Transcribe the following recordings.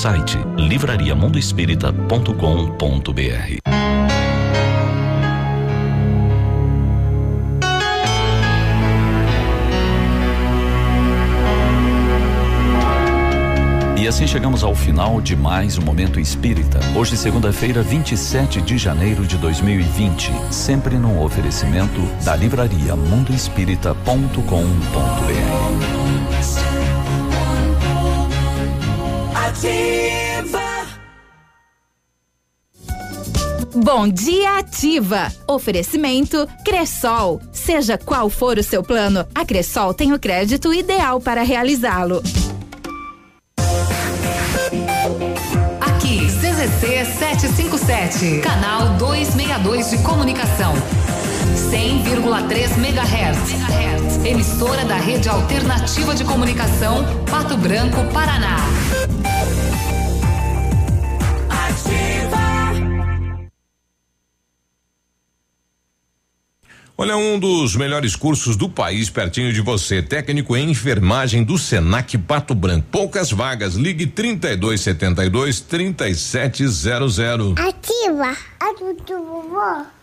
Site livrariamundoespírita.com.br E assim chegamos ao final de mais um Momento Espírita. Hoje, segunda-feira, 27 de janeiro de 2020. Sempre num oferecimento da livraria mundoespírita.com.br. Ativa. Bom dia, Ativa. Oferecimento Cressol. Seja qual for o seu plano, a Cressol tem o crédito ideal para realizá-lo. Aqui, CZC 757, canal 262 de comunicação. 100,3 MHz. Emissora da Rede Alternativa de Comunicação, Pato Branco, Paraná. Olha, um dos melhores cursos do país pertinho de você. Técnico em enfermagem do Senac Pato Branco. Poucas vagas. Ligue 3272 3700. Ativa. Ativa, vovó.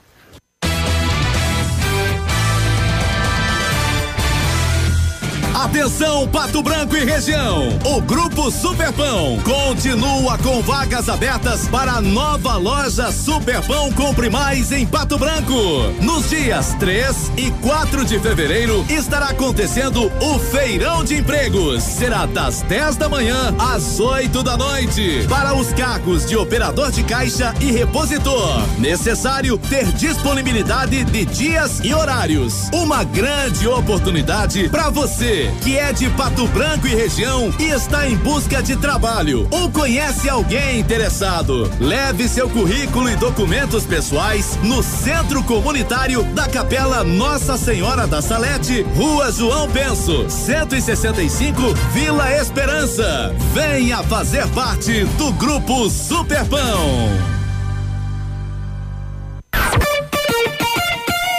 Atenção Pato Branco e região. O Grupo Superpão continua com vagas abertas para a nova loja Superpão Compre Mais em Pato Branco. Nos dias 3 e 4 de fevereiro estará acontecendo o Feirão de Empregos. Será das 10 da manhã às 8 da noite. Para os cargos de operador de caixa e repositor. Necessário ter disponibilidade de dias e horários. Uma grande oportunidade para você que é de Pato Branco e região e está em busca de trabalho ou conhece alguém interessado. Leve seu currículo e documentos pessoais no Centro Comunitário da Capela Nossa Senhora da Salete, Rua João Penso, 165, Vila Esperança. Venha fazer parte do Grupo Superpão.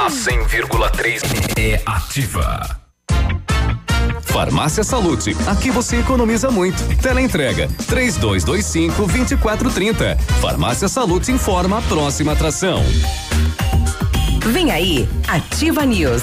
A 100,3 é ativa. Farmácia Salute, aqui você economiza muito. Teleentrega 3225 2430. Farmácia Salute informa a próxima atração. Vem aí, Ativa News.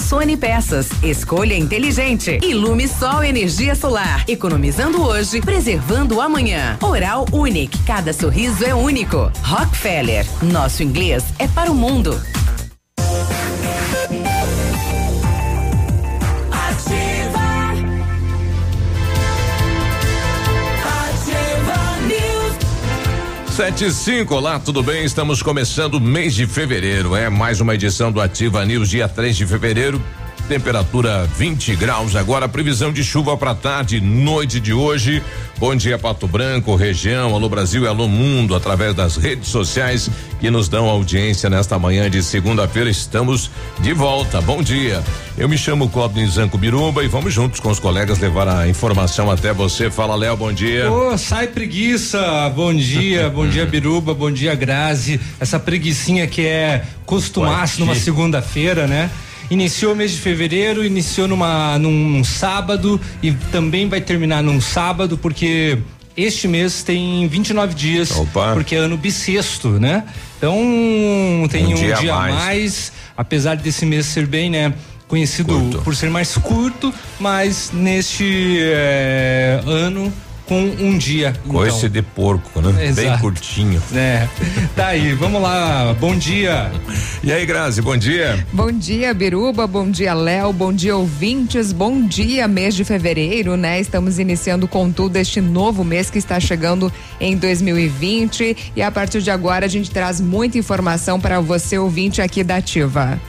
Rossoni Peças. Escolha inteligente. Ilume Sol Energia Solar. Economizando hoje, preservando amanhã. Oral Unique. Cada sorriso é único. Rockefeller. Nosso inglês é para o mundo. Sete cinco, olá, tudo bem? Estamos começando o mês de fevereiro. É mais uma edição do Ativa News, dia 3 de fevereiro. Temperatura 20 graus agora, previsão de chuva para tarde, noite de hoje. Bom dia, Pato Branco, região, Alô Brasil e Alô Mundo, através das redes sociais que nos dão audiência nesta manhã de segunda-feira. Estamos de volta. Bom dia. Eu me chamo Clóvis Zanco Biruba e vamos juntos com os colegas levar a informação até você. Fala, Léo, bom dia. Ô, oh, sai preguiça. Bom dia, bom dia, Biruba, bom dia, Grazi. Essa preguiçinha que é costumar-se numa segunda-feira, né? Iniciou o mês de fevereiro, iniciou numa, num sábado e também vai terminar num sábado, porque este mês tem 29 dias, Opa. porque é ano bissexto, né? Então tem um, um dia, dia mais. mais, apesar desse mês ser bem, né? Conhecido curto. por ser mais curto, mas neste é, ano com um dia. Coice então. de porco, né? Exato. Bem curtinho. É. Tá aí, vamos lá. Bom dia. E aí, Grazi, bom dia. Bom dia, Biruba. Bom dia, Léo. Bom dia, ouvintes. Bom dia, mês de fevereiro, né? Estamos iniciando com tudo este novo mês que está chegando em 2020 e a partir de agora a gente traz muita informação para você ouvinte aqui da Ativa.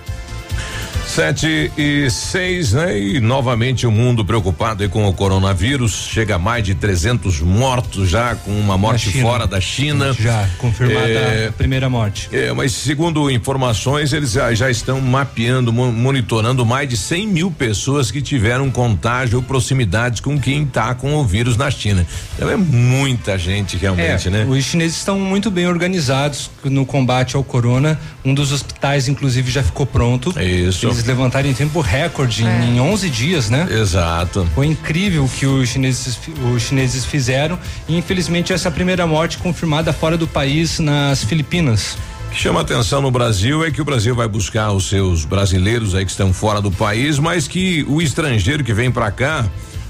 Sete e seis, né? E novamente o mundo preocupado com o coronavírus. Chega a mais de 300 mortos já, com uma morte fora da China. Já, confirmada é, a primeira morte. É, mas segundo informações, eles já, já estão mapeando, monitorando mais de 100 mil pessoas que tiveram contágio ou proximidades com quem está com o vírus na China. Então é muita gente realmente, é, né? Os chineses estão muito bem organizados no combate ao corona. Um dos hospitais, inclusive, já ficou pronto. Isso. Eles levantaram em tempo recorde é. em 11 dias, né? Exato. Foi incrível o que os chineses, os chineses fizeram. E infelizmente essa primeira morte confirmada fora do país nas Filipinas. O que chama atenção no Brasil é que o Brasil vai buscar os seus brasileiros aí que estão fora do país, mas que o estrangeiro que vem para cá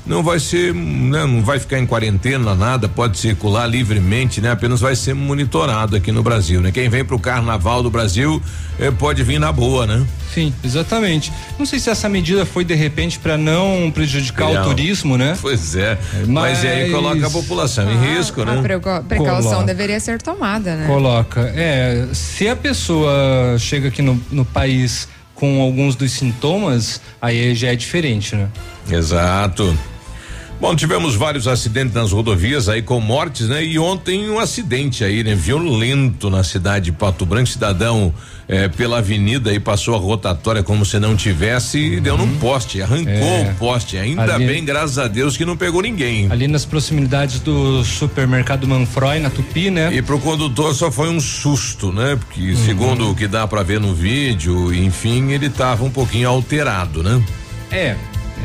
não vai ser, né, não vai ficar em quarentena nada, pode circular livremente, né? Apenas vai ser monitorado aqui no Brasil, né? Quem vem para o Carnaval do Brasil eh, pode vir na boa, né? Sim, exatamente. Não sei se essa medida foi de repente para não prejudicar não. o turismo, né? Pois é. Mas, mas aí coloca a população ah, em risco, né? A precaução coloca. deveria ser tomada, né? Coloca. É, se a pessoa chega aqui no, no país com alguns dos sintomas, aí já é diferente, né? Exato. Bom, tivemos vários acidentes nas rodovias aí com mortes, né? E ontem um acidente aí, né? Violento na cidade de Pato Branco, cidadão eh, pela avenida e passou a rotatória como se não tivesse e deu num poste, arrancou é, o poste. Ainda ali, bem, graças a Deus, que não pegou ninguém. Ali nas proximidades do supermercado Manfroy, na Tupi, né? E pro condutor só foi um susto, né? Porque uhum. segundo o que dá para ver no vídeo, enfim, ele tava um pouquinho alterado, né? É,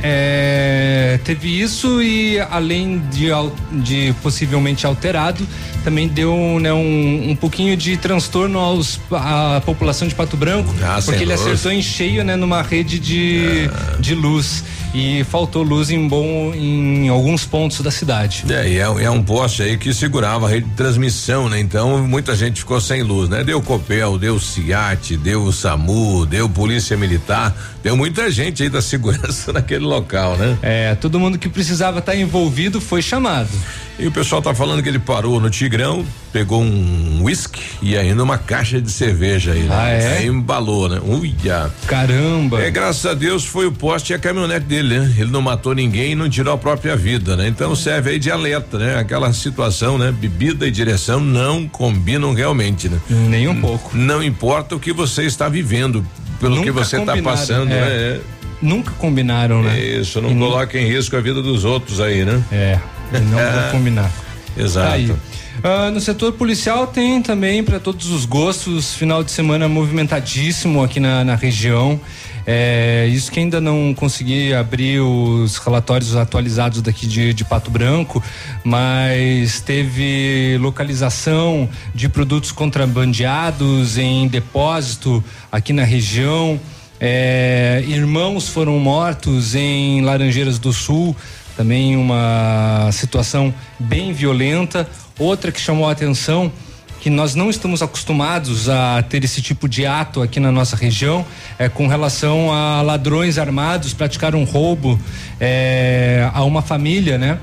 é, teve isso e além de, de possivelmente alterado, também deu né, um, um pouquinho de transtorno aos, à população de Pato Branco, ah, porque ele luz. acertou em cheio né, numa rede de, ah. de luz e faltou luz em bom em alguns pontos da cidade. É, e é, é, um poste aí que segurava a rede de transmissão, né? Então muita gente ficou sem luz, né? Deu Copel, deu CIAT, deu SAMU, deu Polícia Militar, deu muita gente aí da segurança naquele local, né? É, todo mundo que precisava estar tá envolvido foi chamado. E o pessoal tá falando que ele parou no Tigrão, pegou um uísque e ainda uma caixa de cerveja aí, né? Ah, é? Aí embalou, né? Uia. Caramba. É, graças a Deus foi o poste e a caminhonete dele, né? Ele não matou ninguém e não tirou a própria vida, né? Então serve aí de alerta, né? Aquela situação, né? Bebida e direção não combinam realmente, né? Nem um pouco. Não importa o que você está vivendo, pelo Nunca que você está passando, é. Né? Nunca combinaram, né? Isso, não coloque em risco a vida dos outros aí, né? É. Não vou combinar. Exato. Tá uh, no setor policial tem também para todos os gostos, final de semana movimentadíssimo aqui na, na região. É, isso que ainda não consegui abrir os relatórios atualizados daqui de, de Pato Branco, mas teve localização de produtos contrabandeados em depósito aqui na região É, irmãos foram mortos em Laranjeiras do Sul, também uma situação bem violenta. Outra que chamou a atenção que nós não estamos acostumados a ter esse tipo de ato aqui na nossa região, é com relação a ladrões armados praticaram um roubo é, a uma família, né?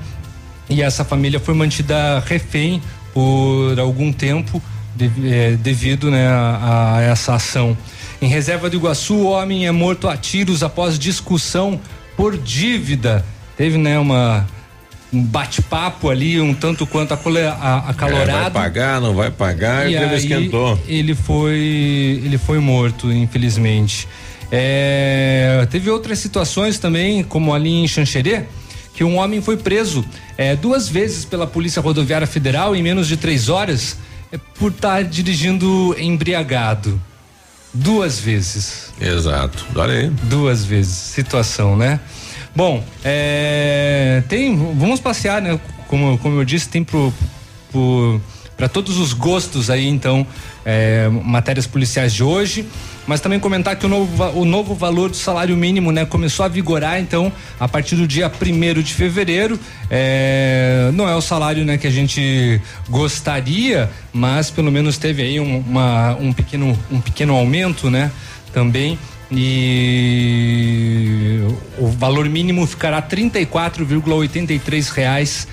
E essa família foi mantida refém por algum tempo é, devido né, a, a essa ação. Em Reserva do Iguaçu, o homem é morto a tiros após discussão por dívida. Teve, né, uma um bate-papo ali, um tanto quanto acalorado. É, vai pagar, não vai pagar, e ele esquentou. Ele foi, ele foi morto, infelizmente. É, teve outras situações também, como ali em Xanxerê, que um homem foi preso é, duas vezes pela Polícia Rodoviária Federal em menos de três horas é, por estar dirigindo embriagado. Duas vezes. Exato. Olha aí. Duas vezes. Situação, né? Bom, é, tem, vamos passear, né? Como, como eu disse, tem pro, pro para todos os gostos aí, então, é, matérias policiais de hoje, mas também comentar que o novo, o novo valor do salário mínimo, né, começou a vigorar, então, a partir do dia primeiro de fevereiro, é, não é o salário, né, que a gente gostaria, mas pelo menos teve aí um, uma, um pequeno, um pequeno aumento, né, também e o valor mínimo ficará 34,83 reais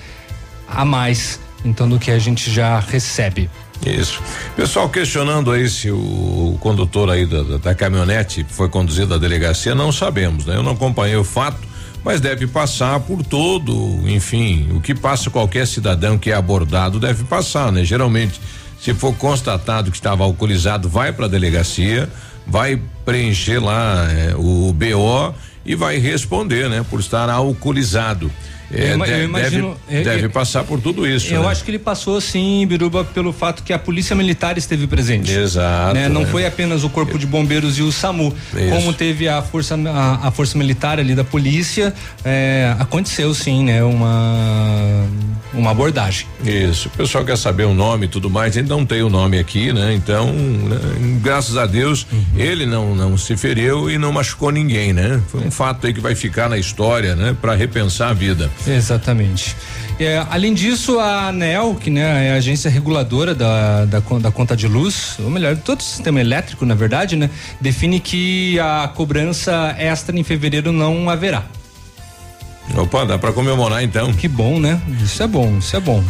a mais então do que a gente já recebe. Isso. Pessoal questionando aí se o, condutor aí da, da, da, caminhonete foi conduzido à delegacia, não sabemos, né? Eu não acompanhei o fato, mas deve passar por todo, enfim, o que passa qualquer cidadão que é abordado deve passar, né? Geralmente, se for constatado que estava alcoolizado, vai para a delegacia, vai preencher lá é, o BO e vai responder, né, por estar alcoolizado. É, eu, deve, eu imagino, deve, deve, passar por tudo isso. Eu né? acho que ele passou sim, Biruba, pelo fato que a polícia militar esteve presente. Exato. Né? Não é. foi apenas o corpo de bombeiros e o SAMU, isso. como teve a força a, a, força militar ali da polícia, é, aconteceu sim, né? Uma uma abordagem. Isso. O pessoal quer saber o nome e tudo mais, ele não tem o nome aqui, né? Então, né? graças a Deus, uhum. ele não não se feriu e não machucou ninguém, né? Foi um fato aí que vai ficar na história, né? Para repensar a vida. Exatamente. É, além disso, a ANEL, que né, é a agência reguladora da, da, da, conta de luz, ou melhor, todo o sistema elétrico, na verdade, né, define que a cobrança extra em fevereiro não haverá. Opa, dá para comemorar então. Que bom, né? Isso é bom, isso é bom.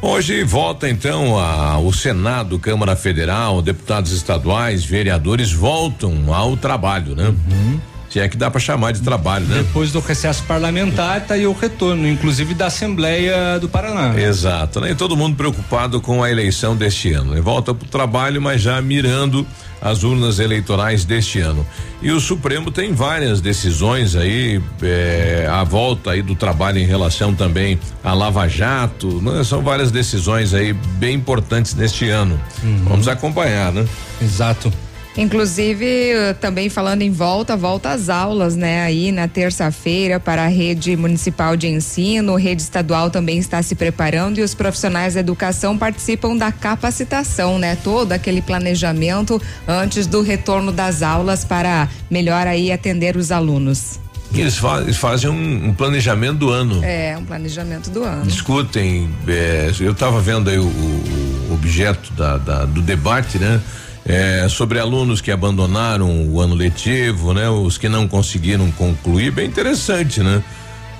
Hoje volta então a, o Senado, Câmara Federal, deputados estaduais, vereadores voltam ao trabalho, né? Uhum. Se é que dá para chamar de trabalho, né? Depois do recesso parlamentar, tá aí o retorno, inclusive da Assembleia do Paraná. Exato, né? E todo mundo preocupado com a eleição deste ano. Né? Volta para o trabalho, mas já mirando as urnas eleitorais deste ano. E o Supremo tem várias decisões aí, é, a volta aí do trabalho em relação também a Lava Jato, né? São várias decisões aí bem importantes neste ano. Uhum. Vamos acompanhar, né? Exato. Inclusive, também falando em volta, volta às aulas, né? Aí na terça-feira para a rede municipal de ensino, rede estadual também está se preparando e os profissionais da educação participam da capacitação, né? Todo aquele planejamento antes do retorno das aulas para melhor aí atender os alunos. Eles, faz, eles fazem um, um, planejamento do ano. É, um planejamento do ano. Discutem. É, eu estava vendo aí o, o objeto da, da, do debate, né? É, sobre alunos que abandonaram o ano letivo, né? Os que não conseguiram concluir, bem interessante, né?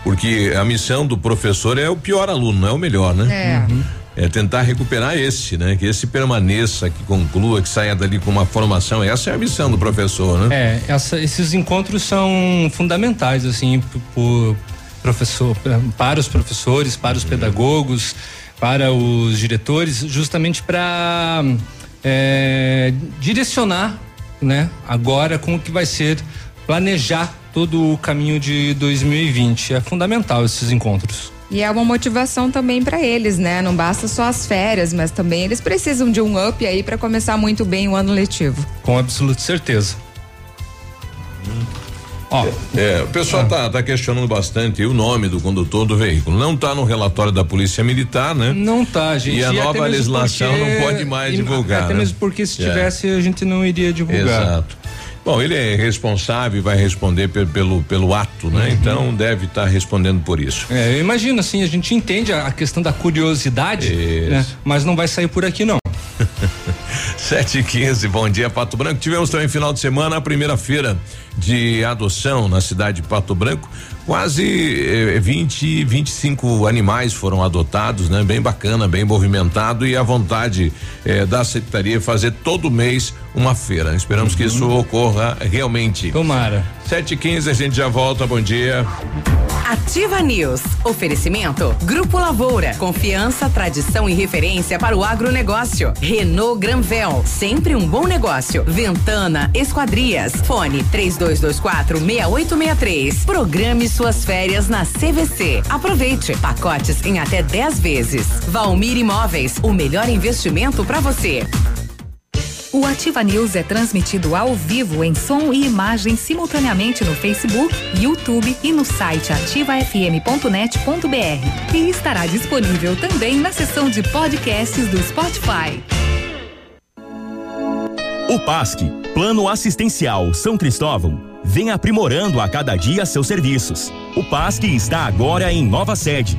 Porque a missão do professor é o pior aluno, não é o melhor, né? É. Uhum. É tentar recuperar esse, né? Que esse permaneça, que conclua, que saia dali com uma formação. Essa é a missão do professor, né? É, essa, esses encontros são fundamentais, assim, por professor, para os professores, para os uhum. pedagogos, para os diretores, justamente para é, direcionar, né? Agora como que vai ser planejar todo o caminho de 2020. É fundamental esses encontros. E é uma motivação também para eles, né? Não basta só as férias, mas também eles precisam de um up aí para começar muito bem o ano letivo. Com absoluta certeza. Ó, é, o pessoal ah. tá, tá questionando bastante o nome do condutor do veículo. Não tá no relatório da Polícia Militar, né? Não tá, gente. E a e nova legislação porque, não pode mais divulgar. Até né? mesmo porque se é. tivesse a gente não iria divulgar. Exato. Bom, ele é responsável e vai responder pelo, pelo, pelo ato, né? Uhum. Então deve estar tá respondendo por isso. É, eu imagino assim, a gente entende a, a questão da curiosidade, né? Mas não vai sair por aqui não. Sete e quinze, bom dia Pato Branco. Tivemos também final de semana a primeira feira de adoção na cidade de Pato Branco. Quase eh, 20, 25 animais foram adotados, né? Bem bacana, bem movimentado e a vontade eh, da secretaria fazer todo mês uma feira. Esperamos uhum. que isso ocorra realmente. Tomara. Sete e quinze, a gente já volta. Bom dia. Ativa News. Oferecimento. Grupo Lavoura. Confiança, tradição e referência para o agronegócio. Renault Granvel. Sempre um bom negócio. Ventana Esquadrias. Fone 3224 6863. Programe suas férias na CVC. Aproveite. Pacotes em até 10 vezes. Valmir Imóveis. O melhor investimento para você. O Ativa News é transmitido ao vivo em som e imagem simultaneamente no Facebook, YouTube e no site ativafm.net.br. E estará disponível também na seção de podcasts do Spotify. O PASC, Plano Assistencial São Cristóvão, vem aprimorando a cada dia seus serviços. O PASC está agora em nova sede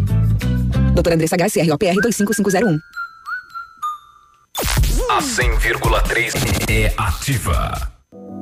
Doutora Andressa H, CROPR 25501. A 100,3 é ativa.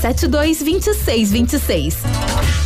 3272 2626.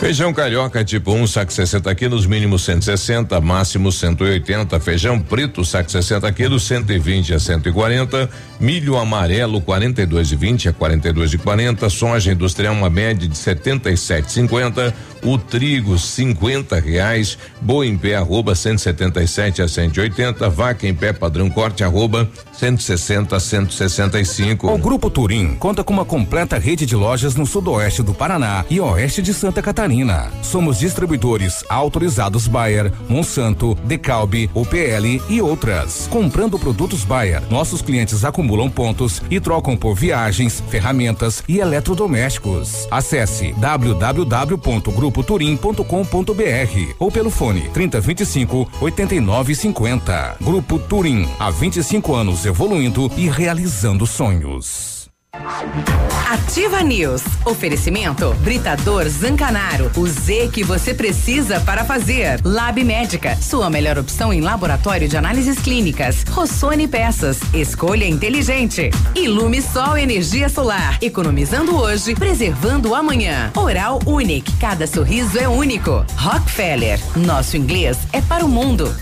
Feijão carioca tipo 1, um, saco 60 quilos, mínimo 160, máximo 180. Feijão preto, saco 60 quilos, 120 a 140. Milho amarelo, 42,20 a 42,40. Soja industrial, uma média de 77,50. O trigo, 50 reais. Boa em pé, arroba 177 a 180. Vaca em pé, padrão corte, arroba 160 a 165. O Grupo Turim conta com uma completa rede de lojas no sudoeste oeste do Paraná e oeste de Santa Catarina. Somos distribuidores autorizados Bayer, Monsanto, Decalbe, OPL e outras. Comprando produtos Bayer, nossos clientes acumulam pontos e trocam por viagens, ferramentas e eletrodomésticos. Acesse www.grupoturim.com.br ou pelo fone 3025 8950. Grupo Turim, há 25 anos evoluindo e realizando sonhos. Ativa News. Oferecimento Britador Zancanaro. O Z que você precisa para fazer. Lab Médica. Sua melhor opção em laboratório de análises clínicas. Rossoni Peças. Escolha inteligente. Ilume Sol Energia Solar. Economizando hoje, preservando amanhã. Oral Unique. Cada sorriso é único. Rockefeller. Nosso inglês é para o mundo.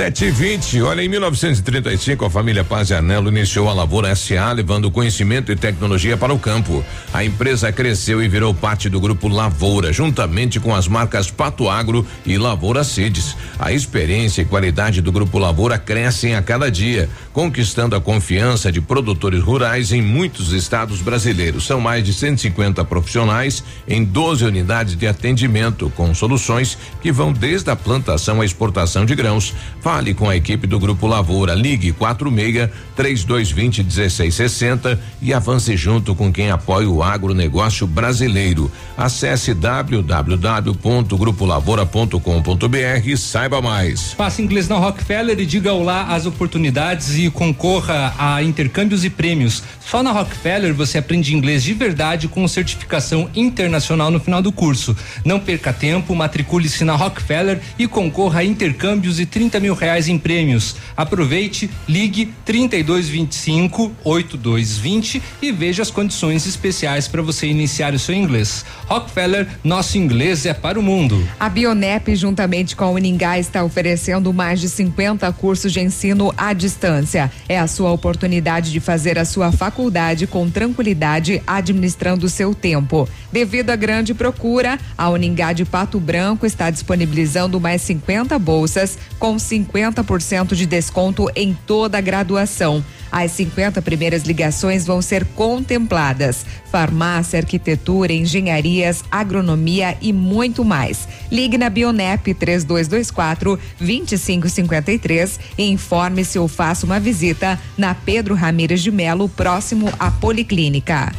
Sete e vinte, olha, em 1935 a família Paz e Anelo iniciou a Lavoura SA, levando conhecimento e tecnologia para o campo. A empresa cresceu e virou parte do grupo Lavoura, juntamente com as marcas Pato Agro e Lavoura Seeds. A experiência e qualidade do grupo Lavoura crescem a cada dia, conquistando a confiança de produtores rurais em muitos estados brasileiros. São mais de 150 profissionais em 12 unidades de atendimento, com soluções que vão desde a plantação à exportação de grãos. Fale com a equipe do Grupo Lavoura. Ligue 46 3220 1660 e avance junto com quem apoia o agronegócio brasileiro. Acesse www.grupolavoura.com.br e saiba mais. Faça inglês na Rockefeller e diga olá às oportunidades e concorra a intercâmbios e prêmios. Só na Rockefeller você aprende inglês de verdade com certificação internacional no final do curso. Não perca tempo, matricule-se na Rockefeller e concorra a intercâmbios e 30 mil reais em prêmios. Aproveite, ligue 3225 8220 e veja as condições especiais para você iniciar o seu inglês. Rockefeller, nosso inglês é para o mundo. A Bionep, juntamente com a Uningá, está oferecendo mais de 50 cursos de ensino à distância. É a sua oportunidade de fazer a sua faculdade com tranquilidade, administrando o seu tempo. Devido à grande procura, a Uningá de Pato Branco está disponibilizando mais 50 bolsas com 50% de desconto em toda a graduação. As 50 primeiras ligações vão ser contempladas. Farmácia, arquitetura, engenharias, agronomia e muito mais. Ligue na Bionep 3224 2553 e informe-se ou faça uma visita na Pedro Ramires de Melo, próximo à Policlínica.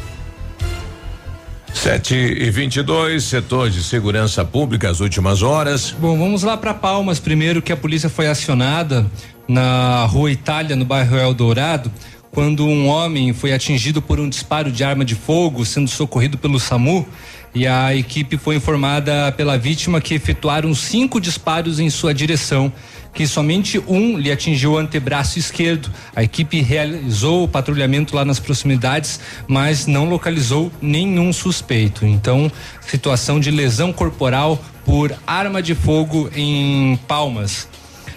7 e 22 setor de segurança pública, as últimas horas. Bom, vamos lá para Palmas primeiro, que a polícia foi acionada na rua Itália, no bairro Eldorado, quando um homem foi atingido por um disparo de arma de fogo, sendo socorrido pelo SAMU. E a equipe foi informada pela vítima que efetuaram cinco disparos em sua direção que somente um lhe atingiu o antebraço esquerdo. A equipe realizou o patrulhamento lá nas proximidades, mas não localizou nenhum suspeito. Então, situação de lesão corporal por arma de fogo em Palmas.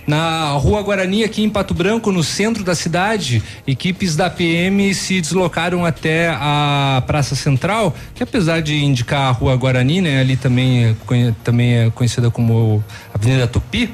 Na Rua Guarani, aqui em Pato Branco, no centro da cidade, equipes da PM se deslocaram até a Praça Central, que apesar de indicar a Rua Guarani, né, ali também é, também é conhecida como Avenida Tupi,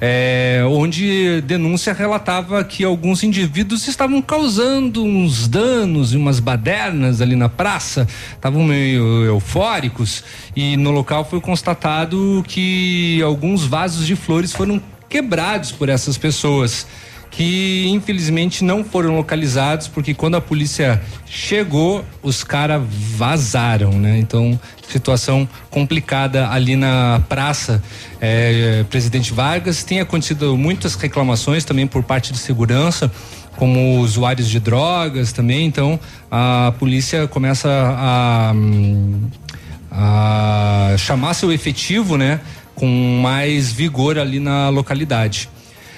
é, onde denúncia relatava que alguns indivíduos estavam causando uns danos e umas badernas ali na praça, estavam meio eufóricos e no local foi constatado que alguns vasos de flores foram quebrados por essas pessoas que infelizmente não foram localizados porque quando a polícia chegou os caras vazaram, né? Então situação complicada ali na praça é, Presidente Vargas tem acontecido muitas reclamações também por parte de segurança como usuários de drogas também então a polícia começa a, a chamar seu efetivo, né? Com mais vigor ali na localidade.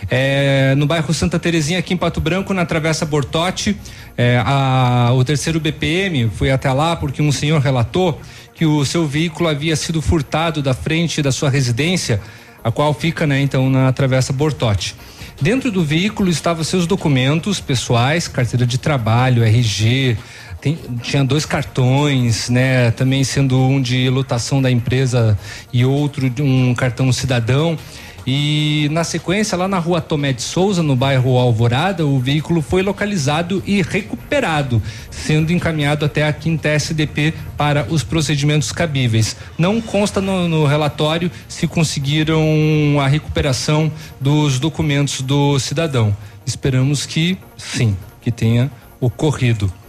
É, no bairro Santa Terezinha, aqui em Pato Branco, na Travessa Bortote, é, a, o terceiro BPM foi até lá porque um senhor relatou que o seu veículo havia sido furtado da frente da sua residência, a qual fica, né, então, na Travessa Bortote. Dentro do veículo estavam seus documentos pessoais, carteira de trabalho, RG, tem, tinha dois cartões, né? Também sendo um de lotação da empresa e outro de um cartão cidadão. E na sequência, lá na rua Tomé de Souza, no bairro Alvorada, o veículo foi localizado e recuperado, sendo encaminhado até a quinta SDP para os procedimentos cabíveis. Não consta no, no relatório se conseguiram a recuperação dos documentos do cidadão. Esperamos que sim, que tenha ocorrido.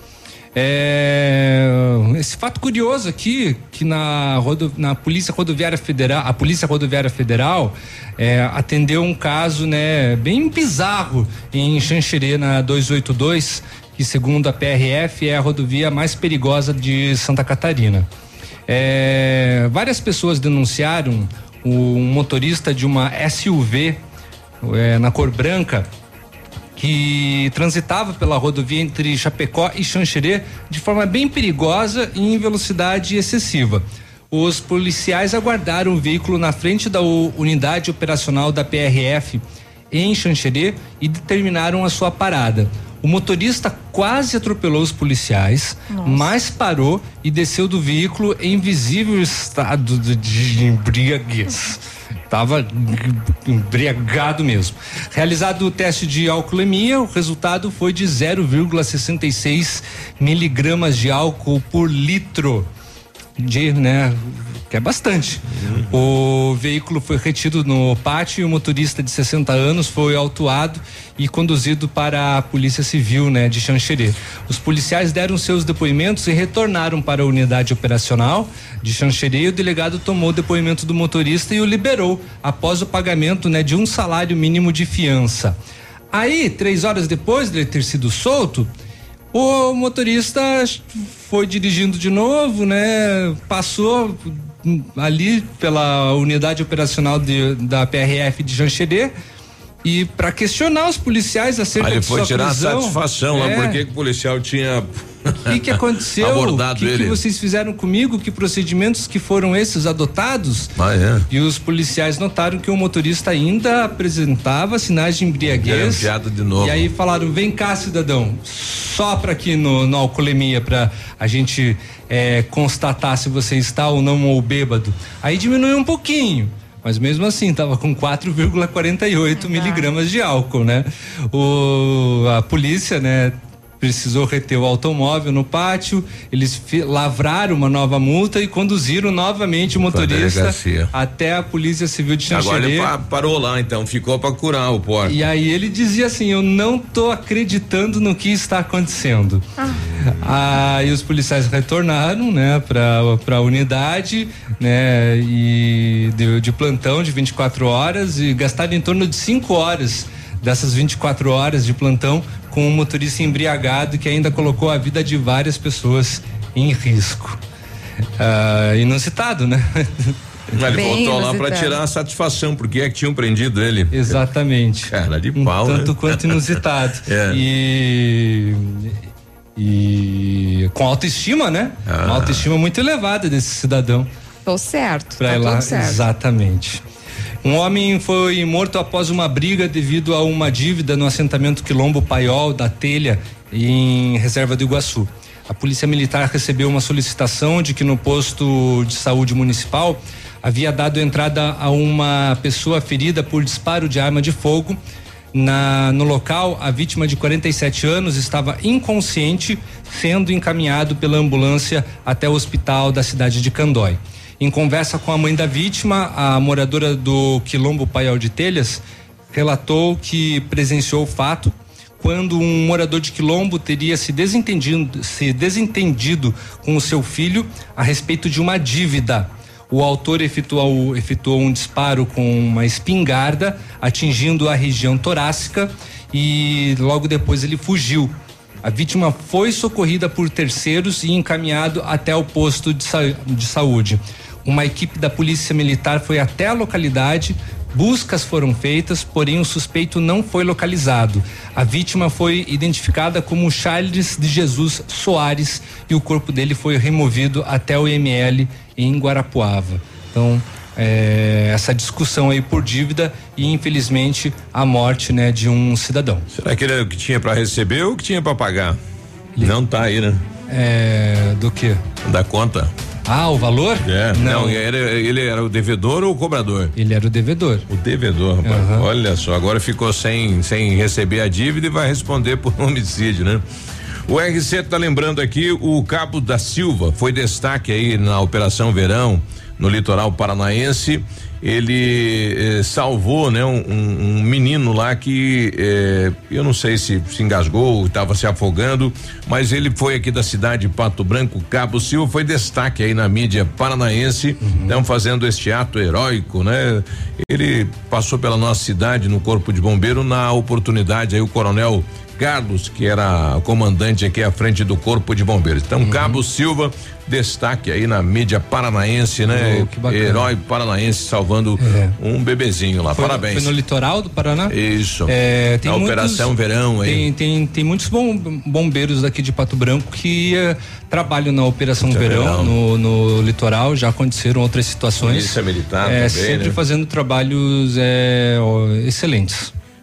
É, esse fato curioso aqui, que na, rodo, na Polícia Rodoviária Federal, a Polícia Rodoviária Federal é, atendeu um caso, né, bem bizarro em Xanxerê, na 282, que segundo a PRF é a rodovia mais perigosa de Santa Catarina. É, várias pessoas denunciaram o um motorista de uma SUV é, na cor branca que transitava pela rodovia entre Chapecó e Xanxerê de forma bem perigosa e em velocidade excessiva. Os policiais aguardaram o veículo na frente da unidade operacional da PRF em Xanxerê e determinaram a sua parada. O motorista quase atropelou os policiais, Nossa. mas parou e desceu do veículo em visível estado de embriaguez. Estava embriagado mesmo. Realizado o teste de alcoolemia, o resultado foi de 0,66 miligramas de álcool por litro. De, né, que é bastante. Uhum. O veículo foi retido no pátio e o motorista de 60 anos foi autuado e conduzido para a Polícia Civil, né, de Xanxerê. Os policiais deram seus depoimentos e retornaram para a unidade operacional de Xanxerê. O delegado tomou o depoimento do motorista e o liberou após o pagamento, né, de um salário mínimo de fiança. Aí, três horas depois de ele ter sido solto, o motorista foi dirigindo de novo, né? Passou ali pela unidade operacional de, da PRF de Jancherê e para questionar os policiais acerca Aí ele foi tirar prisão, satisfação é, lá porque o policial tinha o que, que aconteceu? Abordado que, ele. que vocês fizeram comigo? Que procedimentos que foram esses adotados? Ah, é. E os policiais notaram que o motorista ainda apresentava sinais de embriaguez. de novo. E aí falaram: vem cá, cidadão, sopra aqui no, no alcoolemia para a gente é, constatar se você está ou não ou bêbado. Aí diminuiu um pouquinho. Mas mesmo assim, estava com 4,48 miligramas de álcool, né? O, a polícia, né, precisou reter o automóvel no pátio, eles lavraram uma nova multa e conduziram novamente o motorista até a Polícia Civil de Xanxerê. Agora ele parou lá, então, ficou para curar o porco. E aí ele dizia assim, eu não tô acreditando no que está acontecendo. Ah. Aí os policiais retornaram, né, para a unidade, né, e de, de plantão de 24 horas e gastaram em torno de 5 horas dessas 24 horas de plantão com um motorista embriagado que ainda colocou a vida de várias pessoas em risco. Uh, inusitado, né? Ele Bem voltou lá para tirar a satisfação, porque é que tinham prendido ele. Exatamente. Cara de pau, um Tanto né? quanto inusitado. é. E e com autoestima, né? Ah. Uma autoestima muito elevada desse cidadão. Tô certo. Pra tá ir lá, certo. exatamente. Um homem foi morto após uma briga devido a uma dívida no assentamento Quilombo Paiol da Telha, em Reserva do Iguaçu. A Polícia Militar recebeu uma solicitação de que no posto de saúde municipal havia dado entrada a uma pessoa ferida por disparo de arma de fogo. Na, no local, a vítima de 47 anos estava inconsciente, sendo encaminhado pela ambulância até o hospital da cidade de Candói. Em conversa com a mãe da vítima, a moradora do Quilombo Paial de Telhas relatou que presenciou o fato quando um morador de Quilombo teria se desentendido, se desentendido com o seu filho a respeito de uma dívida. O autor efetuou, efetuou um disparo com uma espingarda, atingindo a região torácica e logo depois ele fugiu. A vítima foi socorrida por terceiros e encaminhado até o posto de, de saúde. Uma equipe da Polícia Militar foi até a localidade. Buscas foram feitas, porém o suspeito não foi localizado. A vítima foi identificada como Charles de Jesus Soares e o corpo dele foi removido até o IML em Guarapuava. Então, é, essa discussão aí por dívida e infelizmente a morte, né, de um cidadão. Será que ele era o que tinha para receber ou o que tinha para pagar? Não tá aí, né? É, do que? Da conta. Ah, o valor? É, não, não era, ele era o devedor ou o cobrador? Ele era o devedor. O devedor, rapaz. Uhum. Olha só, agora ficou sem, sem receber a dívida e vai responder por homicídio, né? O RC está lembrando aqui, o Cabo da Silva foi destaque aí na Operação Verão no litoral paranaense. Ele eh, salvou, né, um, um, menino lá que eh, eu não sei se se engasgou, estava se afogando, mas ele foi aqui da cidade de Pato Branco, Cabo Silva, foi destaque aí na mídia paranaense, uhum. fazendo este ato heróico, né? Ele passou pela nossa cidade no Corpo de Bombeiro na oportunidade aí o coronel Carlos, que era comandante aqui à frente do Corpo de Bombeiros. Então, uhum. Cabo Silva, destaque aí na mídia paranaense, né? Oh, Herói paranaense salvando é. um bebezinho lá. Foi, Parabéns. Foi no litoral do Paraná? Isso. É, tem a muitos, Operação Verão aí. Tem, tem, tem muitos bom, bombeiros daqui de Pato Branco que uh, trabalham na Operação Verão, Verão. No, no, litoral. Já aconteceram outras situações. Polícia Militar é, também, Sempre né? fazendo trabalhos é, ó, excelentes.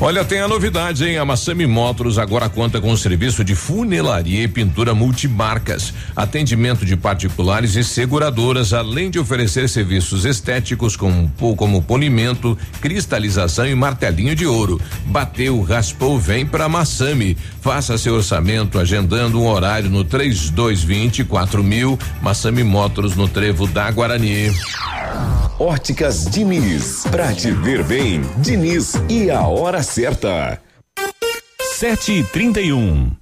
Olha, tem a novidade, hein? A Massami Motors agora conta com o serviço de funilaria e pintura multimarcas, atendimento de particulares e seguradoras, além de oferecer serviços estéticos como, como polimento, cristalização e martelinho de ouro. Bateu, raspou, vem pra Massami. Faça seu orçamento agendando um horário no 3220 4000 Massami Motors no Trevo da Guarani. Óticas Diniz, pra te ver bem, Diniz e a hora certa. Sete e trinta e um.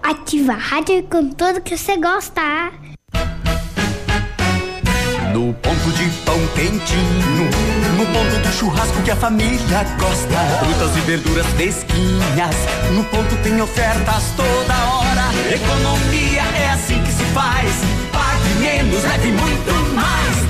Ativa a rádio com tudo que você gosta. No ponto de pão quentinho, no ponto do churrasco que a família gosta. Frutas e verduras fresquinhas, no ponto tem ofertas toda hora. Economia é assim que se faz. Pague menos, leve muito mais.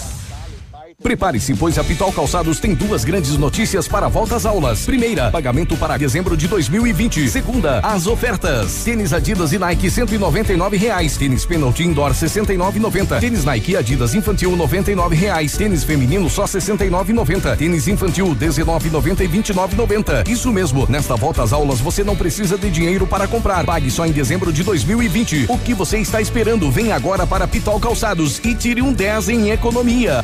Prepare-se, pois a Pitol Calçados tem duas grandes notícias para a volta às aulas. Primeira, pagamento para dezembro de 2020. Segunda, as ofertas. Tênis Adidas e Nike 199 reais. Tênis Penalty Indoor 69,90. Tênis Nike Adidas Infantil 99 reais. Tênis feminino só 69,90. Tênis infantil 19,90 e 29,90. Isso mesmo. Nesta volta às aulas você não precisa de dinheiro para comprar. Pague só em dezembro de 2020. O que você está esperando? Vem agora para Pitol Calçados e tire um 10 em economia.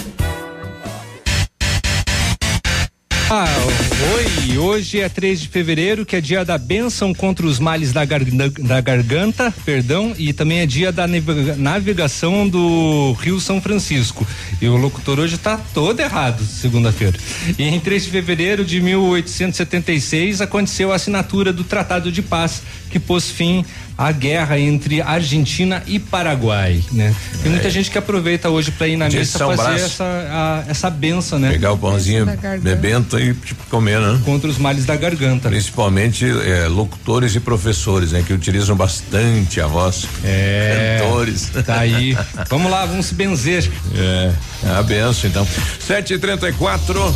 Ah, oi, hoje é 3 de fevereiro, que é dia da bênção contra os males da, gar da garganta, perdão, e também é dia da navegação do Rio São Francisco. E o locutor hoje está todo errado, segunda-feira. E em 3 de fevereiro de 1876 aconteceu a assinatura do Tratado de Paz, que pôs fim a guerra entre Argentina e Paraguai, né? Tem muita é. gente que aproveita hoje para ir na missa fazer essa, a, essa benção, né? Pegar o pãozinho bebento e tipo, comer, né? Contra os males da garganta. Principalmente é, locutores e professores, né? Que utilizam bastante a voz. É. Cantores. Tá aí. vamos lá, vamos se benzer. É, é a benção então. Sete e trinta e quatro.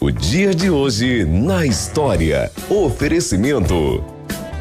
O dia de hoje na história. Oferecimento.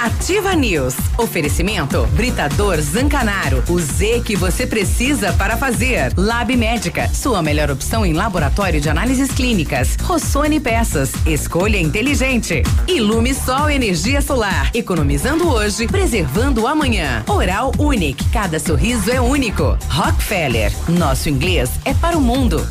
Ativa News. Oferecimento Britador Zancanaro. O Z que você precisa para fazer. Lab Médica. Sua melhor opção em laboratório de análises clínicas. Rossoni Peças. Escolha inteligente. Ilume Sol Energia Solar. Economizando hoje, preservando amanhã. Oral Unique. Cada sorriso é único. Rockefeller. Nosso inglês é para o mundo.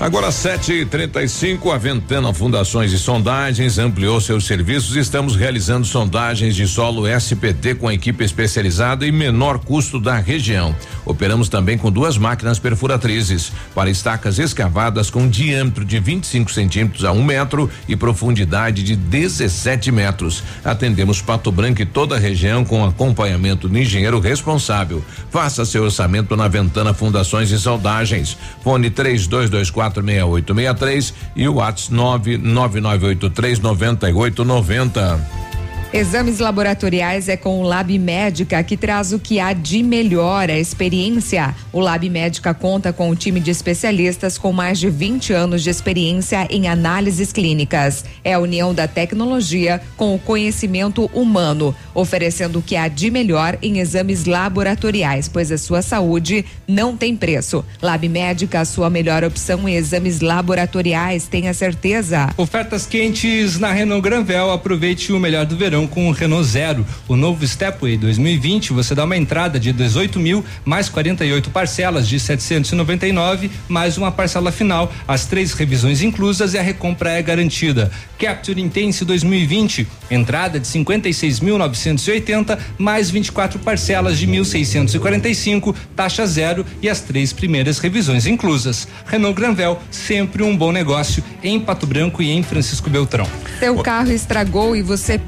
Agora 7h35, a Ventana Fundações e Sondagens ampliou seus serviços. Estamos realizando sondagens de solo SPT com a equipe especializada e menor custo da região. Operamos também com duas máquinas perfuratrizes para estacas escavadas com diâmetro de 25 centímetros a um metro e profundidade de 17 metros. Atendemos Pato Branco e toda a região com acompanhamento do engenheiro responsável. Faça seu orçamento na Ventana Fundações e Sondagens. Fone 3224 6863 e o WhatsApp 99983 9890. Exames laboratoriais é com o Lab Médica, que traz o que há de melhor, a experiência. O Lab Médica conta com um time de especialistas com mais de 20 anos de experiência em análises clínicas. É a união da tecnologia com o conhecimento humano, oferecendo o que há de melhor em exames laboratoriais, pois a sua saúde não tem preço. Lab Médica, a sua melhor opção em exames laboratoriais, tenha certeza. Ofertas quentes na Renault Granvel. Aproveite o melhor do verão com o Renault Zero. O novo Stepway 2020, você dá uma entrada de 18 mil, mais 48 parcelas de 799, mais uma parcela final. As três revisões inclusas e a recompra é garantida. Capture Intense 2020, entrada de 56.980, mais 24 parcelas de 1.645, taxa zero e as três primeiras revisões inclusas. Renault Granvel, sempre um bom negócio em Pato Branco e em Francisco Beltrão. Seu carro estragou e você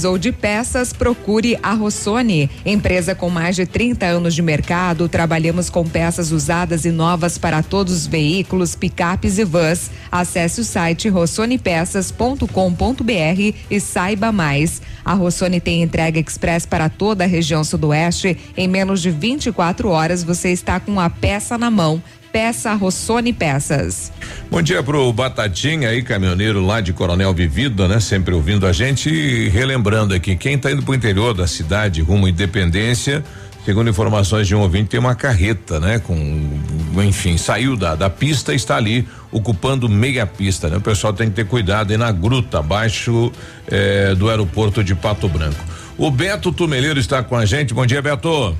precisou de peças? Procure a Rossoni. Empresa com mais de 30 anos de mercado, trabalhamos com peças usadas e novas para todos os veículos, picapes e vans. Acesse o site rossonepeças.com.br e saiba mais. A Rossoni tem entrega express para toda a região sudoeste. Em menos de 24 horas você está com a peça na mão. Peça Rossoni Peças. Bom dia pro Batatinha aí, caminhoneiro lá de Coronel Vivida, né? Sempre ouvindo a gente e relembrando aqui, quem tá indo pro interior da cidade, rumo à Independência, segundo informações de um ouvinte, tem uma carreta, né? Com, enfim, saiu da, da pista e está ali ocupando meia pista, né? O pessoal tem que ter cuidado aí na gruta, abaixo eh, do aeroporto de Pato Branco. O Beto Tumeleiro está com a gente. Bom dia, Beto.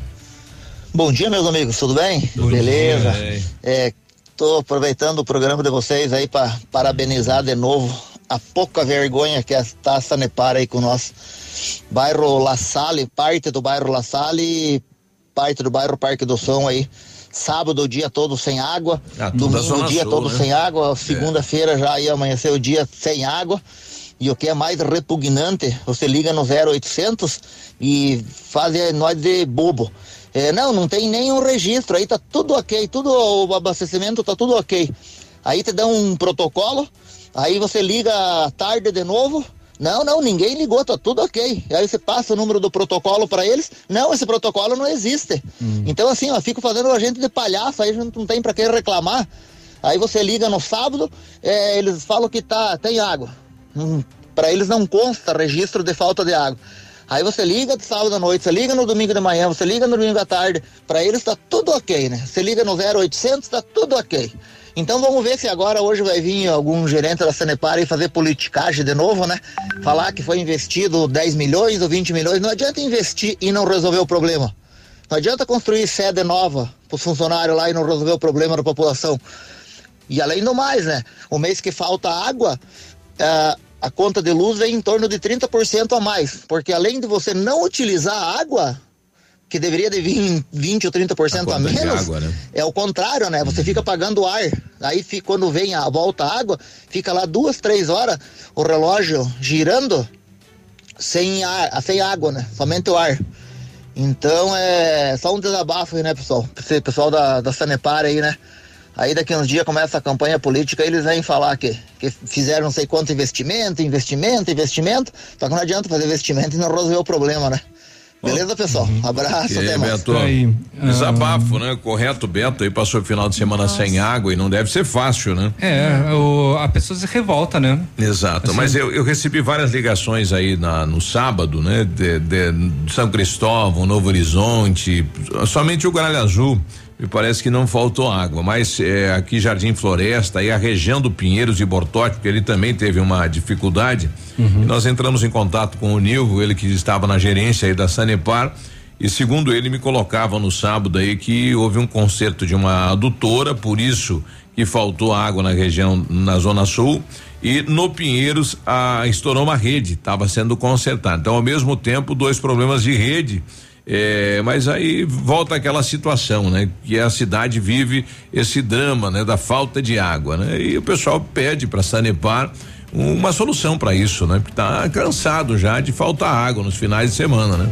Bom dia, meus amigos, tudo bem? Bom Beleza. dia. É, tô aproveitando o programa de vocês aí para parabenizar de novo a pouca vergonha que está a Sanepar aí com nós. Bairro La Salle, parte do bairro La Salle e parte do bairro Parque do Som aí. Sábado o dia todo sem água, Ah, domingo o dia Sul, todo né? sem água, segunda-feira já ia amanhecer o dia sem água. E o que é mais repugnante, você liga no 0800 e faz nós de bobo. É, não, não tem nenhum registro, aí tá tudo ok, tudo o abastecimento tá tudo ok. Aí te dão um protocolo, aí você liga tarde de novo. Não, não, ninguém ligou, tá tudo ok. Aí você passa o número do protocolo para eles. Não, esse protocolo não existe. Então, assim, ó, fico fazendo a gente de palhaço, aí a gente não tem para quem reclamar. Aí você liga no sábado, é, eles falam que tá, tem água. Hum, para eles não consta registro de falta de água. Aí você liga de sábado à noite, você liga no domingo de manhã, você liga no domingo à tarde, para eles tá tudo ok, né? Você liga no 0800, tá tudo ok. Então vamos ver se agora hoje vai vir algum gerente da Sanepar e fazer politicagem de novo, né? Falar que foi investido 10 milhões ou 20 milhões. Não adianta investir e não resolver o problema. Não adianta construir sede nova para os funcionários lá e não resolver o problema da população. E além do mais, né? O mês que falta água, eh, a conta de luz vem em torno de 30% a mais. Porque além de você não utilizar a água, que deveria de vir em 20 ou 30% a, de menos, água, né? é o contrário, né? Você fica pagando ar. Aí fica- quando vem a volta a água, fica lá duas, três horas o relógio girando sem ar, sem água, né? Somente o ar. Então é só um desabafo aí, né, pessoal? Esse pessoal da, da Sanepar aí, né? Aí daqui uns dias começa a campanha política, eles vêm falar que, que fizeram não sei quanto investimento, investimento, investimento. Só que não adianta fazer investimento e não resolver o problema, né? Beleza, pessoal? Abraço, Ok, até mais. Beto. Desabafo, né? Correto, Beto aí passou o final de semana sem água e não deve ser fácil, né? É, o, a pessoa se revolta, né? Exato, Assim- mas eu, eu recebi várias ligações aí na, no sábado, né? De, de São Cristóvão, Novo Horizonte, somente o Gralha Azul. Me parece que não faltou água, mas é, aqui Jardim Floresta e a região do Pinheiros e Bortote, porque ele também teve uma dificuldade. E nós entramos em contato com o Nilvo, ele que estava na gerência aí da Sanepar. E segundo ele, me colocava no sábado aí que houve um conserto de uma adutora, por isso que faltou água na região, na Zona Sul. E no Pinheiros, a, estourou uma rede, estava sendo consertada. Então, ao mesmo tempo, dois problemas de rede. É, mas aí volta aquela situação, né? Que a cidade vive esse drama, né? Da falta de água, né? E o pessoal pede para Sanepar uma solução para isso, né? Porque tá cansado já de faltar água nos finais de semana, né?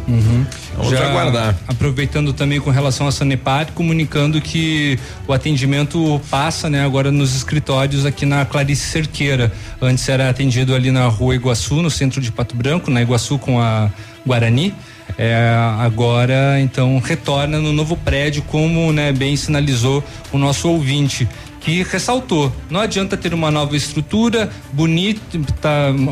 Vamos Já aguardar. Aproveitando também com relação à Sanepar, comunicando que o atendimento passa, né, agora nos escritórios aqui na Clarice Cerqueira. Antes era atendido ali na Rua Iguaçu, no centro de Pato Branco, na Iguaçu com a Guarani. É, agora, então, retorna no novo prédio, como né, bem sinalizou o nosso ouvinte que ressaltou, não adianta ter uma nova estrutura bonita,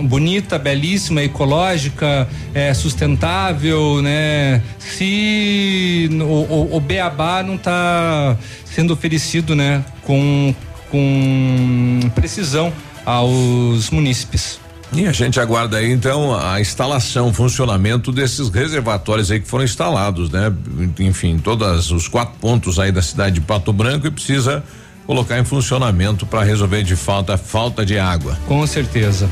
bonita, belíssima, ecológica, é, sustentável, né? Se o, o, o beabá não está sendo oferecido, né? Com, com precisão aos munícipes. E a gente aguarda aí então a instalação, funcionamento desses reservatórios aí que foram instalados, né? Enfim, todos os quatro pontos aí da cidade de Pato Branco e precisa colocar em funcionamento para resolver de falta falta de água. Com certeza.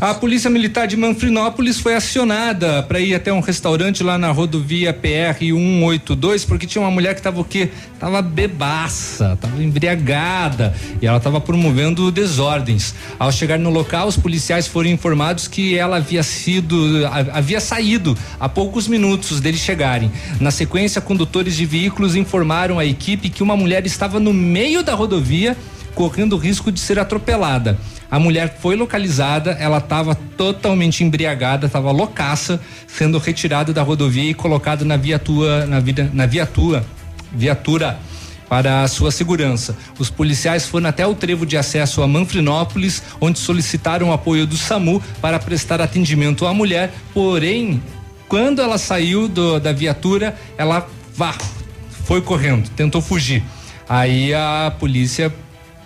A Polícia Militar de Manfrinópolis foi acionada para ir até um restaurante lá na rodovia PR 182 porque tinha uma mulher que estava o quê? Tava bebaça, tava embriagada e ela estava promovendo desordens. Ao chegar no local, os policiais foram informados que ela havia sido a- havia saído há poucos minutos deles chegarem. Na sequência, condutores de veículos informaram à equipe que uma mulher estava no meio da rodovia correndo o risco de ser atropelada. A mulher foi localizada, ela estava totalmente embriagada, estava loucaça, sendo retirada da rodovia e colocada na viatura, na, vida, na viatura, viatura para a sua segurança. Os policiais foram até o trevo de acesso a Manfrinópolis, onde solicitaram o apoio do SAMU para prestar atendimento à mulher, porém, quando ela saiu do- da viatura, ela vá, foi correndo, tentou fugir. Aí a polícia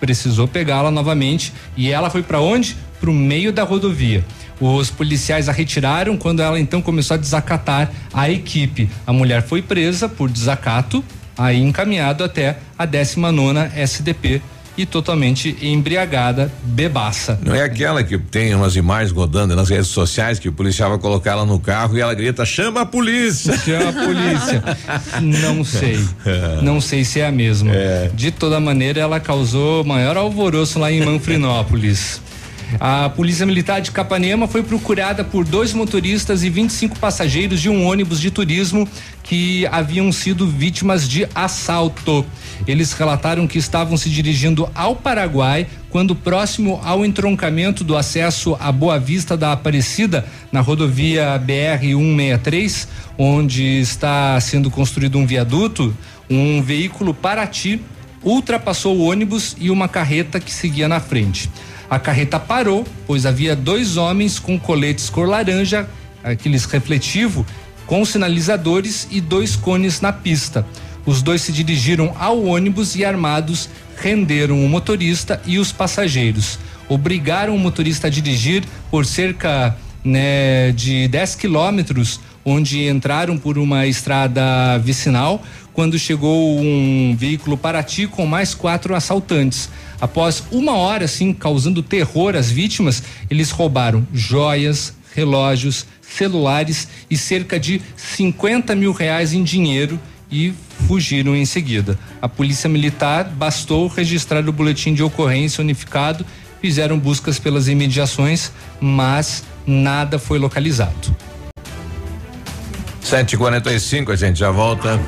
precisou pegá-la novamente e ela foi para onde? Para o meio da rodovia. Os policiais a retiraram quando ela então começou a desacatar a equipe. A mulher foi presa por desacato, aí encaminhado até a 19 SDP e totalmente embriagada, bebaça. Não é aquela que tem umas imagens rodando nas redes sociais que o policial vai colocar ela no carro e ela grita: chama a polícia! Chama a polícia. Não sei. Não sei se é a mesma. De toda maneira, ela causou maior alvoroço lá em Manfrinópolis. A Polícia Militar de Capanema foi procurada por dois motoristas e 25 passageiros de um ônibus de turismo que haviam sido vítimas de assalto. Eles relataram que estavam se dirigindo ao Paraguai quando próximo ao entroncamento do acesso à Boa Vista da Aparecida, na rodovia BR 163, onde está sendo construído um viaduto, um veículo Paraty ultrapassou o ônibus e uma carreta que seguia na frente. A carreta parou, pois havia dois homens com coletes cor laranja, aqueles refletivo, com sinalizadores e dois cones na pista. Os dois se dirigiram ao ônibus e armados renderam o motorista e os passageiros. Obrigaram o motorista a dirigir por cerca né, de 10 quilômetros, onde entraram por uma estrada vicinal, quando chegou um veículo Paraty com mais quatro assaltantes. Após uma hora, assim, causando terror às vítimas, eles roubaram joias, relógios, celulares e cerca de 50 mil reais em dinheiro e fugiram em seguida. A polícia militar bastou registrar o boletim de ocorrência unificado, fizeram buscas pelas imediações, mas nada foi localizado. 7h45, a gente já volta.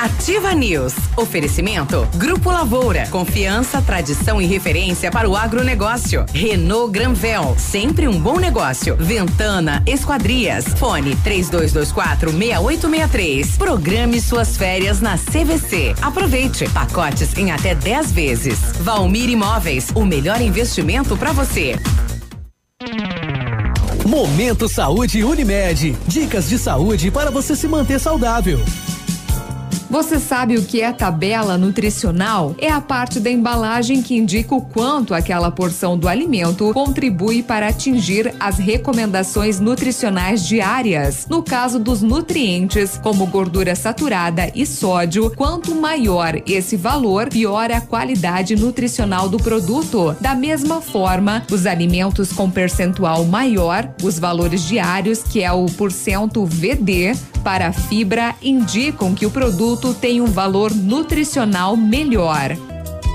Ativa News. Oferecimento. Grupo Lavoura. Confiança, tradição e referência para o agronegócio. Renault Granvel. Sempre um bom negócio. Ventana Esquadrias. Fone 3224 6863. Programe suas férias na CVC. Aproveite. Pacotes em até 10 vezes. Valmir Imóveis. O melhor investimento para você. Momento Saúde Unimed. Dicas de saúde para você se manter saudável. Você sabe o que é tabela nutricional? É a parte da embalagem que indica o quanto aquela porção do alimento contribui para atingir as recomendações nutricionais diárias. No caso dos nutrientes, como gordura saturada e sódio, quanto maior esse valor, pior a qualidade nutricional do produto. Da mesma forma, os alimentos com percentual maior, os valores diários, que é o porcento VD, para a fibra indicam que o produto tem um valor nutricional melhor.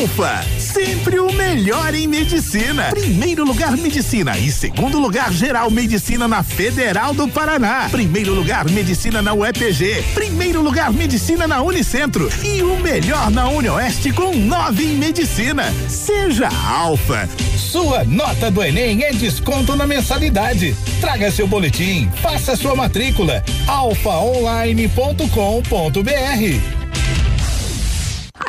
Alfa, sempre o melhor em medicina. Primeiro lugar medicina e segundo lugar geral medicina na Federal do Paraná. Primeiro lugar medicina na UEPG. Primeiro lugar medicina na Unicentro e o melhor na Unioeste com nove em medicina. Seja Alfa. Sua nota do Enem é desconto na mensalidade. Traga seu boletim, faça sua matrícula. alfaonline.com.br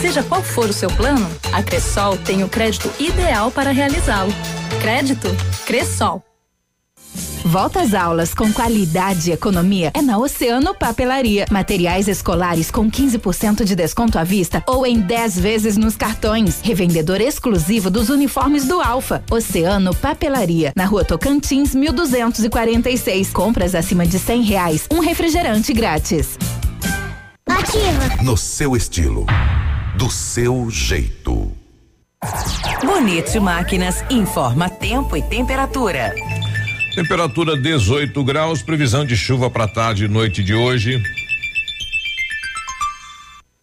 Seja qual for o seu plano, a Cressol tem o crédito ideal para realizá-lo. Crédito Cressol. Volta às aulas com qualidade e economia é na Oceano Papelaria. Materiais escolares com 15% de desconto à vista ou em 10 vezes nos cartões. Revendedor exclusivo dos uniformes do Alfa. Oceano Papelaria. Na rua Tocantins, 1246. Compras acima de 100 reais. Um refrigerante grátis. Ativa. No seu estilo. Do seu jeito. Bonito Máquinas informa tempo e temperatura. Temperatura 18 graus, previsão de chuva para tarde e noite de hoje.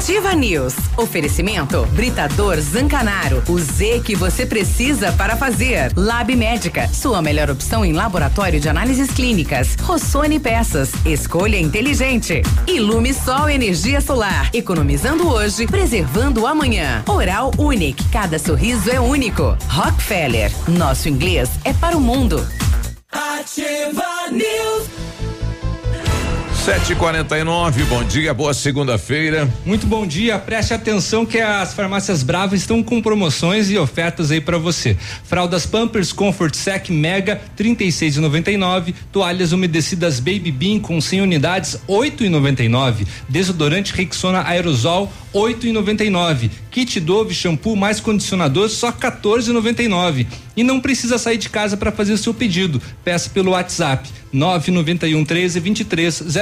Ativa News. Oferecimento Britador Zancanaro. O Z que você precisa para fazer. Lab Médica. Sua melhor opção em laboratório de análises clínicas. Rossoni Peças. Escolha inteligente. Ilume Sol Energia Solar. Economizando hoje, preservando amanhã. Oral Unique. Cada sorriso é único. Rockefeller. Nosso inglês é para o mundo. Ativa News. 749, bom dia, boa segunda-feira. Muito bom dia. Preste atenção que as farmácias Bravas estão com promoções e ofertas aí para você. Fraldas Pampers Comfort Sec Mega 36,99. Toalhas umedecidas Baby Bean com 100 unidades 8,99. Desodorante Rexona Aerosol 8,99. Kit Dove shampoo mais condicionador só 14,99. E não precisa sair de casa para fazer o seu pedido. Peça pelo WhatsApp 991 13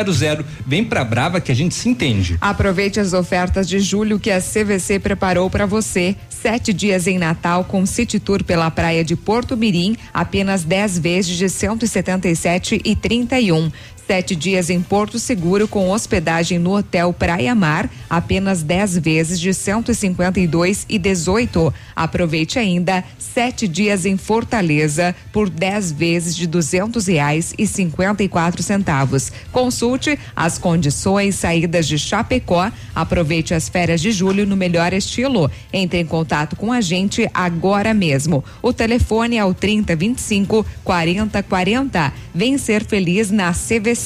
2300. Vem pra Brava que a gente se entende. Aproveite as ofertas de julho que a CVC preparou para você. Sete dias em Natal com City Tour pela praia de Porto Mirim, apenas 10 vezes de 177 e 31. Sete dias em Porto Seguro com hospedagem no Hotel Praia Mar, apenas 10 vezes de 152 e 18. Aproveite ainda sete dias em Fortaleza por 10 vezes de duzentos reais e cinquenta e quatro centavos. Consulte as condições saídas de Chapecó. Aproveite as férias de julho no melhor estilo. Entre em contato com a gente agora mesmo. O telefone é o 3025 4040. Vem ser feliz na CVC.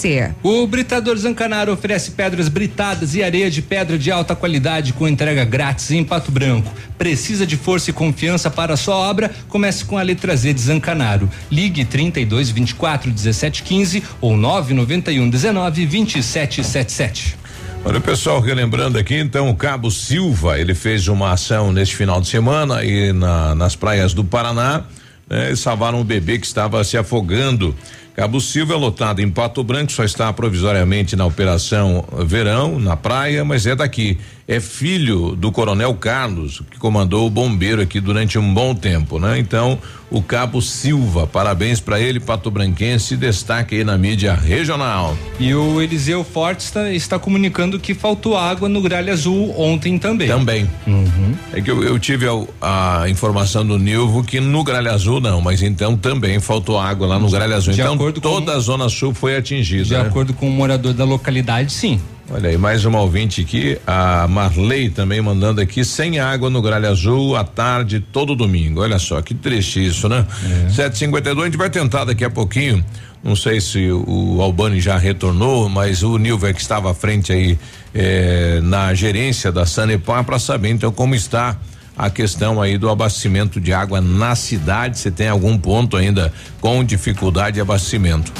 O Britador Zancanaro oferece pedras britadas e areia de pedra de alta qualidade com entrega grátis em Pato Branco. Precisa de força e confiança para a sua obra? Comece com a letra Z de Zancanaro. Ligue 32 24 17 15 ou 991 19 27 77. Olha, o pessoal relembrando aqui, então, o Cabo Silva, ele fez uma ação neste final de semana aí na, nas praias do Paraná, né, e salvaram um bebê que estava se afogando. Cabo Silva é lotado em Pato Branco, só está provisoriamente na operação Verão, na praia, mas é daqui. É filho do Coronel Carlos, que comandou o bombeiro aqui durante um bom tempo, né? Então, o Cabo Silva, parabéns para ele, Pato Branquense, destaque aí na mídia regional. E o Eliseu Fortes está, está comunicando que faltou água no Gralha Azul ontem também. Também. Uhum. É que eu, eu tive a, a, informação do Nilvo que no Gralha Azul não, mas então também faltou água lá no Gralha Azul. De então acordo toda com- a Zona Sul foi atingida. De né? acordo com o morador da localidade, sim. Olha aí, mais uma ouvinte aqui, a Marley também mandando aqui, sem água no Gralha Azul, à tarde, todo domingo. Olha só, que triste isso, né? É. 752, a gente vai tentar daqui a pouquinho. Não sei se o, Albani já retornou, mas o Nilva que estava à frente aí eh, na gerência da Sanepar para saber então como está a questão aí do abastecimento de água na cidade. Se tem algum ponto ainda com dificuldade de abastecimento.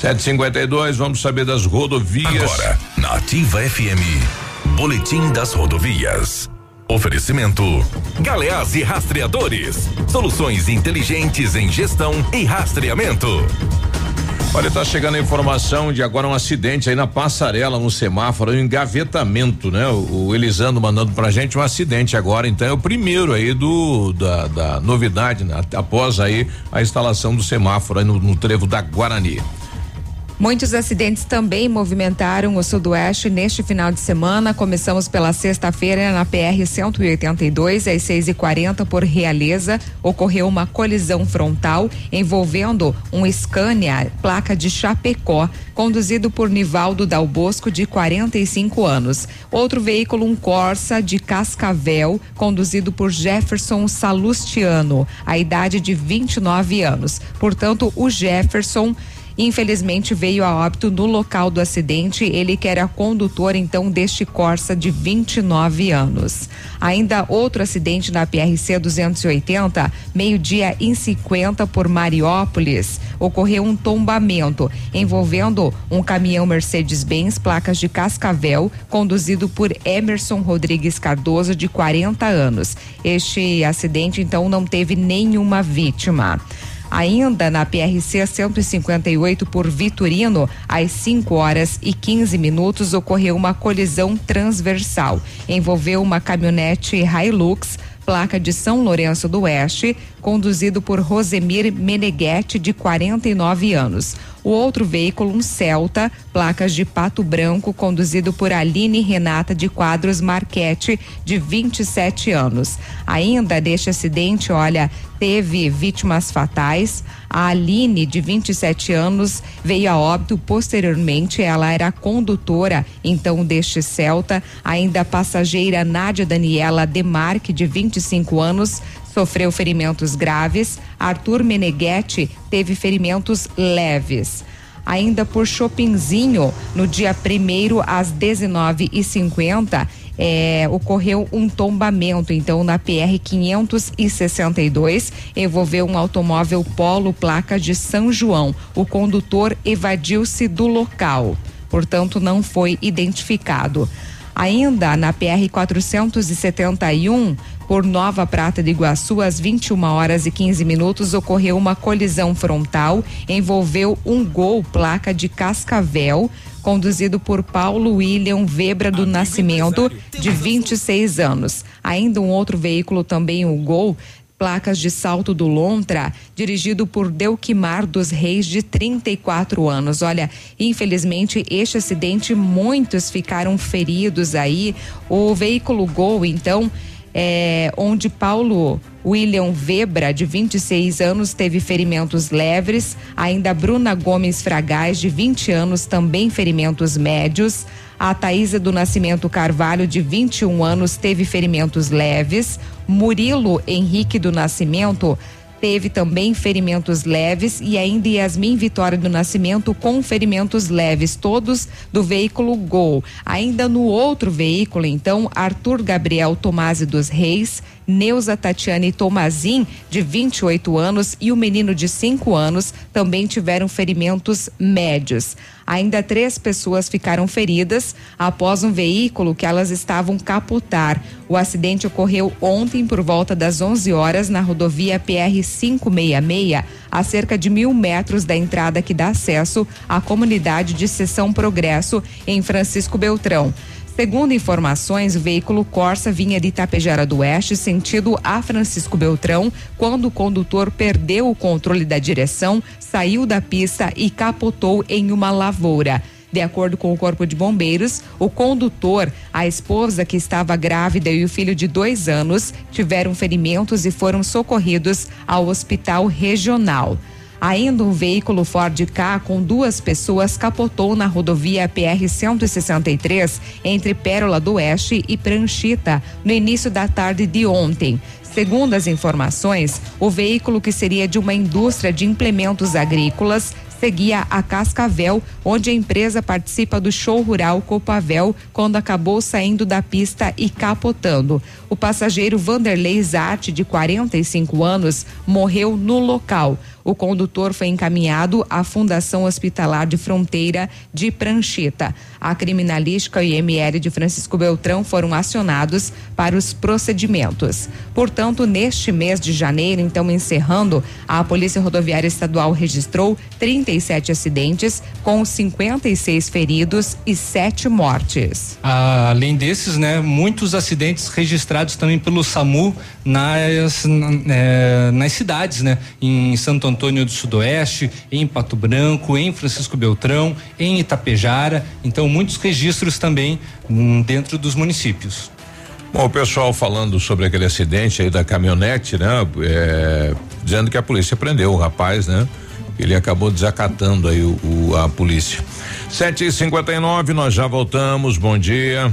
752, vamos saber das rodovias. Agora, na Ativa FM, Boletim das Rodovias. Oferecimento: Galeás e Rastreadores. Soluções inteligentes em gestão e rastreamento. Olha, tá chegando a informação de agora um acidente aí na passarela, no semáforo, um engavetamento, né? O, o Elisandro mandando pra gente um acidente agora, então é o primeiro aí do da, da novidade, né? após aí a instalação do semáforo aí no, no trevo da Guarani. Muitos acidentes também movimentaram o sudoeste neste final de semana. Começamos pela sexta-feira na PR 182, às 6h40 por Realeza. Ocorreu uma colisão frontal envolvendo um Scania, placa de Chapecó, conduzido por Nivaldo Dal Bosco, de 45 anos. Outro veículo, um Corsa de Cascavel, conduzido por Jefferson Salustiano, a idade de 29 anos. Portanto, o Jefferson Infelizmente veio a óbito no local do acidente, ele que era condutor então deste Corsa de 29 anos. Ainda outro acidente na PRC 280, meio-dia em 50 por Mariópolis, ocorreu um tombamento envolvendo um caminhão Mercedes-Benz placas de Cascavel, conduzido por Emerson Rodrigues Cardoso de 40 anos. Este acidente então não teve nenhuma vítima. Ainda na PRC 158 por Vitorino, às 5 horas e 15 minutos, ocorreu uma colisão transversal. Envolveu uma caminhonete Hilux, placa de São Lourenço do Oeste, conduzido por Rosemir Meneghetti, de 49 anos. O outro veículo, um Celta, placas de Pato Branco, conduzido por Aline Renata de Quadros Marquete, de 27 anos. Ainda deste acidente, olha, teve vítimas fatais. A Aline, de 27 anos, veio a óbito posteriormente. Ela era condutora, então, deste Celta. Ainda a passageira Nádia Daniela Demarque, de 25 anos, sofreu ferimentos graves. Arthur Meneghetti teve ferimentos leves ainda por Chopinzinho, no dia primeiro às 19h50, é, ocorreu um tombamento, então, na PR 562, envolveu um automóvel Polo placa de São João. O condutor evadiu-se do local, portanto, não foi identificado. Ainda na PR 471, por Nova Prata de Iguaçu, às 21 horas e 15 minutos, ocorreu uma colisão frontal, envolveu um gol placa de Cascavel, conduzido por Paulo William Webra do Nascimento, de 26 anos. Ainda um outro veículo, também o Gol, placas de Salto do Lontra, dirigido por Delquimar dos Reis, de 34 anos. Olha, infelizmente, este acidente, muitos ficaram feridos aí. O veículo Gol, então, é, onde Paulo William Webra, de 26 anos, teve ferimentos leves. Ainda Bruna Gomes Fragais, de 20 anos, também ferimentos médios. A Thaisa do Nascimento Carvalho, de 21 anos, teve ferimentos leves. Murilo Henrique do Nascimento teve também ferimentos leves e ainda Yasmin Vitória do Nascimento com ferimentos leves, todos do veículo Gol. Ainda no outro veículo, então, Arthur Gabriel Tomasi dos Reis, Neuza Tatiane Tomazin, de 28 anos, e o menino de 5 anos também tiveram ferimentos médios. Ainda três pessoas ficaram feridas após um veículo que elas estavam capotar. O acidente ocorreu ontem por volta das 11 horas na rodovia PR 566, a cerca de mil metros da entrada que dá acesso à comunidade de Seção Progresso, em Francisco Beltrão. Segundo informações, o veículo Corsa vinha de Itapejara do Oeste, sentido a Francisco Beltrão, quando o condutor perdeu o controle da direção, saiu da pista e capotou em uma lavoura. De acordo com o Corpo de Bombeiros, o condutor, a esposa que estava grávida e o filho de dois anos tiveram ferimentos e foram socorridos ao hospital regional. Ainda um veículo Ford K com duas pessoas capotou na rodovia PR 163 entre Pérola do Oeste e Pranchita no início da tarde de ontem. Segundo as informações, o veículo que seria de uma indústria de implementos agrícolas seguia a Cascavel, onde a empresa participa do show rural Copavel, quando acabou saindo da pista e capotando. O passageiro Vanderlei Zatti, de 45 anos, morreu no local. O condutor foi encaminhado à Fundação Hospitalar de Fronteira de Pranchita. A criminalística e ML de Francisco Beltrão foram acionados para os procedimentos. Portanto, neste mês de janeiro, então encerrando, a Polícia Rodoviária Estadual registrou 37 acidentes com 56 feridos e sete mortes. Ah, além desses, né, muitos acidentes registrados também pelo SAMU nas, é, nas cidades, né? Em Santo Antônio do Sudoeste, em Pato Branco, em Francisco Beltrão, em Itapejara. Então, muitos registros também hum, dentro dos municípios. Bom, o pessoal falando sobre aquele acidente aí da caminhonete, né? É, dizendo que a polícia prendeu o rapaz, né? Ele acabou desacatando aí o, o a polícia. Sete e cinquenta e nove, nós já voltamos. Bom dia.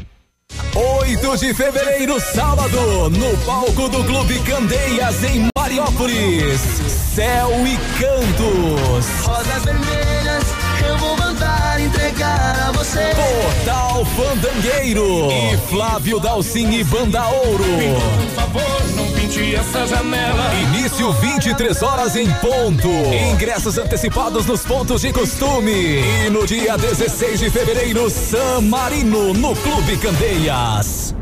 8 de fevereiro, sábado, no palco do Clube Candeias, em Mariópolis. Céu e Cantos. Rosas vermelhas, vou mandar entregar a você. Portal Fandangueiro. E Flávio Dalcin e Banda Ouro. Por favor, não pinte essa janela. Início 23 horas em ponto. Ingressos antecipados nos pontos de costume. E no dia 16 de fevereiro, San Marino, no Clube Candeias.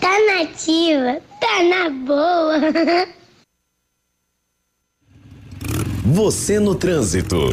Tá nativa, tá na boa. Você no trânsito.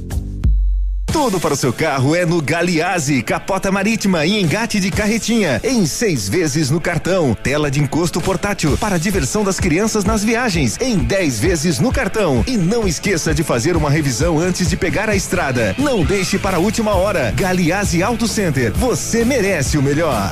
Tudo para o seu carro é no Galiase, capota marítima e engate de carretinha, em seis vezes no cartão. Tela de encosto portátil para a diversão das crianças nas viagens, em dez vezes no cartão. E não esqueça de fazer uma revisão antes de pegar a estrada. Não deixe para a última hora. Galiase Auto Center, você merece o melhor.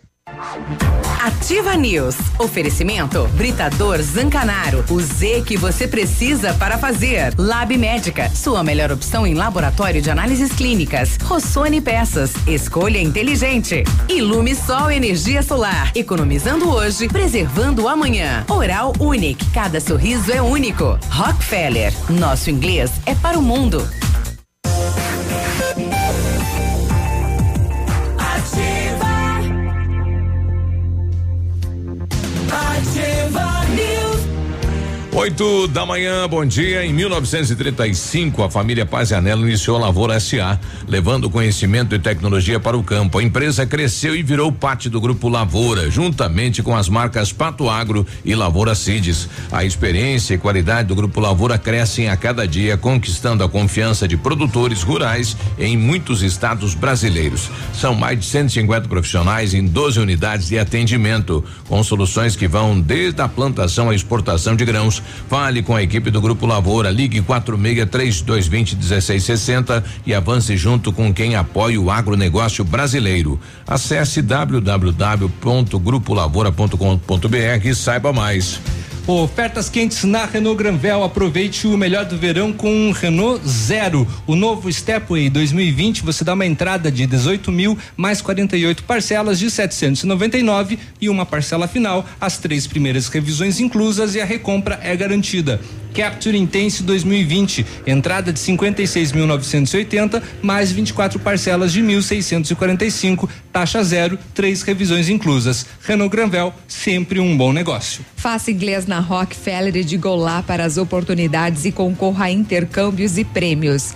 Ativa News. Oferecimento Britador Zancanaro. O Z que você precisa para fazer. Lab Médica. Sua melhor opção em laboratório de análises clínicas. Rossoni Peças. Escolha inteligente. Ilume Sol Energia Solar. Economizando hoje, preservando amanhã. Oral Unique. Cada sorriso é único. Rockefeller. Nosso inglês é para o mundo. Ativa News. Oito da manhã, bom dia. Em 1935, a família Paz Anelo iniciou a Lavoura SA, levando conhecimento e tecnologia para o campo. A empresa cresceu e virou parte do grupo Lavoura, juntamente com as marcas Pato Agro e Lavoura Cides. A experiência e qualidade do grupo Lavoura crescem a cada dia, conquistando a confiança de produtores rurais em muitos estados brasileiros. São mais de 150 profissionais em 12 unidades de atendimento, com soluções que vão desde a plantação à exportação de grãos Fale com a equipe do Grupo Lavoura, ligue 46 3220 1660 e avance junto com quem apoia o agronegócio brasileiro. Acesse www.grupolavoura.com.br e saiba mais. Ofertas quentes na Renault Granvel. Aproveite o melhor do verão com um Renault Zero. O novo Stepway 2020 você dá uma entrada de 18 mil mais 48 parcelas de 799 e uma parcela final. As três primeiras revisões inclusas e a recompra é garantida. Capture Intense 2020, entrada de 56.980 mais 24 parcelas de 1.645, taxa zero, três revisões inclusas. Renault Granvel, sempre um bom negócio. Faça inglês na Rockefeller e diga olá para as oportunidades e concorra a intercâmbios e prêmios.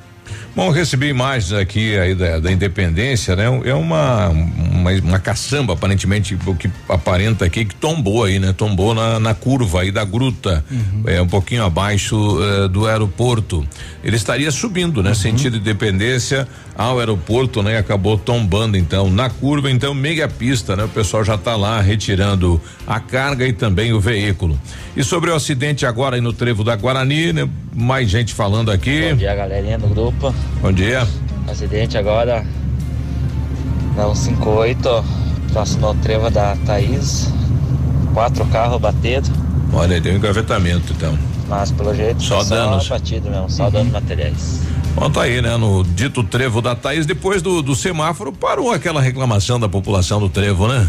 Bom, recebi imagens aqui aí da, da independência, né? É uma, uma, uma caçamba, aparentemente, o que aparenta aqui, que tombou aí, né? Tombou na, na curva aí da gruta, uhum. é um pouquinho abaixo uh, do aeroporto. Ele estaria subindo, né? Uhum. Sentido independência ao aeroporto, né? Acabou tombando então na curva, então meia pista, né? O pessoal já está lá retirando a carga e também o veículo. E sobre o acidente agora aí no trevo da Guarani, né? Mais gente falando aqui. Bom dia, galerinha do grupo. Bom dia. Acidente agora na 158, próximo ao trevo da Thaís. Quatro carros batedos. Olha, deu um engavetamento então. Mas pelo jeito só danos. Só batido mesmo, só uhum. danos materiais. Bom, tá aí, né? No dito trevo da Thaís, depois do, do semáforo, parou aquela reclamação da população do trevo, né?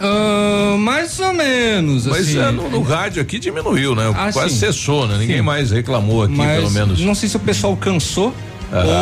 Uh, mais ou menos. Mas assim. é, no, no, rádio aqui diminuiu, né? Ah, Quase sim. cessou, né? Ninguém sim. mais reclamou aqui, Mas pelo menos. Não sei se o pessoal cansou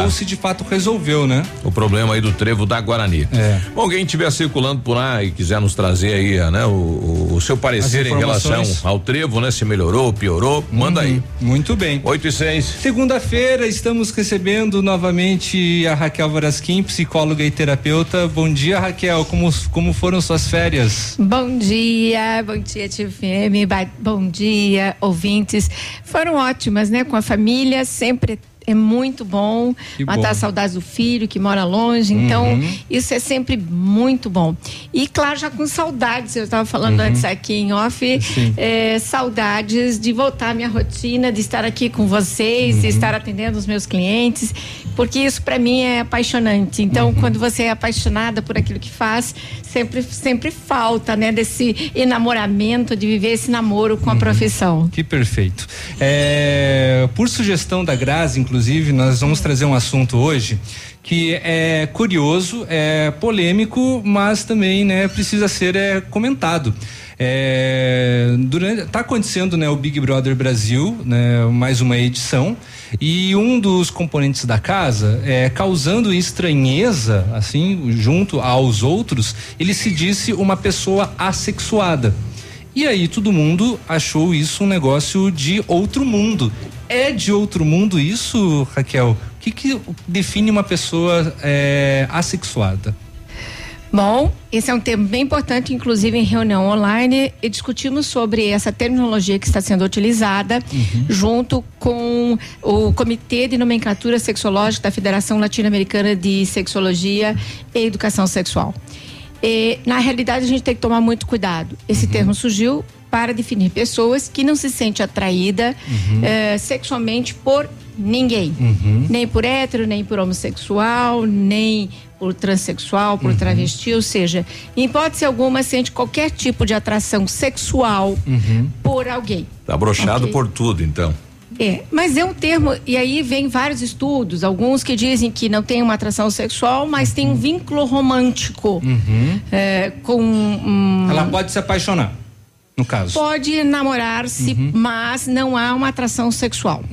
ou se de fato resolveu, né? O problema aí do trevo da Guarani. É. Bom, alguém estiver circulando por lá e quiser nos trazer aí, né, o, o, o seu parecer em relação ao trevo, né? Se melhorou, piorou, manda uhum. aí. Muito bem. 8 e 6. Segunda-feira estamos recebendo novamente a Raquel Varasquim, psicóloga e terapeuta. Bom dia, Raquel. Como, como foram suas férias? Bom dia, bom dia, TFM. Bom dia, ouvintes. Foram ótimas, né? Com a família, sempre é muito bom que matar bom. saudades do filho que mora longe. Então, uhum. isso é sempre muito bom. E, claro, já com saudades, eu estava falando uhum. antes aqui em off, é, saudades de voltar à minha rotina, de estar aqui com vocês, uhum. de estar atendendo os meus clientes, porque isso para mim é apaixonante. Então, uhum. quando você é apaixonada por aquilo que faz, sempre, sempre falta, né, desse enamoramento, de viver esse namoro com a uhum. profissão. Que perfeito. É, por sugestão da Grazi, inclusive, inclusive, nós vamos trazer um assunto hoje que é curioso, é polêmico, mas também, né, precisa ser é, comentado. É, durante, tá acontecendo, né, o Big Brother Brasil, né, mais uma edição, e um dos componentes da casa, é, causando estranheza, assim, junto aos outros, ele se disse uma pessoa assexuada. E aí todo mundo achou isso um negócio de outro mundo. É de outro mundo isso, Raquel? O que, que define uma pessoa é, assexuada? Bom, esse é um tema bem importante, inclusive em reunião online, e discutimos sobre essa terminologia que está sendo utilizada, uhum. junto com o Comitê de Nomenclatura Sexológica da Federação Latino-Americana de Sexologia e Educação Sexual. E, na realidade, a gente tem que tomar muito cuidado. Esse uhum. termo surgiu para definir pessoas que não se sente atraída uhum. eh, sexualmente por ninguém, uhum. nem por hétero, nem por homossexual, nem por transexual, por uhum. travesti, ou seja, em hipótese alguma sente qualquer tipo de atração sexual uhum. por alguém. Tá brochado okay. por tudo, então. É, mas é um termo, e aí vem vários estudos, alguns que dizem que não tem uma atração sexual, mas tem um vínculo romântico Uhum. é, com. um, Ela pode se apaixonar, no caso. Pode namorar-se, Uhum. mas não há uma atração sexual.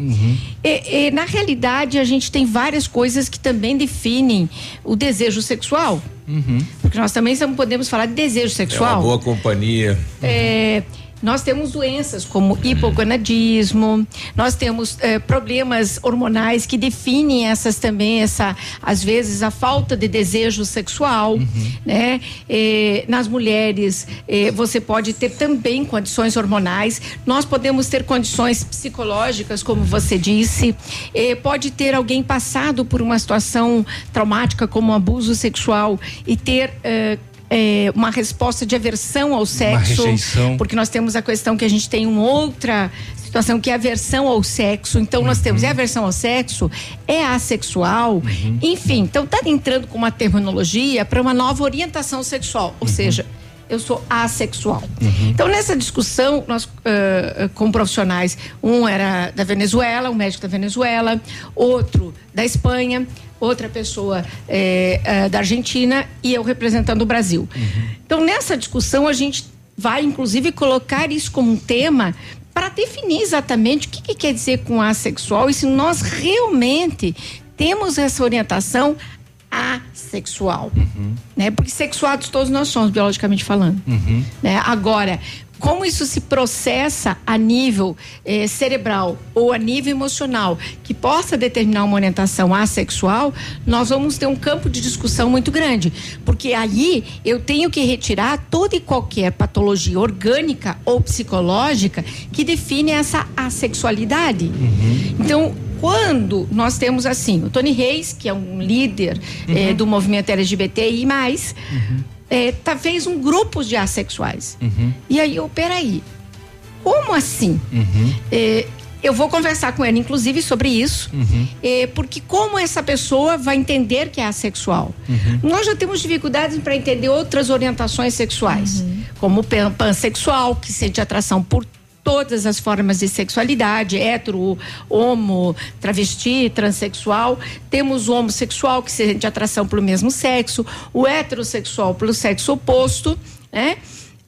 E, e, na realidade, a gente tem várias coisas que também definem o desejo sexual. Uhum. Porque nós também não podemos falar de desejo É uma sexual. boa companhia. É, nós temos doenças como hipogonadismo, nós temos é, problemas hormonais que definem essas também, essa, às vezes, a falta de desejo sexual, né? É, nas mulheres, é, você pode ter também condições hormonais, nós podemos ter condições psicológicas, como você disse, pode ter alguém passado por uma situação traumática como um abuso sexual e ter é, uma resposta de aversão ao sexo, rejeição. porque nós temos a questão que a gente tem uma outra situação que é aversão ao sexo. Então nós temos é aversão ao sexo, é assexual, enfim. Então tá entrando com uma terminologia para uma nova orientação sexual, ou seja, eu sou assexual. Então, nessa discussão, nós ah, com profissionais, um era da Venezuela, um médico da Venezuela, outro da Espanha, outra pessoa eh, ah, da Argentina e eu representando o Brasil. Então, nessa discussão, a gente vai, inclusive, colocar isso como um tema para definir exatamente o que, que quer dizer com assexual e se nós realmente temos essa orientação assexual. Né? Porque sexuados todos nós somos, biologicamente falando. Né? Agora, como isso se processa a nível eh, cerebral ou a nível emocional, que possa determinar uma orientação assexual, nós vamos ter um campo de discussão muito grande. Porque aí eu tenho que retirar toda e qualquer patologia orgânica ou psicológica que define essa assexualidade. Então, quando nós temos assim, o Tony Reis, que é um líder eh, do movimento LGBTI, é, tá, fez um grupo de assexuais. E aí, eu, peraí, como assim? É, eu vou conversar com ele, inclusive, sobre isso, é, porque como essa pessoa vai entender que é assexual? Nós já temos dificuldades para entender outras orientações sexuais, como o pan- pansexual, que sente atração por todas as formas de sexualidade, hétero, homo, travesti, transexual. Temos o homossexual, que sente atração pelo mesmo sexo, o heterossexual pelo sexo oposto, né?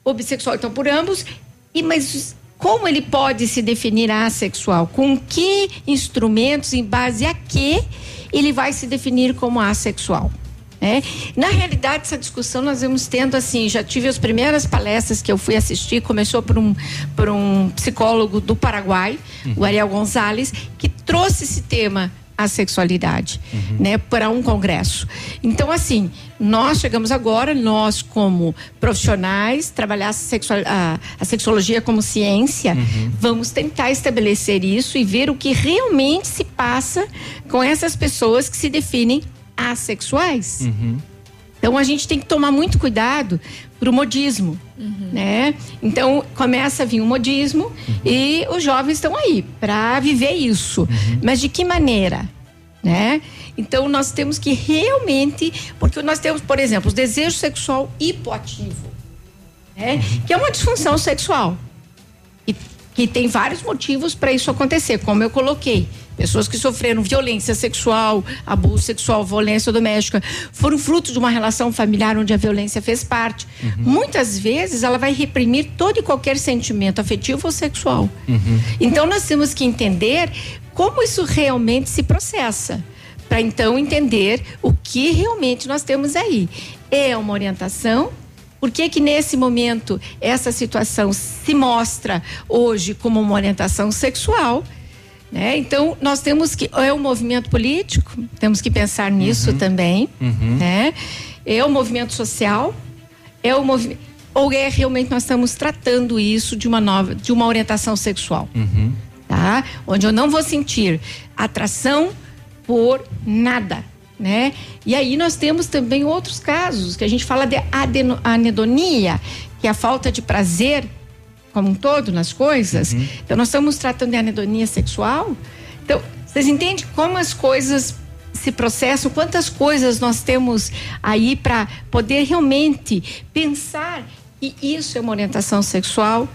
O bissexual, então, por ambos. E, mas como ele pode se definir assexual? Com que instrumentos, em base a que ele vai se definir como assexual? Né? Na realidade, essa discussão nós vamos tendo assim, já tive as primeiras palestras que eu fui assistir, começou por um, por um psicólogo do Paraguai, o Ariel Gonzalez, que trouxe esse tema a sexualidade, né, para um congresso. Então, assim, nós chegamos agora, nós como profissionais, trabalhar a, sexual, a, a sexologia como ciência, vamos tentar estabelecer isso e ver o que realmente se passa com essas pessoas que se definem assexuais. Então a gente tem que tomar muito cuidado pro modismo, né? Então começa a vir o modismo e os jovens estão aí para viver isso. Mas de que maneira, né? Então nós temos que realmente, porque nós temos, por exemplo, o desejo sexual hipoativo, né? Que é uma disfunção sexual. E que tem vários motivos para isso acontecer, como eu coloquei. Pessoas que sofreram violência sexual, abuso sexual, violência doméstica, foram fruto de uma relação familiar onde a violência fez parte. Muitas vezes ela vai reprimir todo e qualquer sentimento afetivo ou sexual. Então nós temos que entender como isso realmente se processa, para então entender o que realmente nós temos aí. É uma orientação por que, que nesse momento essa situação se mostra hoje como uma orientação sexual? Né? Então, nós temos que. É um movimento político, temos que pensar nisso também. Né? É o movimento social, é o movimento. Ou é realmente nós estamos tratando isso de uma nova, de uma orientação sexual, tá? Onde eu não vou sentir atração por nada, né? E aí nós temos também outros casos que a gente fala de anedonia, que é a falta de prazer como um todo nas coisas. Então nós estamos tratando de anedonia sexual. Então, vocês entendem como as coisas se processam, quantas coisas nós temos aí para poder realmente pensar que isso é uma orientação sexual.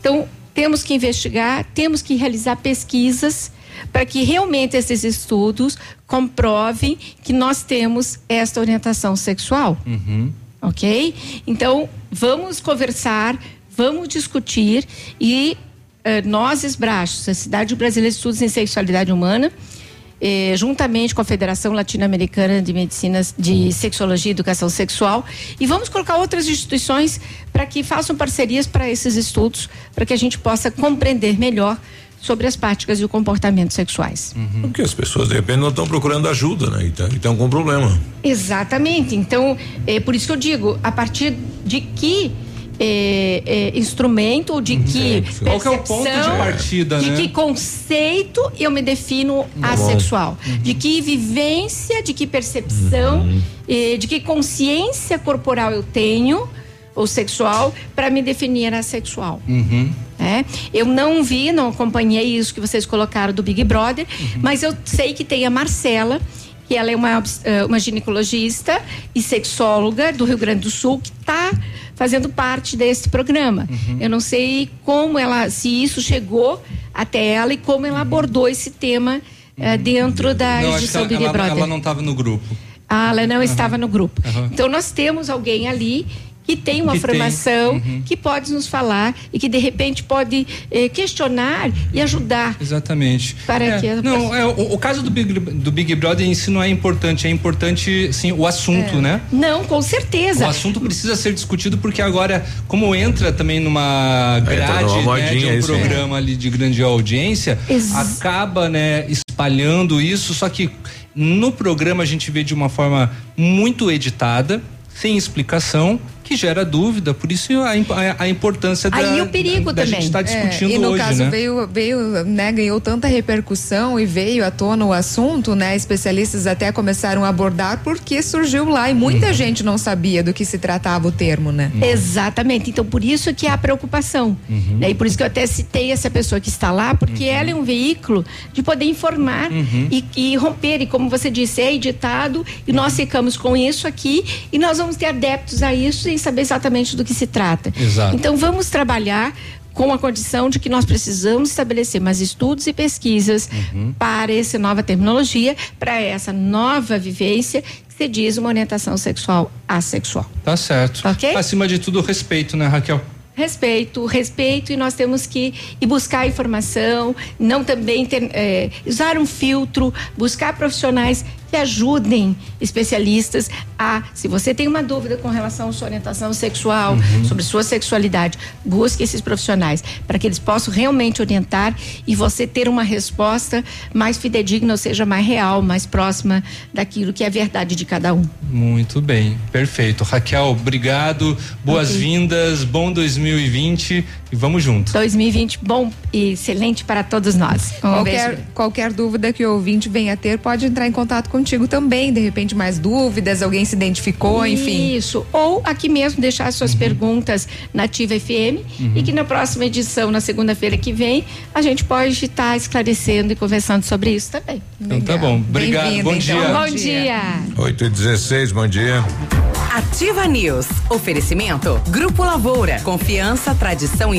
Então, temos que investigar, temos que realizar pesquisas para que realmente esses estudos comprovem que nós temos esta orientação sexual. Uhum. Ok? Então, vamos conversar, vamos discutir e eh, nós, Esbrachos, a Cidade Brasileira de Estudos em Sexualidade Humana, eh, juntamente com a Federação Latino-Americana de Medicina de Sexologia e Educação Sexual, e vamos colocar outras instituições para que façam parcerias para esses estudos, para que a gente possa compreender melhor sobre as práticas e o comportamento sexuais. Porque as pessoas de repente não estão procurando ajuda, né? E estão com problema. Exatamente. Então, é por isso que eu digo, a partir de que é, é, instrumento ou de que Qual que é o ponto de partida, de né? que conceito eu me defino assexual, de que vivência, de que percepção, eh, de que consciência corporal eu tenho ou sexual para me definir assexual. Uhum. né? Eu não vi, não acompanhei isso que vocês colocaram do Big Brother, mas eu sei que tem a Marcela, que ela é uma, eh, uma ginecologista e sexóloga do Rio Grande do Sul, que está fazendo parte desse programa. Eu não sei como ela, se isso chegou até ela e como ela abordou esse tema eh, dentro da Não, edição ela, Big ela- Brother. ela não estava no grupo. Ah, ela não estava no grupo. Aham. Então nós temos alguém ali que tem uma Que tem. formação, Uhum. que pode nos falar e que de repente pode eh, questionar e ajudar. Exatamente. Para É, que a não, é, o, o caso do Big, do Big Brother em si não é importante, é importante sim o assunto, É. né? Não, com certeza. O assunto precisa ser discutido porque agora, como entra também numa grade numa né, de um isso aí. programa ali de grande audiência, Ex- acaba né, espalhando isso, só que no programa a gente vê de uma forma muito editada, sem explicação, que gera dúvida, por isso a, a- a importância da, Aí o perigo da também. gente estar discutindo É, e no hoje, caso né? veio, veio, né, ganhou tanta repercussão e veio à tona o assunto, né? Especialistas até começaram a abordar porque surgiu lá e muita Uhum. gente não sabia do que se tratava o termo, né? Exatamente. Então, por isso que há preocupação. Uhum. Né? E por isso que eu até citei essa pessoa que está lá, porque ela é um veículo de poder informar Uhum. e, e romper. E como você disse, é editado e nós ficamos com isso aqui e nós vamos ter adeptos a isso sem saber exatamente do que se trata. Exato. Então, vamos trabalhar com a condição de que nós precisamos estabelecer mais estudos e pesquisas Uhum. para essa nova terminologia, para essa nova vivência que se diz uma orientação sexual assexual. Tá certo. Ok? Acima de tudo, respeito, né, Raquel? Respeito, respeito e nós temos que ir buscar informação, não também ter, eh, usar um filtro, buscar profissionais que ajudem especialistas a, se você tem uma dúvida com relação à sua orientação sexual, Uhum. sobre sua sexualidade, busque esses profissionais para que eles possam realmente orientar e você ter uma resposta mais fidedigna, ou seja, mais real, mais próxima daquilo que é a verdade de cada um. Muito bem, perfeito. Raquel, obrigado, boas-vindas, bom 2020 e vamos junto. 2020 bom e excelente para todos nós. Um Qualquer, beijo. qualquer dúvida que o ouvinte venha ter, pode entrar em contato contigo também. De repente, mais dúvidas, alguém se identificou, enfim. Isso. Ou aqui mesmo deixar suas perguntas na Ativa FM Uhum. e que na próxima edição, na segunda-feira que vem, a gente pode estar esclarecendo e conversando sobre isso também. Então tá bom. Obrigado, Bem-vinda, bom então. dia. Bom dia. 8 e 16 bom dia. Ativa News. Oferecimento. Grupo Lavoura. Confiança, tradição e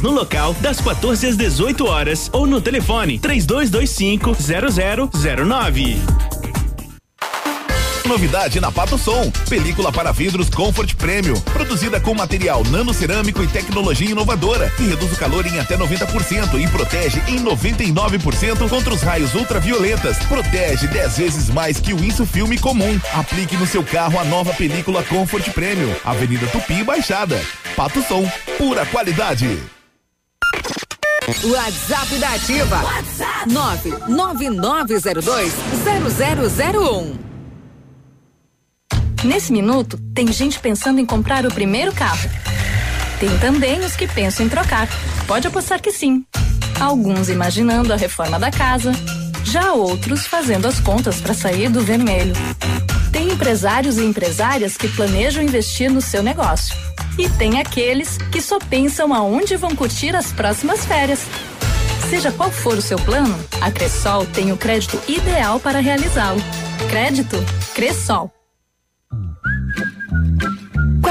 no local das 14 às 18 horas ou no telefone 3225 0009. Novidade na Pato Som, película para vidros Comfort Premium, produzida com material nanocerâmico e tecnologia inovadora, que reduz o calor em até 90% e protege em 99% contra os raios ultravioletas. Protege 10 vezes mais que o insufilme comum. Aplique no seu carro a nova película Comfort Premium, Avenida Tupi Baixada. Pato Som, pura qualidade. WhatsApp da Ativa. WhatsApp 999020001. Nesse minuto, tem gente pensando em comprar o primeiro carro. Tem também os que pensam em trocar. Pode apostar que sim. Alguns imaginando a reforma da casa, já outros fazendo as contas para sair do vermelho. Tem empresários e empresárias que planejam investir no seu negócio. E tem aqueles que só pensam aonde vão curtir as próximas férias. Seja qual for o seu plano, a Cressol tem o crédito ideal para realizá-lo. Crédito Cressol.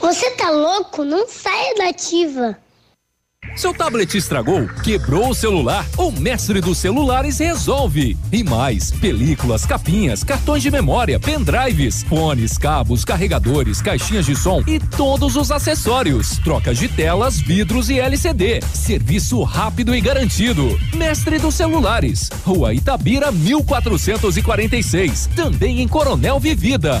Você tá louco? Não saia da ativa. Seu tablet estragou? Quebrou o celular? O mestre dos celulares resolve. E mais: películas, capinhas, cartões de memória, pendrives, fones, cabos, carregadores, caixinhas de som e todos os acessórios. Trocas de telas, vidros e LCD. Serviço rápido e garantido. Mestre dos celulares. Rua Itabira 1446. Também em Coronel Vivida.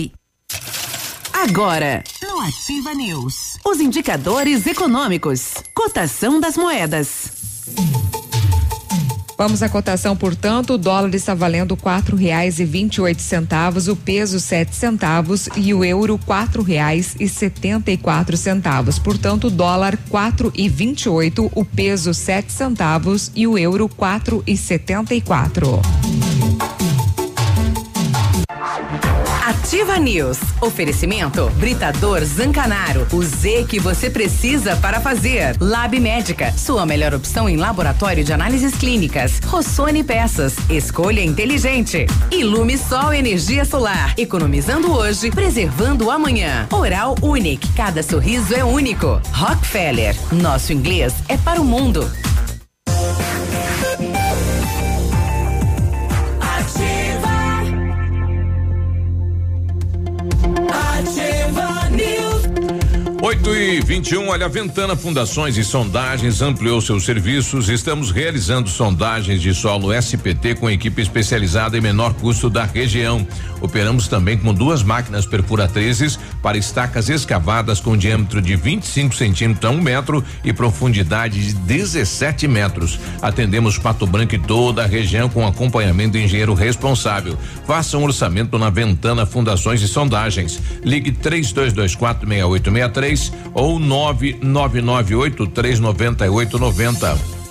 Agora, no Ativa News, os indicadores econômicos, cotação das moedas. Vamos à cotação, portanto, o dólar está valendo quatro reais e vinte e oito centavos, o peso sete centavos e o euro quatro reais e setenta e quatro centavos. Portanto, o dólar quatro e vinte e oito, o peso sete centavos e o euro quatro e setenta e quatro. Ativa News. Oferecimento Britador Zancanaro. O Z que você precisa para fazer. Lab Médica. Sua melhor opção em laboratório de análises clínicas. Rossoni Peças. Escolha inteligente. Ilume Sol Energia Solar. Economizando hoje, preservando amanhã. Oral Unique. Cada sorriso é único. Rockefeller. Nosso inglês é para o mundo. 8 e 21, olha, a Ventana Fundações e Sondagens ampliou seus serviços. Estamos realizando sondagens de solo SPT com equipe especializada em menor custo da região. Operamos também com duas máquinas perfuratrizes para estacas escavadas com diâmetro de 25 centímetros a um metro e profundidade de 17 metros. Atendemos Pato Branco e toda a região com acompanhamento do engenheiro responsável. Faça um orçamento na Ventana Fundações e Sondagens. Ligue 3224 6863 ou 999839890.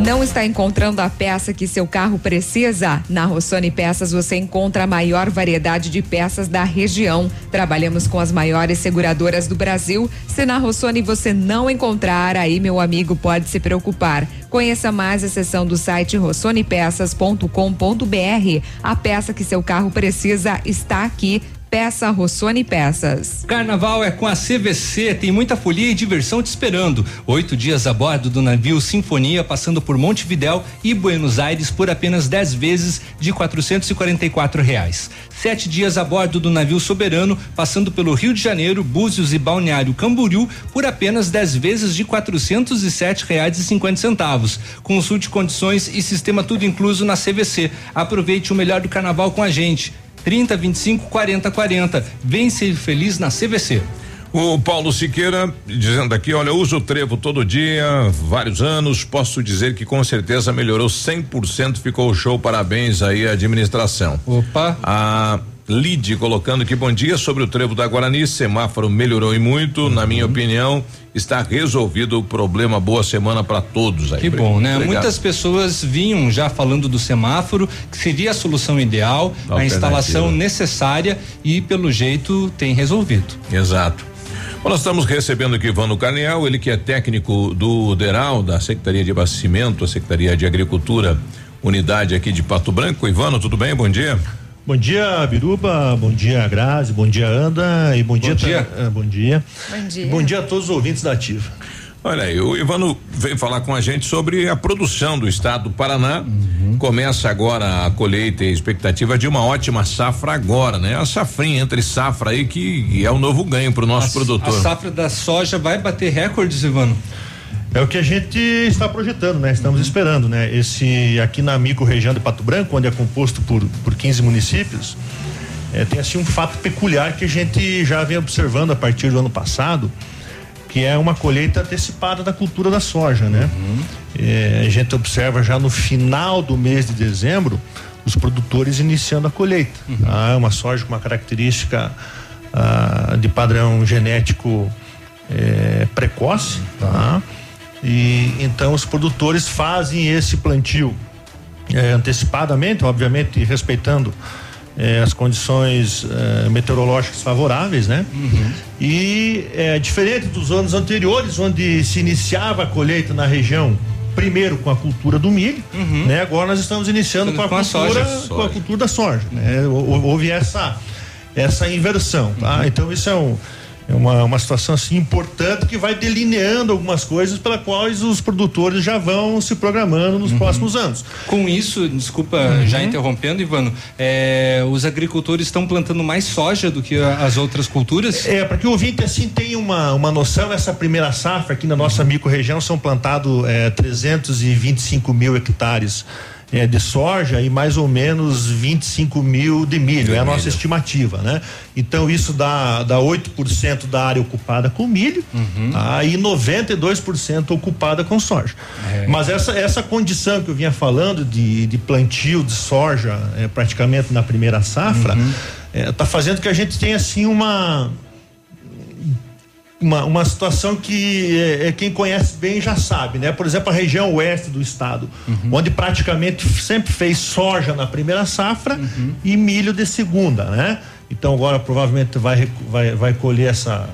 Não está encontrando a peça que seu carro precisa? Na Rossoni Peças você encontra a maior variedade de peças da região. Trabalhamos com as maiores seguradoras do Brasil. Se na Rossoni você não encontrar, aí meu amigo pode se preocupar. Conheça mais a seção do site rossonepeças.com.br. A peça que seu carro precisa está aqui. Peça Rossoni Peças. Carnaval é com a CVC, tem muita folia e diversão te esperando. Oito dias a bordo do navio Sinfonia, passando por Montevidéu e Buenos Aires por apenas 10 vezes de quatrocentos e quarenta e quatro reais. Sete dias a bordo do navio Soberano, passando pelo Rio de Janeiro, Búzios e Balneário Camboriú por apenas 10 vezes de quatrocentos e sete reais e cinquenta centavos. Consulte condições e sistema tudo incluso na CVC. Aproveite o melhor do carnaval com a gente. 30 25 40 40. Vem ser feliz na CVC. O Paulo Siqueira dizendo aqui, olha, eu uso o trevo todo dia, vários anos, posso dizer que com certeza melhorou 100%, ficou show, parabéns aí à administração. Opa. A Lide colocando que bom dia sobre o trevo da Guarani, semáforo melhorou e muito, uhum. na minha opinião, está resolvido o problema. Boa semana para todos aí. Que bom, né? Obrigado. Muitas pessoas vinham já falando do semáforo, que seria a solução ideal, a instalação necessária e pelo jeito tem resolvido. Exato. Bom, nós estamos recebendo aqui Ivano Carneal, ele que é técnico do DERAL, da Secretaria de Abastecimento, a Secretaria de Agricultura, unidade aqui de Pato Branco. Ivano, tudo bem? Bom dia. Bom dia, Biruba. Bom dia, Grazi. Bom dia, Anda. E bom, bom dia. dia. Uh, bom dia. Bom dia. E bom dia a todos os ouvintes da Ativa. Olha aí, o Ivano veio falar com a gente sobre a produção do estado do Paraná. Uhum. Começa agora a colheita e a expectativa de uma ótima safra agora, né? A safrinha entre safra aí que é o novo ganho para o nosso a, produtor. A safra da soja vai bater recordes, Ivano? É o que a gente está projetando, né? Estamos uhum. esperando, né? Esse aqui na micro região de Pato Branco, onde é composto por por 15 municípios, é, tem assim um fato peculiar que a gente já vem observando a partir do ano passado, que é uma colheita antecipada da cultura da soja, né? Uhum. É, a gente observa já no final do mês de dezembro os produtores iniciando a colheita. Uhum. Tá? Uma soja com uma característica ah, de padrão genético é, precoce, tá? E então os produtores fazem esse plantio é, antecipadamente, obviamente respeitando é, as condições é, meteorológicas favoráveis, né? Uhum. E é diferente dos anos anteriores, onde se iniciava a colheita na região primeiro com a cultura do milho, uhum. né? Agora nós estamos iniciando com a, com a cultura, soja. com a cultura da soja, né? Houve essa essa inversão, tá? Uhum. Então isso é um é uma, uma situação assim importante que vai delineando algumas coisas pelas quais os produtores já vão se programando nos uhum. próximos anos. Com isso, desculpa uhum. já interrompendo, Ivano, é, os agricultores estão plantando mais soja do que as outras culturas? É, para que o ouvinte assim tenha uma, uma noção, essa primeira safra aqui na nossa micro-região são plantados é, 325 mil hectares é, de soja e mais ou menos 25 mil de milho, de é a milho. nossa estimativa, né? Então isso dá, dá 8% da área ocupada com milho uhum. tá? e 92% ocupada com soja. É. Mas essa, essa condição que eu vinha falando de, de plantio de soja é, praticamente na primeira safra, uhum. é, fazendo que a gente tenha assim uma uma, uma situação que é, é, quem conhece bem já sabe, né? Por exemplo, a região oeste do estado, uhum. onde praticamente sempre fez soja na primeira safra uhum. e milho de segunda, né? Então agora provavelmente vai vai, vai colher essa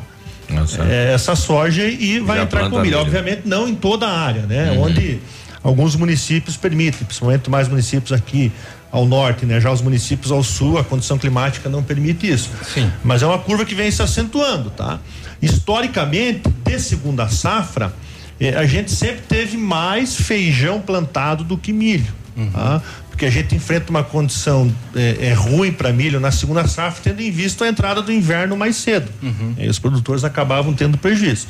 é, essa soja e vai entrar com milho. milho. Obviamente não em toda a área, né? Uhum. Onde alguns municípios permitem, principalmente mais municípios aqui ao norte, né? Já os municípios ao sul, a condição climática não permite isso. Sim. Mas é uma curva que vem se acentuando, tá? Historicamente, de segunda safra, eh, a gente sempre teve mais feijão plantado do que milho. Uhum. Tá? Porque a gente enfrenta uma condição eh, é, ruim para milho na segunda safra, tendo em vista a entrada do inverno mais cedo. Uhum. E os produtores acabavam tendo prejuízo.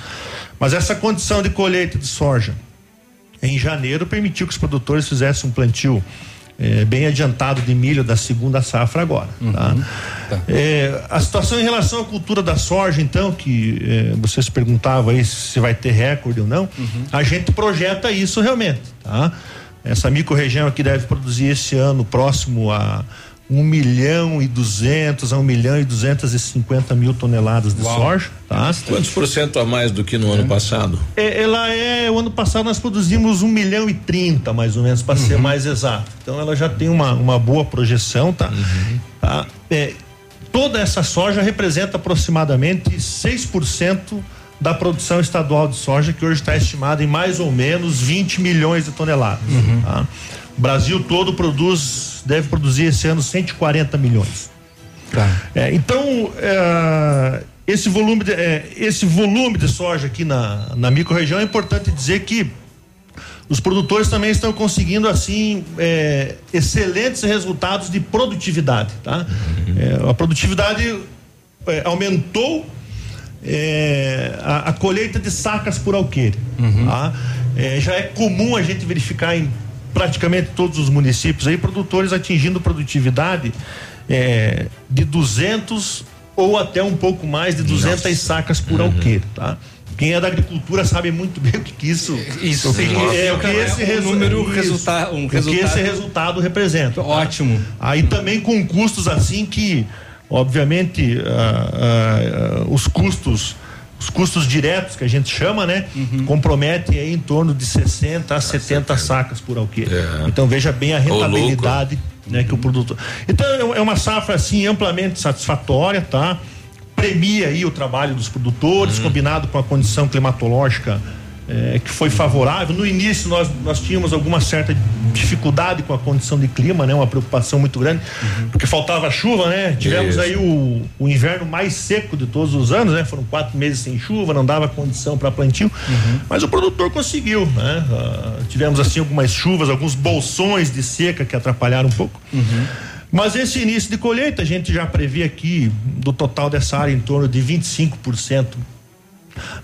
Mas essa condição de colheita de soja em janeiro permitiu que os produtores fizessem um plantio é, bem adiantado de milho da segunda safra agora. Uhum. Tá? Tá. É, a situação em relação à cultura da soja, então, que é, você se perguntava aí se vai ter recorde ou não, uhum. a gente projeta isso realmente. Tá? Essa micro-região aqui deve produzir esse ano próximo a um milhão e duzentos a um milhão e duzentos e cinquenta mil toneladas de Uau. soja, tá? Quantos por cento a mais do que no é. ano passado? É, ela é, o ano passado nós produzimos um milhão e trinta mais ou menos para uhum. ser mais exato. Então ela já tem uma, uma boa projeção, tá? Uhum. tá? É, toda essa soja representa aproximadamente 6% da produção estadual de soja que hoje está estimada em mais ou menos 20 milhões de toneladas, uhum. tá? O Brasil todo produz, deve produzir esse ano 140 milhões. Tá. É, então, é, esse, volume de, é, esse volume de soja aqui na, na micro-região é importante dizer que os produtores também estão conseguindo assim é, excelentes resultados de produtividade, tá? É, a produtividade é, aumentou é, a, a, colheita de sacas por alqueire, uhum. tá? É, já é comum a gente verificar em praticamente todos os municípios aí produtores atingindo produtividade é, de 200 ou até um pouco mais de 200 Nossa. sacas por uhum. alqueire, tá? Quem é da agricultura sabe muito bem o que, que isso, isso o que, é, o que esse é um número resulta, um resultado, que esse resultado representa. Tá? Ótimo. Aí também com custos assim que Obviamente, ah, ah, os custos os custos diretos que a gente chama, né? Uhum. Comprometem aí em torno de 60 a 70 sacas por alqueire. É. Então veja bem a rentabilidade, né, que o produtor. Então é uma safra assim amplamente satisfatória, tá? Premia aí o trabalho dos produtores, Uhum. combinado com a condição climatológica eh, que foi favorável. No início nós, nós tínhamos alguma certa dificuldade com a condição de clima, né? Uma preocupação muito grande, porque faltava chuva, né? Tivemos Isso. aí o, o inverno mais seco de todos os anos, né? Foram quatro meses sem chuva, não dava condição para plantio, mas o produtor conseguiu, né? Ah, tivemos assim algumas chuvas, alguns bolsões de seca que atrapalharam um pouco. Mas esse início de colheita, a gente já prevê aqui do total dessa área em torno de 25%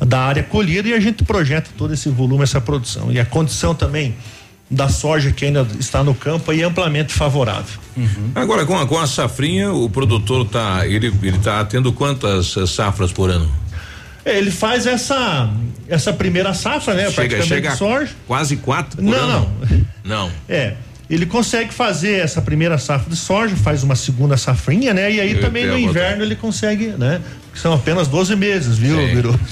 da área colhida e a gente projeta todo esse volume, essa produção. E a condição também da soja que ainda está no campo aí é amplamente favorável. Agora, com a, com a safrinha, o produtor tá, ele, ele tá tendo quantas eh, safras por ano? É, ele faz essa essa primeira safra, né? chega, chega soja. quase quatro Não, ano? Não. É. Ele consegue fazer essa primeira safra de soja, faz uma segunda safrinha, né? E aí Eu também no inverno ele consegue, né? São apenas 12 meses, viu, Biru?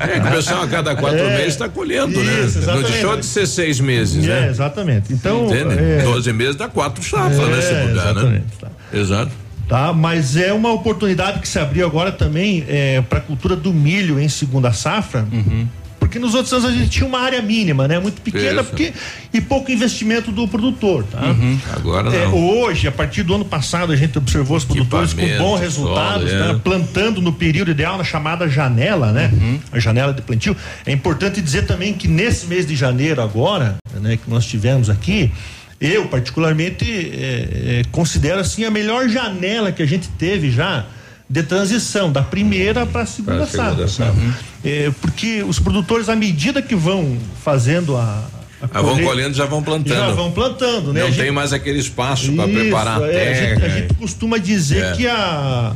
É que o pessoal a cada quatro É. meses está colhendo, né? Isso, Não exatamente. deixou de ser seis meses, É, né? exatamente. Então, Entende? é, 12 meses dá quatro safras, né? Se É, mudar, né? exatamente, Exato. tá? Mas é uma oportunidade que se abriu agora também é, para a cultura do milho em segunda safra. Porque nos outros anos a gente tinha uma área mínima, né? Muito pequena Isso. porque, e pouco investimento do produtor, tá? Uhum. Agora É, não. hoje, a partir do ano passado, a gente observou os produtores com bons resultados, solo, é. né? plantando no período ideal, na chamada janela, né? Uhum. A janela de plantio. É importante dizer também que nesse mês de janeiro agora, né, que nós tivemos aqui, eu particularmente é, é, considero assim a melhor janela que a gente teve já de transição da primeira para a segunda safra. safra. É, porque os produtores, à medida que vão fazendo a, a Ah, vão colhendo, já vão plantando. já vão plantando, né? Não A gente- tem mais aquele espaço para preparar a é, a, terra. gente, a gente costuma dizer É. que a,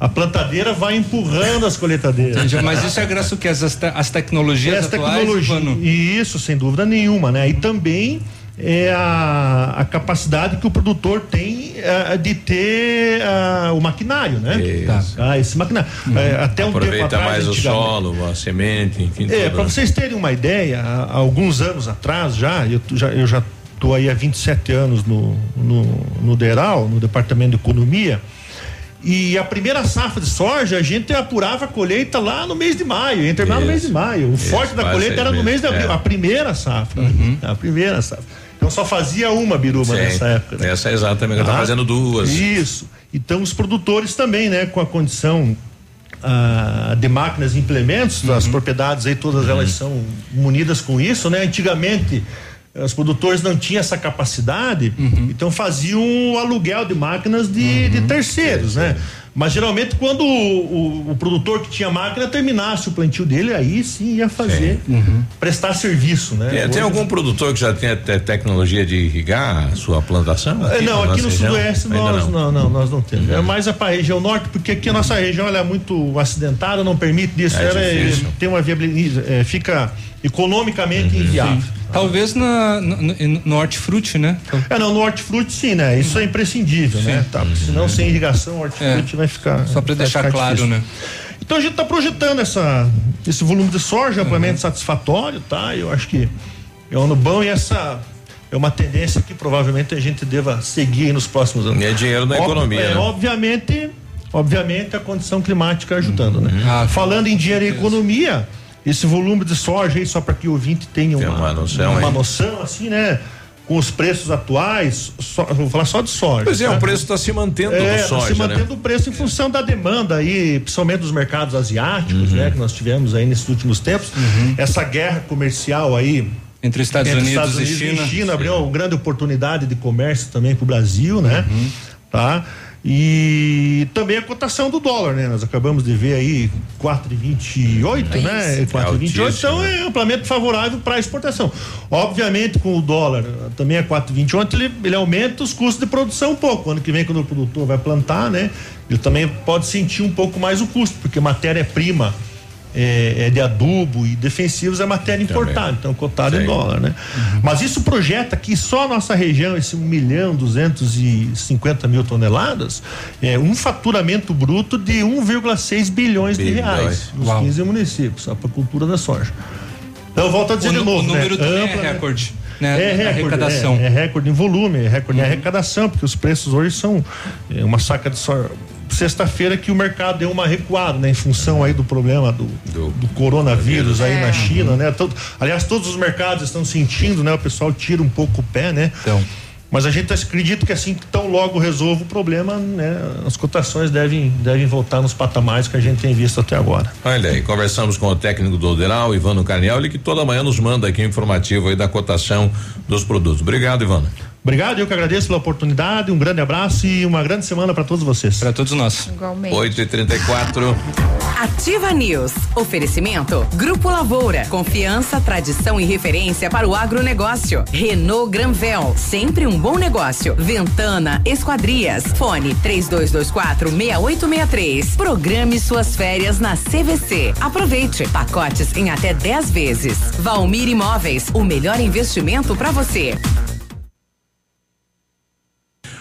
a plantadeira vai empurrando as colheitadeiras. Entendi, Mas isso é graças ao que as, te- as tecnologias Essa atuais, tecnologia. Vano? E isso, sem dúvida nenhuma, né? E também é a, a capacidade que o produtor tem eh, de ter ah, o maquinário, né? Isso. Ah, esse maquinário. Eh, até um tempo Aproveita atrás, mais o solo, a semente, enfim. É, para né? vocês terem uma ideia, há, há alguns anos atrás já, eu já, eu já estou aí há 27 anos no, no, no DERAL, no Departamento de Economia, e a primeira safra de soja, a gente apurava a colheita lá no mês de maio, ia terminar no mês de maio. O forte da colheita era no mês de abril, é. a primeira safra. Uhum. A primeira safra. Então só fazia uma biruba Sim. nessa época. né? Essa é exatamente, tá Ah, fazendo duas. Isso. Então os produtores também, né, com a condição ah, de máquinas e implementos, as propriedades aí todas elas são munidas com isso, né? Antigamente os produtores não tinham essa capacidade, então faziam o aluguel de máquinas de, de terceiros, né? Mas geralmente quando o, o- o produtor que tinha máquina terminasse o plantio dele, aí sim ia fazer, prestar serviço, né? Tem, tem Hoje- algum produtor que já tem até tecnologia de irrigar a sua plantação? É, não, na aqui no região? sudoeste nós não. não. não, nós não temos. É mais para a região norte, porque aqui a nossa região ela é muito acidentada, não permite isso. É ela é- tem uma viabilidade, é, fica economicamente inviável. Talvez na, no, no- hortifruti, né? É, não, no hortifruti sim, né? Isso é imprescindível, né? Tá, porque senão sem irrigação o hortifruti vai ficar. Só para vai deixar claro, difícil. né? Então a gente está projetando essa, esse volume de soja amplamente satisfatório, tá? Eu acho que é um ano bom e essa é uma tendência que provavelmente a gente deva seguir aí nos próximos anos. E é dinheiro na Ob- economia, é, né? Obviamente, obviamente a condição climática ajudando, né? Ah, Falando em dinheiro e economia, esse volume de soja aí, só para que o ouvinte tenha uma, uma noção, uma noção, assim, né? Com os preços atuais, só, vou falar só de soja. Pois é, tá? o preço está se mantendo É, do tá soja, se mantendo né? o preço em função da demanda aí, principalmente dos mercados asiáticos, Uhum. né? Que nós tivemos aí nesses últimos tempos. Essa guerra comercial aí. Entre Estados Unidos e China. China abriu uma grande oportunidade de comércio também para o Brasil, né? Uhum. Tá? E também a cotação do dólar, né? Nós acabamos de ver aí 4,28, né? 4,28, então é amplamente favorável para a exportação. Obviamente, com o dólar também é 4,28, ele, ele aumenta os custos de produção um pouco. Ano que vem, quando o produtor vai plantar, né? Ele também pode sentir um pouco mais o custo, porque matéria-prima é, é de adubo e defensivos é matéria importada, então cotado em dólar, né? Mas isso projeta que só a nossa região, esse 1 milhão 250 mil toneladas, é um faturamento bruto de 1,6 bilhões de reais nos Uau. 15 municípios, só para a cultura da soja. Então eu volto a dizer O de novo. o número né? também é Ampla, recorde, né? É Na recorde, arrecadação. É, é recorde em volume, é recorde em arrecadação, porque os preços hoje são é, uma saca de soja. Sexta-feira que o mercado deu uma recuada, né? Em função aí do problema do, do, coronavírus aí na China, né? Todo, aliás, todos os mercados estão sentindo, né? O pessoal tira um pouco o pé, né? Então. Mas a gente acredita que assim que tão logo resolva o problema, né? As cotações devem, devem voltar nos patamares que a gente tem visto até agora. Olha aí, conversamos com o técnico do Oderal, Ivano Carniel, ele que toda manhã nos manda aqui um informativo aí da cotação dos produtos. Obrigado, Ivano. Obrigado, eu que agradeço pela oportunidade, um grande abraço e uma grande semana para todos vocês. Para todos nós. Igualmente. 8 e 34 Ativa News. Oferecimento. Grupo Lavoura. Confiança, tradição e referência para o agronegócio. Renault Granvel. Sempre um bom negócio. Ventana Esquadrias. Fone 3224 6863. Programe suas férias na CVC. Aproveite. Pacotes em até 10 vezes. Valmir Imóveis. O melhor investimento para você.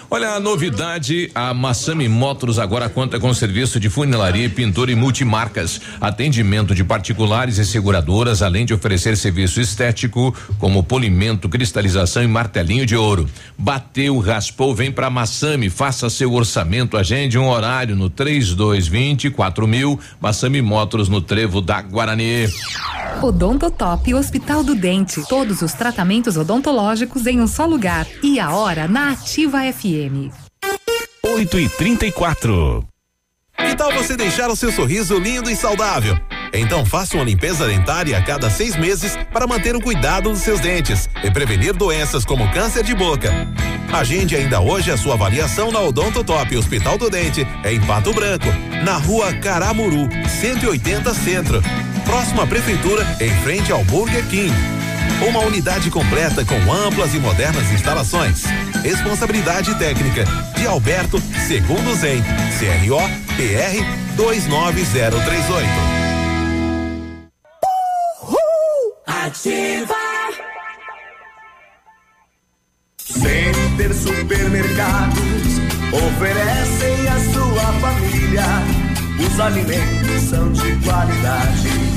Olha a novidade, a Massami Motors agora conta com serviço de funilaria, pintura e multimarcas, atendimento de particulares e seguradoras, além de oferecer serviço estético como polimento, cristalização e martelinho de ouro. Bateu, raspou, vem pra Massami, faça seu orçamento, agende um horário no 3220 mil, Massami Motors no Trevo da Guarani. Odontotop Hospital do Dente. Todos os tratamentos odontológicos em um só lugar. E a hora na Ativa FM. 8 e 34 Que tal você deixar o seu sorriso lindo e saudável? Então faça uma limpeza dentária a cada seis meses para manter o cuidado dos seus dentes e prevenir doenças como câncer de boca. Agende ainda hoje a sua avaliação na Odontotop Hospital do Dente, em Pato Branco, na rua Caramuru, 180 Centro. Próxima Prefeitura, em frente ao Burger King. Uma unidade completa com amplas e modernas instalações. Responsabilidade técnica de Alberto Segundo Zen, CRO PR 29038. Ativa. Center Supermercados oferecem à sua família. Os alimentos são de qualidade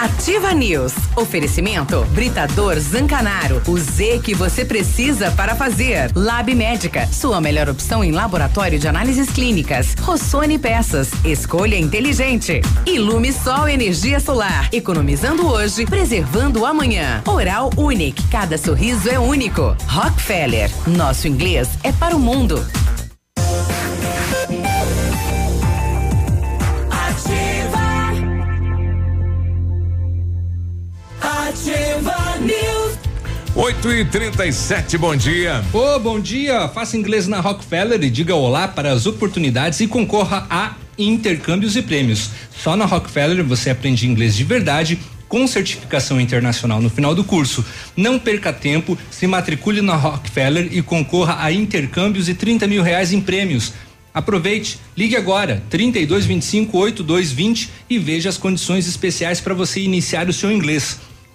Ativa News. Oferecimento Britador Zancanaro. O Z que você precisa para fazer. Lab Médica. Sua melhor opção em laboratório de análises clínicas. Rossoni Peças. Escolha inteligente. Ilume Sol Energia Solar. Economizando hoje, preservando amanhã. Oral Unique. Cada sorriso é único. Rockefeller. Nosso inglês é para o mundo. 8 e 37 bom dia. Ô, bom dia. Faça inglês na Rockefeller e diga olá para as oportunidades e concorra a intercâmbios e prêmios. Só na Rockefeller você aprende inglês de verdade com certificação internacional no final do curso. Não perca tempo, se matricule na Rockefeller e concorra a intercâmbios e 30 mil reais em prêmios. Aproveite, ligue agora 3225 8220 e veja as condições especiais para você iniciar o seu inglês.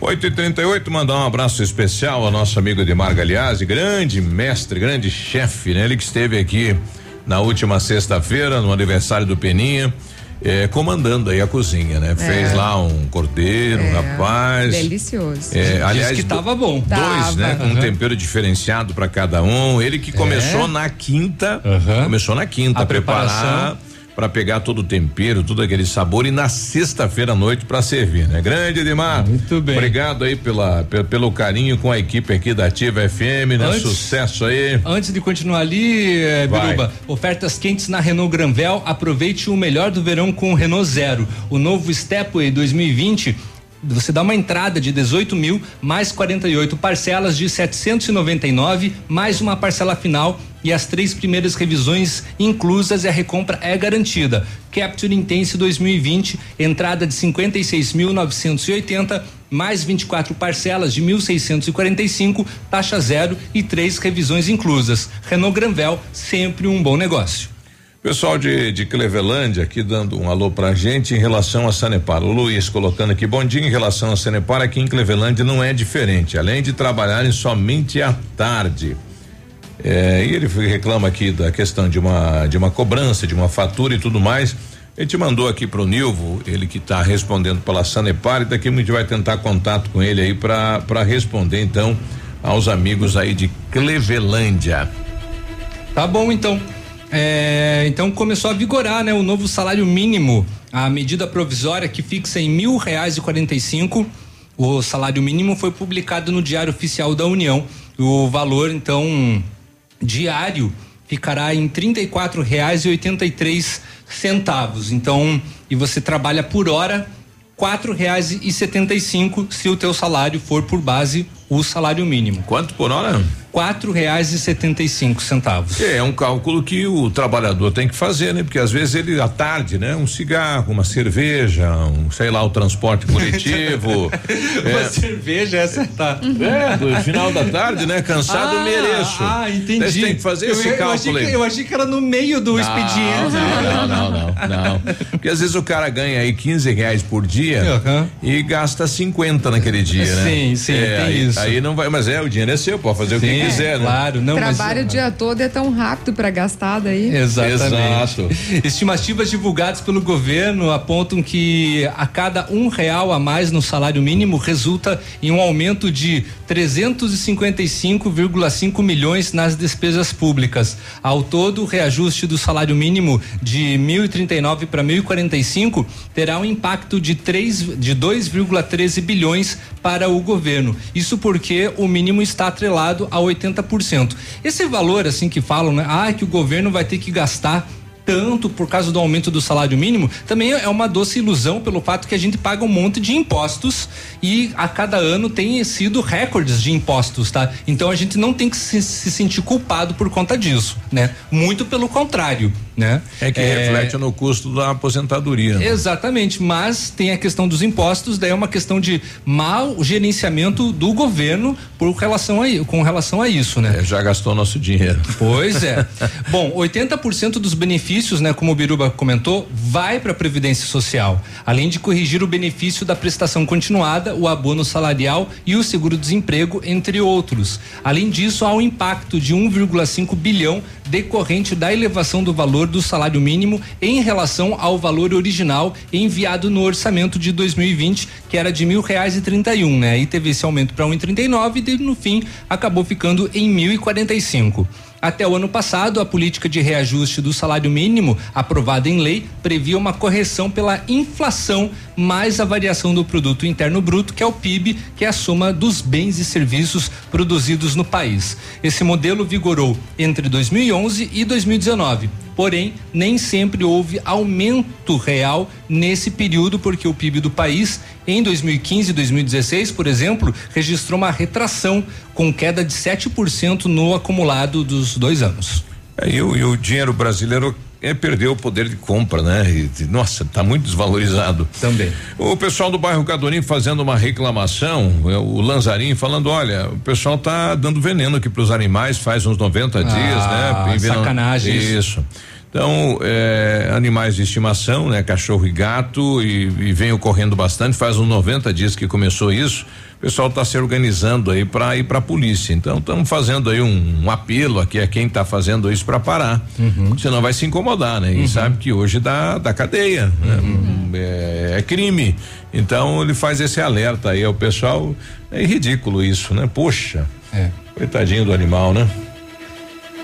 8 e 38 mandar um abraço especial ao nosso amigo Edmar Galeazzi, grande mestre, grande chefe, né? Ele que esteve aqui na última sexta-feira, no aniversário do Peninha. eh, comandando aí a cozinha, né? Fez lá um cordeiro, um rapaz. Delicioso. É, aliás, que tava bom. Dois, Tava. né? Com um Aham. tempero diferenciado para cada um. Ele que começou É. na quinta, começou na quinta A a preparar preparação. Para pegar todo o tempero, todo aquele sabor e na sexta-feira à noite para servir, né? Grande Edmar. Muito bem. Obrigado aí pela, pe- pelo carinho com a equipe aqui da Ativa FM, né? Antes- Sucesso aí. Antes de continuar ali, eh. Biruba, ofertas quentes na Renault Granvel. Aproveite o melhor do verão com o Renault Zero. O novo Stepway 2020. Você dá uma entrada de 18 mil, mais 48 parcelas de 799, mais uma parcela final e as três primeiras revisões inclusas e a recompra é garantida. Capture Intense 2020, entrada de 56.980, mais 24 parcelas de 1.645, taxa zero e três revisões inclusas. Renault Granvel, sempre um bom negócio. Pessoal de, de aqui dando um alô pra gente em relação a Sanepar. O Luiz colocando aqui, bom dia em relação a Sanepar, aqui em Clevelândia não é diferente, além de trabalharem somente à tarde. É, e ele reclama aqui da questão de uma de uma cobrança, de uma fatura e tudo mais. A gente mandou aqui pro Nilvo, ele que está respondendo pela Sanepar, e daqui a gente vai tentar contato com ele aí para responder então aos amigos aí de Clevelândia. Tá bom, então. É, então começou a vigorar, né? O novo salário mínimo, a medida provisória que fixa em mil reais e quarenta e cinco. O salário mínimo foi publicado no Diário Oficial da União. O valor, então, diário ficará em três centavos. Então, e você trabalha por hora e cinco se o teu salário for por base o salário mínimo. Quanto por hora? Quatro reais e setenta e cinco centavos. É, é um cálculo que o trabalhador tem que fazer, né? Porque às vezes ele à tarde, né? Um cigarro, uma cerveja, um, sei lá, o transporte coletivo. Uma cerveja, essa tá. É, no final da tarde, né? Cansado Ah, mereço. Ah, entendi. Você tem que fazer eu, esse eu achei cálculo que, aí. eu achei que era no meio do expediente. Não, não, não, não, não. Porque às vezes o cara ganha aí 15 reais por dia e gasta 50 naquele dia, né? Sim, sim, É, tem aí, isso. Aí não vai, mas é, o dinheiro é seu, pode fazer o que Sim, quiser, né? claro, não, mas- Trabalho o dia todo é tão rápido para gastar daí. Exatamente. Estimativas divulgadas pelo governo apontam que a cada um real a mais no salário mínimo resulta em um aumento de 355,5 milhões nas despesas públicas. Ao todo, o reajuste do salário mínimo de 1.039 para 1.045 terá um impacto de, três, de 2,13 bilhões para o governo. Isso porque o mínimo está atrelado a 80%. Esse valor, assim que falam, né? Ah, que o governo vai ter que gastar tanto por causa do aumento do salário mínimo, também é uma doce ilusão pelo fato que a gente paga um monte de impostos e a cada ano tem sido recordes de impostos, tá? Então a gente não tem que se, se sentir culpado por conta disso, né? Muito pelo contrário, né? É que reflete no custo da aposentadoria. né? Exatamente, mas tem a questão dos impostos, daí é uma questão de mau gerenciamento do governo por relação a, com relação a isso, né? É, já gastou nosso dinheiro. Pois é. Bom, 80% dos benefícios, né, como o Biruba comentou, vai para a previdência social, além de corrigir o benefício da prestação continuada, o abono salarial e o seguro-desemprego, entre outros. Além disso, há um impacto de 1,5 bilhão decorrente da elevação do valor do salário mínimo em relação ao valor original enviado no orçamento de 2020, que era de mil reais e trinta e um, né? Aí teve esse aumento para um e trinta e nove e no fim acabou ficando em mil e quarenta e cinco. Até o ano passado, a política de reajuste do salário mínimo, aprovada em lei, previa uma correção pela inflação mais a variação do produto interno bruto, que é o PIB, que é a soma dos bens e serviços produzidos no país. Esse modelo vigorou entre 2011 e 2019. Porém, nem sempre houve aumento real nesse período, porque o PIB do país, em 2015 e 2016, por exemplo, registrou uma retração, com queda de 7% no acumulado dos dois anos. É, e, o, e o dinheiro brasileiro é, perdeu o poder de compra, né? E, nossa, está muito desvalorizado. Também. O pessoal do bairro Cadorim fazendo uma reclamação, é, o Lanzarim falando, olha, o pessoal tá dando veneno aqui para os animais faz uns 90 ah, dias, né? Sacanagem. Isso. Então, é, animais de estimação, né? Cachorro e gato, e, e vem ocorrendo bastante, faz uns 90 dias que começou isso. O pessoal está se organizando aí para ir para a polícia. Então, estamos fazendo aí um, um, apelo aqui a quem está fazendo isso para parar. Uhum. Senão vai se incomodar, né? E uhum. sabe que hoje dá, dá cadeia. Né? Uhum. É, é crime. Então, ele faz esse alerta aí ao pessoal. É ridículo isso, né? Poxa. É. Coitadinho do animal, né?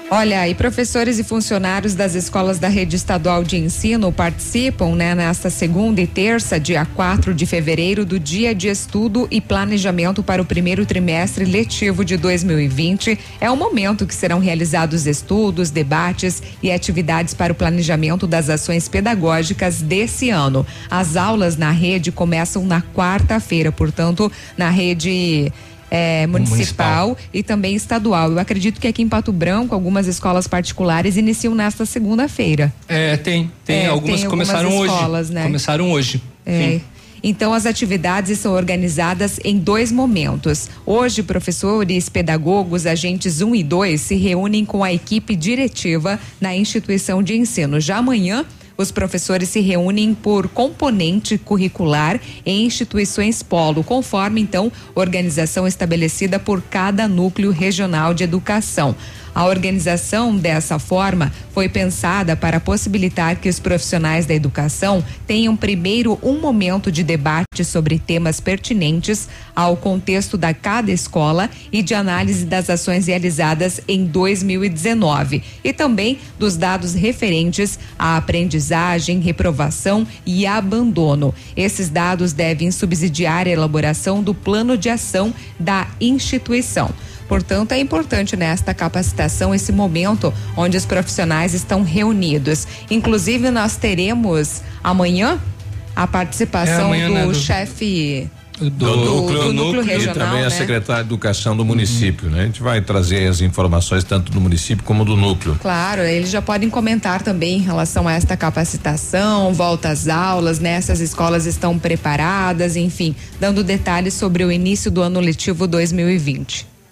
Olha, e professores e funcionários das escolas da rede estadual de ensino participam, né, nesta segunda e terça, dia 4 de fevereiro, do Dia de Estudo e Planejamento para o primeiro trimestre letivo de 2020. É o momento que serão realizados estudos, debates e atividades para o planejamento das ações pedagógicas desse ano. As aulas na rede começam na quarta-feira, portanto, na rede é, municipal, municipal, e também estadual. Eu acredito que aqui em Pato Branco, algumas escolas particulares iniciam nesta segunda-feira. É, tem. Tem, é, algumas tem começaram algumas escolas, hoje. Né? Começaram hoje. É. Então, as atividades são organizadas em dois momentos. Hoje, professores, pedagogos, agentes 1 um e 2 se reúnem com a equipe diretiva na instituição de ensino. Já amanhã, os professores se reúnem por componente curricular em instituições polo, conforme então organização estabelecida por cada núcleo regional de educação. A organização dessa forma foi pensada para possibilitar que os profissionais da educação tenham primeiro um momento de debate sobre temas pertinentes ao contexto da cada escola e de análise das ações realizadas em 2019 e também dos dados referentes à aprendizagem, reprovação e abandono. Esses dados devem subsidiar a elaboração do plano de ação da instituição. Portanto, é importante nesta capacitação esse momento onde os profissionais estão reunidos. Inclusive, nós teremos amanhã a participação é, do, do chefe do, do, núcleo, do núcleo regional, e também né? a secretária de educação do município, uhum. né? A gente vai trazer as informações tanto do município como do núcleo. Claro, eles já podem comentar também em relação a esta capacitação, volta às aulas, né? Essas escolas estão preparadas, enfim, dando detalhes sobre o início do ano letivo 2020.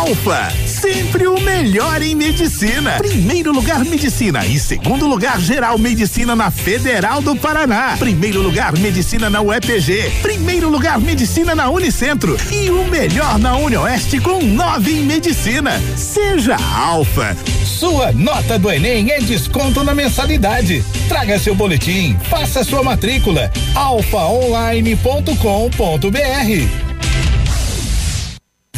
Alfa, sempre o melhor em medicina. Primeiro lugar medicina e segundo lugar geral medicina na Federal do Paraná. Primeiro lugar medicina na UEPG. Primeiro lugar medicina na Unicentro e o melhor na Unioeste com nove em medicina. Seja Alfa. Sua nota do Enem é desconto na mensalidade. Traga seu boletim, faça sua matrícula. alfaonline.com.br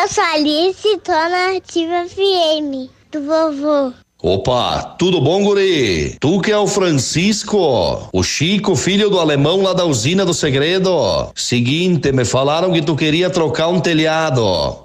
Eu sou Alice, tô na Ativa FM, do vovô. Opa, tudo bom, guri? Tu que é o Francisco, o Chico, filho do alemão lá da usina do segredo. Seguinte, me falaram que tu queria trocar um telhado,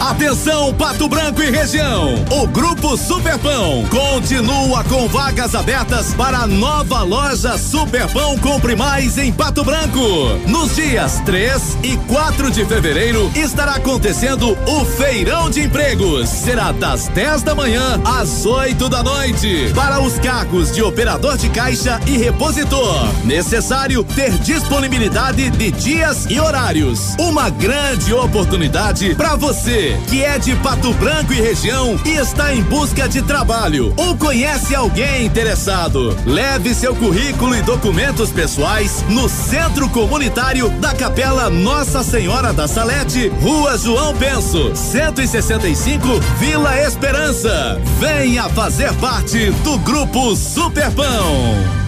Atenção, Pato Branco e região. O Grupo Superpão continua com vagas abertas para a nova loja Superpão Compre Mais em Pato Branco. Nos dias 3 e 4 de fevereiro estará acontecendo o Feirão de Empregos. Será das 10 da manhã às 8 da noite. Para os cargos de operador de caixa e repositor. Necessário ter disponibilidade de dias e horários. Uma grande oportunidade para você que é de Pato Branco e região e está em busca de trabalho ou conhece alguém interessado. Leve seu currículo e documentos pessoais no Centro Comunitário da Capela Nossa Senhora da Salete, Rua João Penso, 165, Vila Esperança. Venha fazer parte do Grupo Superpão.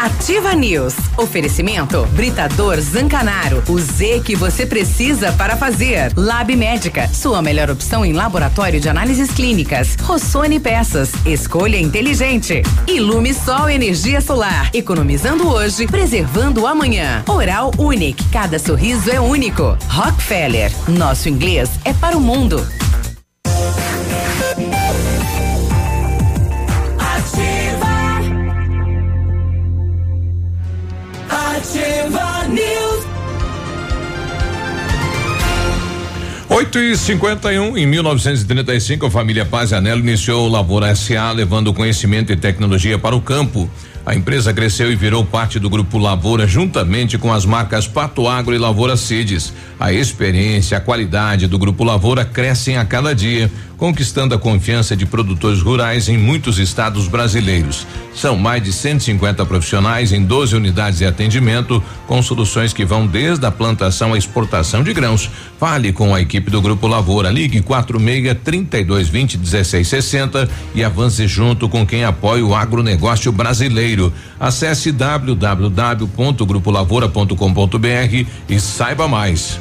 Ativa News. Oferecimento Britador Zancanaro. O Z que você precisa para fazer. Lab Médica. Sua melhor opção em laboratório de análises clínicas. Rossoni Peças. Escolha inteligente. Ilume Sol Energia Solar. Economizando hoje, preservando amanhã. Oral Unique. Cada sorriso é único. Rockefeller. Nosso inglês é para o mundo. 8 e 51 em 1935, a família Paz Anelo iniciou o Lavoura SA, levando conhecimento e tecnologia para o campo. A empresa cresceu e virou parte do grupo Lavoura, juntamente com as marcas Pato Agro e Lavoura Cides. A experiência, a qualidade do grupo Lavoura crescem a cada dia, conquistando a confiança de produtores rurais em muitos estados brasileiros. São mais de 150 profissionais em 12 unidades de atendimento, com soluções que vão desde a plantação à exportação de grãos. Fale com a equipe do Grupo Lavoura. Ligue 46 3220 1660 e avance junto com quem apoia o agronegócio brasileiro. Acesse www.grupolavoura.com.br e saiba mais.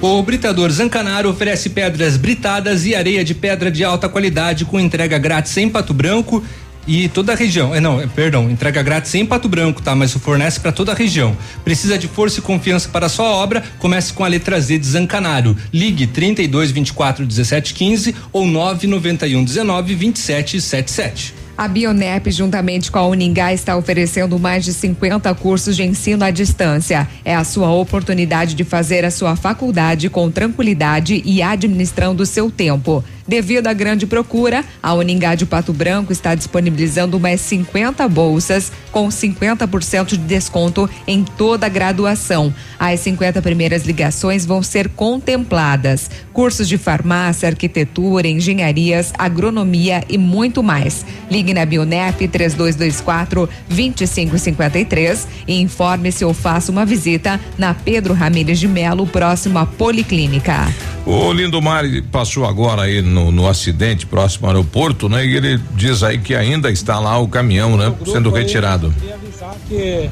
O Britador Zancanaro oferece pedras britadas e areia de pedra de alta qualidade com entrega grátis em Pato Branco e toda a região. É, não, é, perdão, entrega grátis em Pato Branco, tá? Mas fornece para toda a região. Precisa de força e confiança para sua obra? Comece com a letra Z de Zancanaro. Ligue 32 24 17 15 ou 991 19 27 77. A Bionep, juntamente com a Uningá, está oferecendo mais de 50 cursos de ensino à distância. É a sua oportunidade de fazer a sua faculdade com tranquilidade e administrando o seu tempo. Devido à grande procura, a Uningá de Pato Branco está disponibilizando mais 50 bolsas com 50% de desconto em toda a graduação. As 50 primeiras ligações vão ser contempladas. Cursos de farmácia, arquitetura, engenharias, agronomia e muito mais. Ligue na Bionef 3224 2553 e informe-se ou faça uma visita na Pedro Ramírez de Melo, próximo à Policlínica. O Lindomar passou agora aí no, no, acidente próximo ao aeroporto, né? E ele diz aí que ainda está lá o caminhão, né? Sendo retirado. Aí, queria avisar que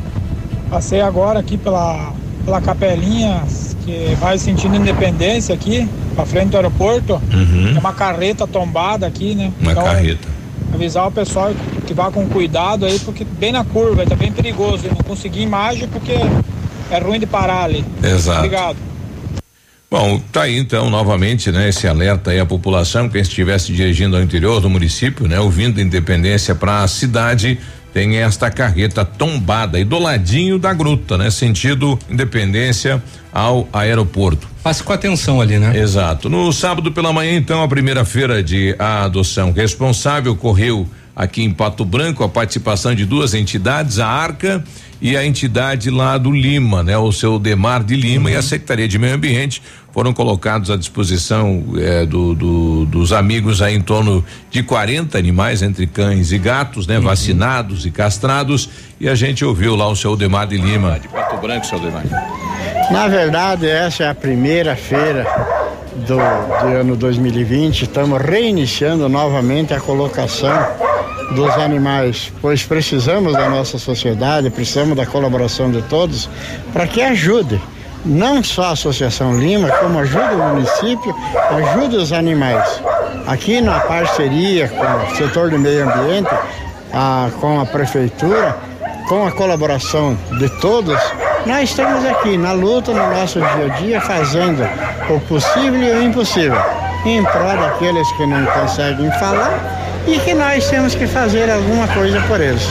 passei agora aqui pela, pela capelinha que vai sentindo independência aqui, pra frente do aeroporto. Uhum. Tem uma carreta tombada aqui, né? Uma então, carreta. Avisar o pessoal que vá com cuidado aí, porque bem na curva, tá bem perigoso. Eu não consegui imagem porque é ruim de parar ali. Exato. Obrigado. Bom, tá aí então novamente, né, esse alerta aí à população, quem estivesse dirigindo ao interior do município, né, ouvindo Independência para a cidade, tem esta carreta tombada e do ladinho da gruta, né, sentido Independência ao aeroporto. Passe com atenção ali, né? Exato. No sábado pela manhã, então, a primeira feira de adoção responsável correu aqui em Pato Branco a participação de duas entidades, a Arca e a entidade lá do Lima, né? O seu Demar de Lima uhum. e a Secretaria de Meio Ambiente foram colocados à disposição eh, do, do, dos amigos aí em torno de 40 animais entre cães e gatos, né? Uhum. Vacinados e castrados e a gente ouviu lá o seu Demar de Lima. De Pato Branco, seu Demar. Na verdade, essa é a primeira feira do, do ano 2020. Estamos reiniciando novamente a colocação dos animais, pois precisamos da nossa sociedade, precisamos da colaboração de todos para que ajude não só a Associação Lima, como ajude o município, ajude os animais. Aqui na parceria com o setor do meio ambiente, a, com a prefeitura, com a colaboração de todos, nós estamos aqui na luta, no nosso dia a dia, fazendo o possível e o impossível, em prol daqueles que não conseguem falar e que nós temos que fazer alguma coisa por eles.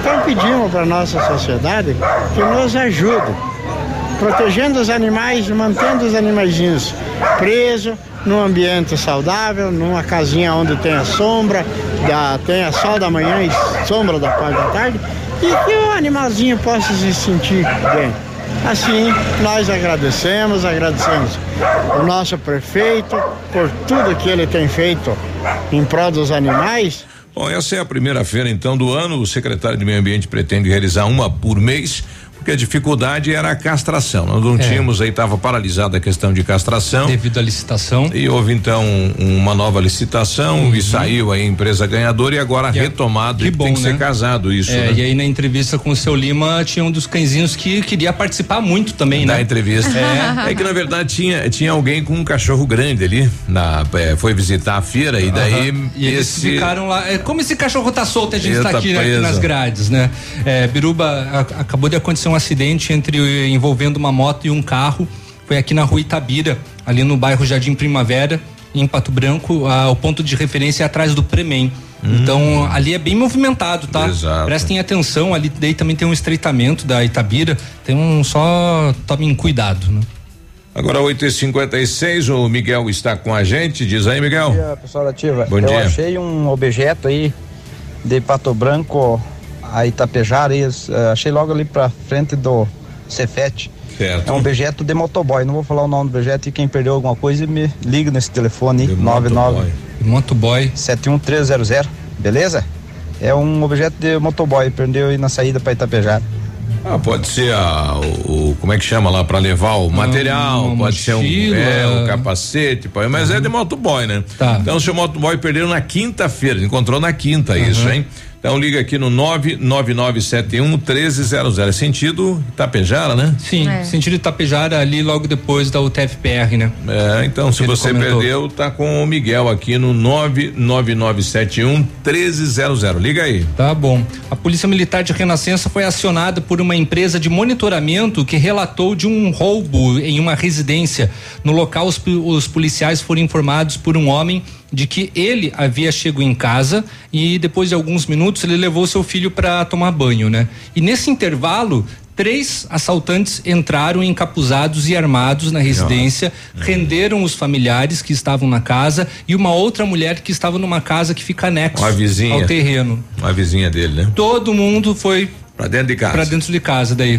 Então pedimos para a nossa sociedade que nos ajude, protegendo os animais, mantendo os animaizinhos presos, num ambiente saudável, numa casinha onde tenha sombra, da, tenha sol da manhã e sombra da parte da tarde, e que o animalzinho possa se sentir bem. Assim, nós agradecemos, agradecemos o nosso prefeito por tudo que ele tem feito em prol dos animais. Bom, essa é a primeira feira então do ano. O secretário de Meio Ambiente pretende realizar uma por mês porque a dificuldade era a castração. Nós não é. tínhamos aí, estava paralisada a questão de castração. Devido à licitação. E houve então uma nova licitação uhum. e saiu aí a empresa ganhadora e agora e retomado que bom, tem que né? ser casado isso. É, né? E aí na entrevista com o seu Lima tinha um dos cãezinhos que queria participar muito também, da né? Da entrevista. É. é. que na verdade tinha, tinha alguém com um cachorro grande ali, na, é, foi visitar a feira e daí. Uhum. E eles esse... ficaram lá. É, como esse cachorro tá solto, a gente está aqui, né, aqui, nas grades, né? É, Biruba, a, acabou de acontecer um acidente entre envolvendo uma moto e um carro. Foi aqui na rua Itabira, ali no bairro Jardim Primavera, em Pato Branco. o ponto de referência é atrás do Premem. Hum. Então ali é bem movimentado, tá? Exato. Prestem atenção, ali daí também tem um estreitamento da Itabira. Tem um só tomem cuidado, né? Agora 8h56, o Miguel está com a gente. Diz aí, Miguel. Bom dia, pessoal da Ativa. Bom Eu dia. achei um objeto aí de Pato Branco, a Itapejara, aí, achei logo ali pra frente do Cefete. Certo. É um objeto de motoboy. Não vou falar o nome do objeto e quem perdeu alguma coisa me liga nesse telefone aí, 99 motoboy 71300, beleza? É um objeto de motoboy, perdeu aí na saída para Itapejara. Ah, pode ser a, o, como é que chama lá para levar o material, uma pode ser um, mochila. é, um capacete, mas é de motoboy, né? Tá. Então o seu motoboy perdeu na quinta-feira, encontrou na quinta isso, hein? Então liga aqui no 99971 1300. É sentido Itapejara, né? Sim, É. sentido Itapejara ali logo depois da UTFPR, né? É, então se Ele você comentou. perdeu, tá com o Miguel aqui no 99971 1300. Liga aí. Tá bom. A Polícia Militar de Renascença foi acionada por uma empresa de monitoramento que relatou de um roubo em uma residência. No local, os, os policiais foram informados por um homem de que ele havia chegado em casa e depois de alguns minutos ele levou seu filho para tomar banho, né? E nesse intervalo Três assaltantes entraram encapuzados e armados na residência, renderam os familiares que estavam na casa e uma outra mulher que estava numa casa que fica anexo vizinha. ao terreno. Uma vizinha dele, né? Todo mundo foi Pra dentro de casa. para dentro de casa daí. é,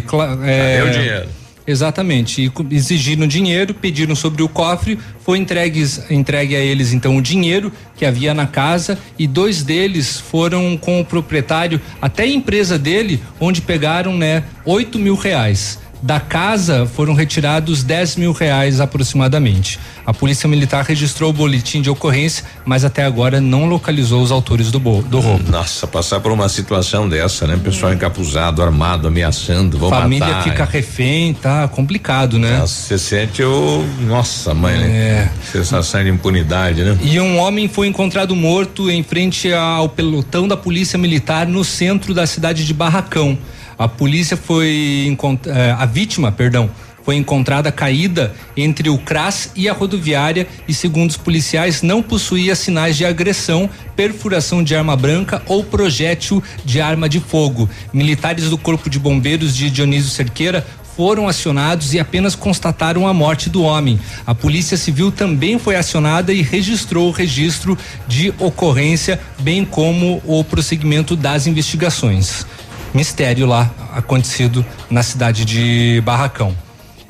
Cadê o dinheiro? Exatamente. E exigiram dinheiro, pediram sobre o cofre, foi entregues, entregue a eles então o dinheiro que havia na casa e dois deles foram com o proprietário até a empresa dele, onde pegaram né oito mil reais. Da casa foram retirados 10 mil reais aproximadamente. A polícia militar registrou o boletim de ocorrência, mas até agora não localizou os autores do, do roubo. Nossa, passar por uma situação dessa, né? Pessoal encapuzado, armado, ameaçando, vão Família matar. fica refém, tá complicado, né? Você sente o. Nossa, mãe, né? É. Sensação de impunidade, né? E um homem foi encontrado morto em frente ao pelotão da Polícia Militar no centro da cidade de Barracão. A polícia foi eh, a vítima, perdão, foi encontrada caída entre o CRAS e a rodoviária e segundo os policiais não possuía sinais de agressão, perfuração de arma branca ou projétil de arma de fogo. Militares do Corpo de Bombeiros de Dionísio Cerqueira foram acionados e apenas constataram a morte do homem. A Polícia Civil também foi acionada e registrou o registro de ocorrência, bem como o prosseguimento das investigações. Mistério lá acontecido na cidade de Barracão.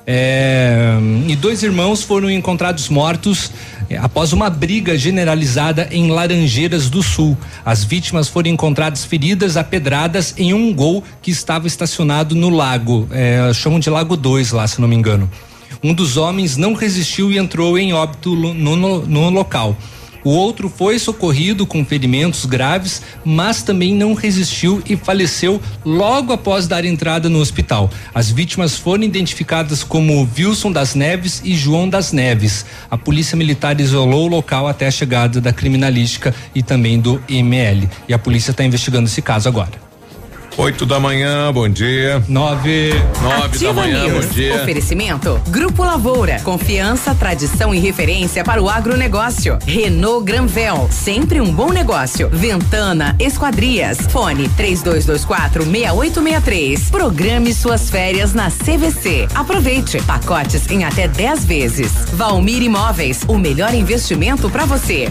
É, e dois irmãos foram encontrados mortos é, após uma briga generalizada em Laranjeiras do Sul. As vítimas foram encontradas feridas a pedradas em um gol que estava estacionado no lago. É, chamam de Lago 2 lá, se não me engano. Um dos homens não resistiu e entrou em óbito no, no- no local. O outro foi socorrido com ferimentos graves, mas também não resistiu e faleceu logo após dar entrada no hospital. As vítimas foram identificadas como Wilson das Neves e João das Neves. A polícia militar isolou o local até a chegada da criminalística e também do IML. E a polícia está investigando esse caso agora. Oito da manhã, bom dia. Nove. Nove da Ativa manhã, News. bom dia. Oferecimento. Grupo Lavoura. Confiança, tradição e referência para o agronegócio. Renault Granvel. Sempre um bom negócio. Ventana Esquadrias. Fone 3224 6863. Programe suas férias na CVC. Aproveite. Pacotes em até 10 vezes. Valmir Imóveis. O melhor investimento para você.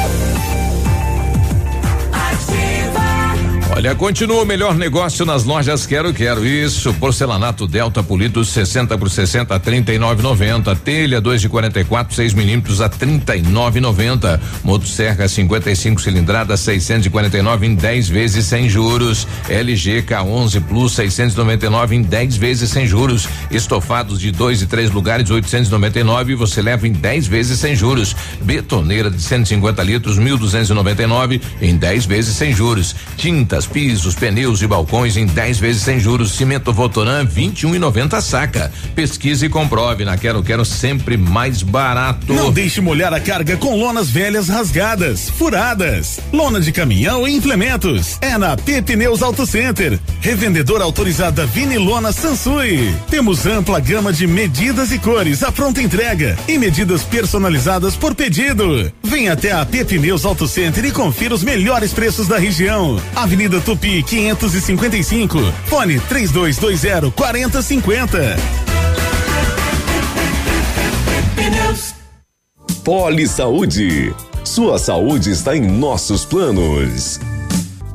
Olha, continua o melhor negócio nas lojas Quero Quero. Isso, porcelanato Delta Polido 60 por 60 39,90. Telha 2 de 44 6 milímetros a 39,90. Motosserra 55 cilindrada 649 em 10 vezes sem juros. LG K11 Plus 699 em 10 vezes sem juros. Estofados de dois e três lugares 899 e você leva em 10 vezes sem juros. Betoneira de 150 litros 1.299 em 10 vezes sem juros. Pisos, pneus e balcões em 10 vezes sem juros. Cimento Votoran 21,90 a saca. Pesquise e comprove. Na Quero Quero sempre mais barato. Não deixe molhar a carga com lonas velhas rasgadas, furadas. Lona de caminhão e implementos. É na P Pneus Auto Center. Revendedora autorizada Vini Lona Sansui. Temos ampla gama de medidas e cores à pronta entrega e medidas personalizadas por pedido. Venha até a P Pneus Auto Center e confira os melhores preços da região. Avenida Tupi 555. Fone 3220 4050. Poli Saúde. Sua saúde está em nossos planos.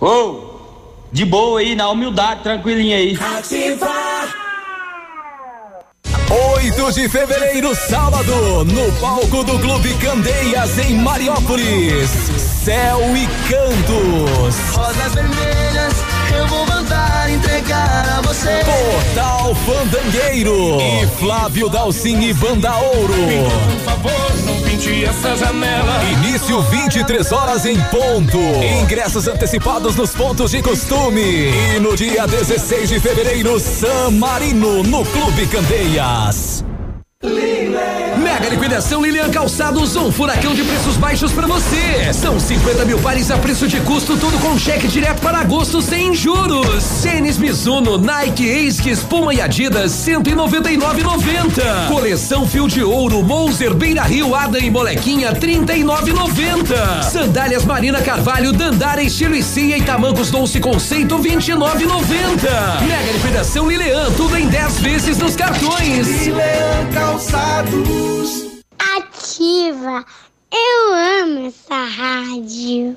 Ô, de boa aí, na humildade, tranquilinha aí. Ativa. 8 de fevereiro, sábado, no palco do Clube Candeias, em Mariópolis. Céu e Cantos. Rosas vermelhas, eu vou mandar entregar a você. Portal Fandangueiro. E Flávio Dalcin e Banda Ouro. Por favor, não pinte essa janela. Início 23 horas em ponto. Ingressos antecipados nos pontos de costume. E no dia 16 de fevereiro, San Marino, no Clube Candeias. Mega liquidação Lilian Calçados, um furacão de preços baixos para você. São 50 mil pares a preço de custo, tudo com cheque direto para agosto sem juros. Tênis Mizuno, Nike, Asics, Puma e Adidas, 199,90. Coleção Fio de Ouro, Moser, Beira Rio, Ada e Molequinha, 39,90. Sandálias Marina Carvalho, Dandara, Estilo e Cia e Tamancos Dolce Conceito, 29,90. Mega liquidação Lilian, tudo em 10 vezes nos cartões. Lilian Calçados. Ativa. Eu amo essa rádio.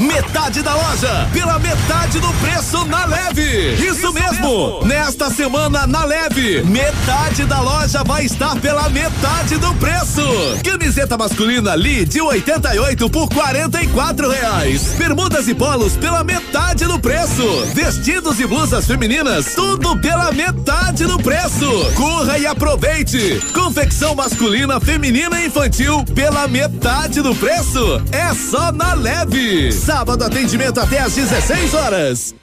Metade da loja, pela metade do preço na leve. Isso, Isso mesmo. mesmo. Nesta semana na leve, metade da loja vai estar pela metade do preço. Camiseta masculina Lee de 88 por 44 reais. Bermudas e polos pela metade do preço. Vestidos e blusas femininas, tudo pela metade do preço. Corra e aproveite. Confecção masculina, feminina e infantil pela metade do preço. É só na leve. Sábado atendimento até às 16 horas.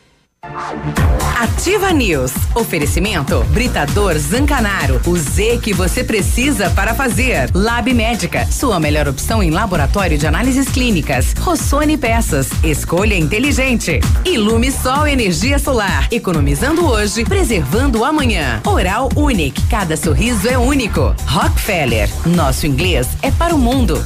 Ativa News. Oferecimento Britador Zancanaro. O Z que você precisa para fazer. Lab Médica. Sua melhor opção em laboratório de análises clínicas. Rossoni Peças. Escolha inteligente. Ilume Sol Energia Solar. Economizando hoje, preservando amanhã. Oral Unique. Cada sorriso é único. Rockefeller. Nosso inglês é para o mundo.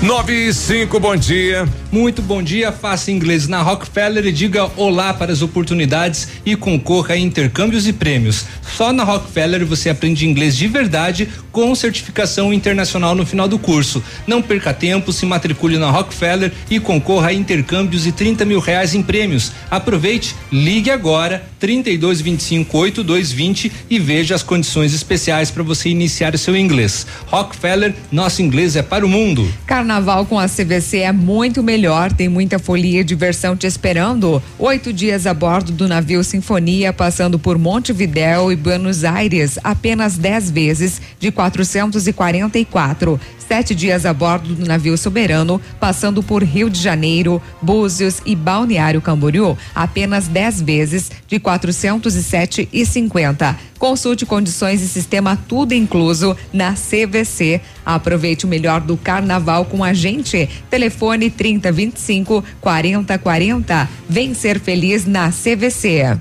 9 e 5, bom dia. Muito bom dia, faça inglês na Rockefeller e diga olá para as oportunidades e concorra a intercâmbios e prêmios. Só na Rockefeller você aprende inglês de verdade com certificação internacional no final do curso. Não perca tempo, se matricule na Rockefeller e concorra a intercâmbios e 30 mil reais em prêmios. Aproveite, ligue agora 32 25 8220 e veja as condições especiais para você iniciar o seu inglês. Rockefeller, nosso inglês é para o mundo. Carnaval com a CVC é muito melhor, tem muita folia e diversão te esperando. Oito dias a bordo do navio Sinfonia, passando por Montevidéu e Buenos Aires, apenas 10 vezes de 444. Sete dias a bordo do navio Soberano, passando por Rio de Janeiro, Búzios e Balneário Camboriú, apenas 10 vezes de 407 e 50. Consulte condições e sistema tudo incluso na CVC. Aproveite o melhor do carnaval com a gente. Telefone 3025 4040. Vem ser feliz na CVC.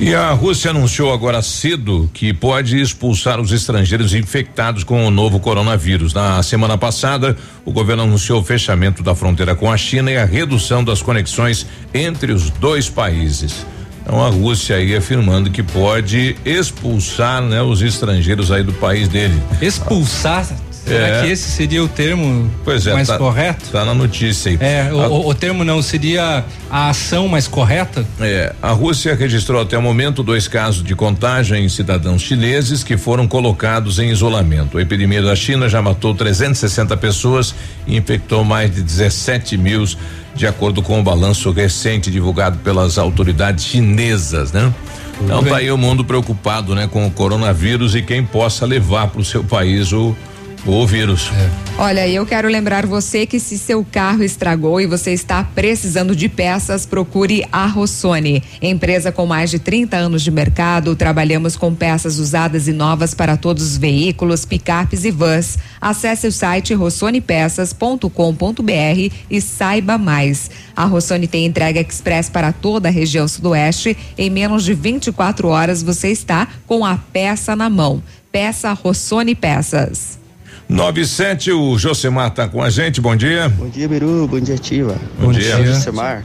E a Rússia anunciou agora cedo que pode expulsar os estrangeiros infectados com o novo coronavírus. Na semana passada, o governo anunciou o fechamento da fronteira com a China e a redução das conexões entre os dois países. Então a Rússia aí afirmando que pode expulsar, né, os estrangeiros aí do país dele. Expulsar? Será É. que esse seria o termo é, mais tá, correto? Tá na notícia aí. É, o, A- o- o termo não seria a ação mais correta? É, a Rússia registrou até o momento dois casos de contágio em cidadãos chineses que foram colocados em isolamento. A epidemia da China já matou 360 pessoas e infectou mais de 17 mil, de acordo com o balanço recente divulgado pelas autoridades chinesas, né? Então tá aí o mundo preocupado, né, com o coronavírus e quem possa levar para o seu país o o vírus. É. Olha, eu quero lembrar você que se seu carro estragou e você está precisando de peças, procure a Rossoni. Empresa com mais de 30 anos de mercado, trabalhamos com peças usadas e novas para todos os veículos, picapes e vans. Acesse o site rossonepeças.com.br e saiba mais. A Rossoni tem entrega express para toda a região sudoeste. Em menos de 24 horas você está com a peça na mão. Peça Rossoni Peças. 97, o Josemar tá com a gente, bom dia. Bom dia, Biru, bom dia, Ativa. Bom, bom dia. dia. Josemar.